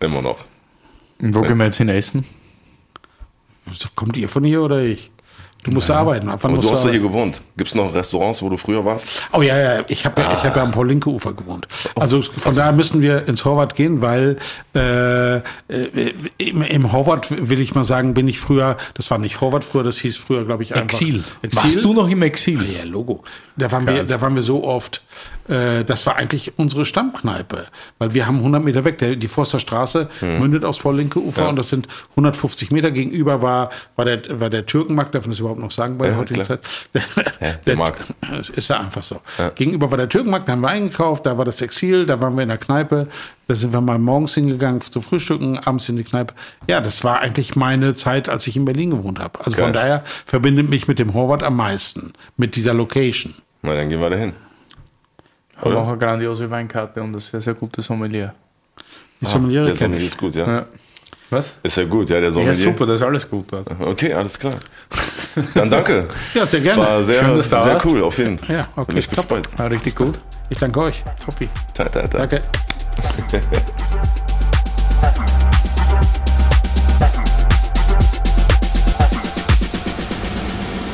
Immer noch.
Und wo gehen wir jetzt hin essen?
Kommt ihr von hier oder ich? Du musst arbeiten. Ab
Aber
musst
du hast ja hier gewohnt. Gibt's noch Restaurants, wo du früher warst?
Oh ja, ja, ich habe ja, ich hab ja am Paul-Linke-Ufer gewohnt. Also von daher müssen wir ins Horvath gehen, weil äh, äh, im, im Horvath, will ich mal sagen, bin ich früher, das war nicht Horvath früher, das hieß früher, glaube ich, einfach
Exil.
Exil.
Warst du noch im Exil?
Ja, Logo. Da waren, wir, da waren wir so oft. Äh, das war eigentlich unsere Stammkneipe. Weil wir haben 100 Meter weg, der, die Forster Straße mündet aufs Paul-Linke Ufer und das sind 150 Meter. Gegenüber war, war, der, war der Türkenmarkt, darf man das überhaupt noch sagen bei der
Ja,
heutigen
klar.
Zeit?
der Markt.
Das Ist ja einfach so. Gegenüber war der Türkenmarkt, da haben wir eingekauft, da war das Exil, da waren wir in der Kneipe, da sind wir mal morgens hingegangen zu frühstücken, abends in die Kneipe. Ja, das war eigentlich meine Zeit, als ich in Berlin gewohnt habe. Also von
Geil.
daher verbindet mich mit dem Horvath am meisten, mit dieser Location.
Na, dann gehen wir dahin.
Haben auch eine grandiose Weinkarte und ein sehr, sehr gutes Sommelier.
Die Sommeliere
Der
kenne
Sommelier
ich.
ist gut, ja.
Ja. Was?
Ist ja gut, ja, der
Ja,
Sommelier.
super, das ist alles gut dort.
Okay, alles klar. Dann danke.
Ja, sehr gerne.
War sehr,
Schön, dass du da
sehr
warst.
cool, auf jeden Fall.
Ja, okay,
Hat mich
top.
War richtig gut.
Ich danke euch.
Toppi.
Ta, ta, ta.
Danke.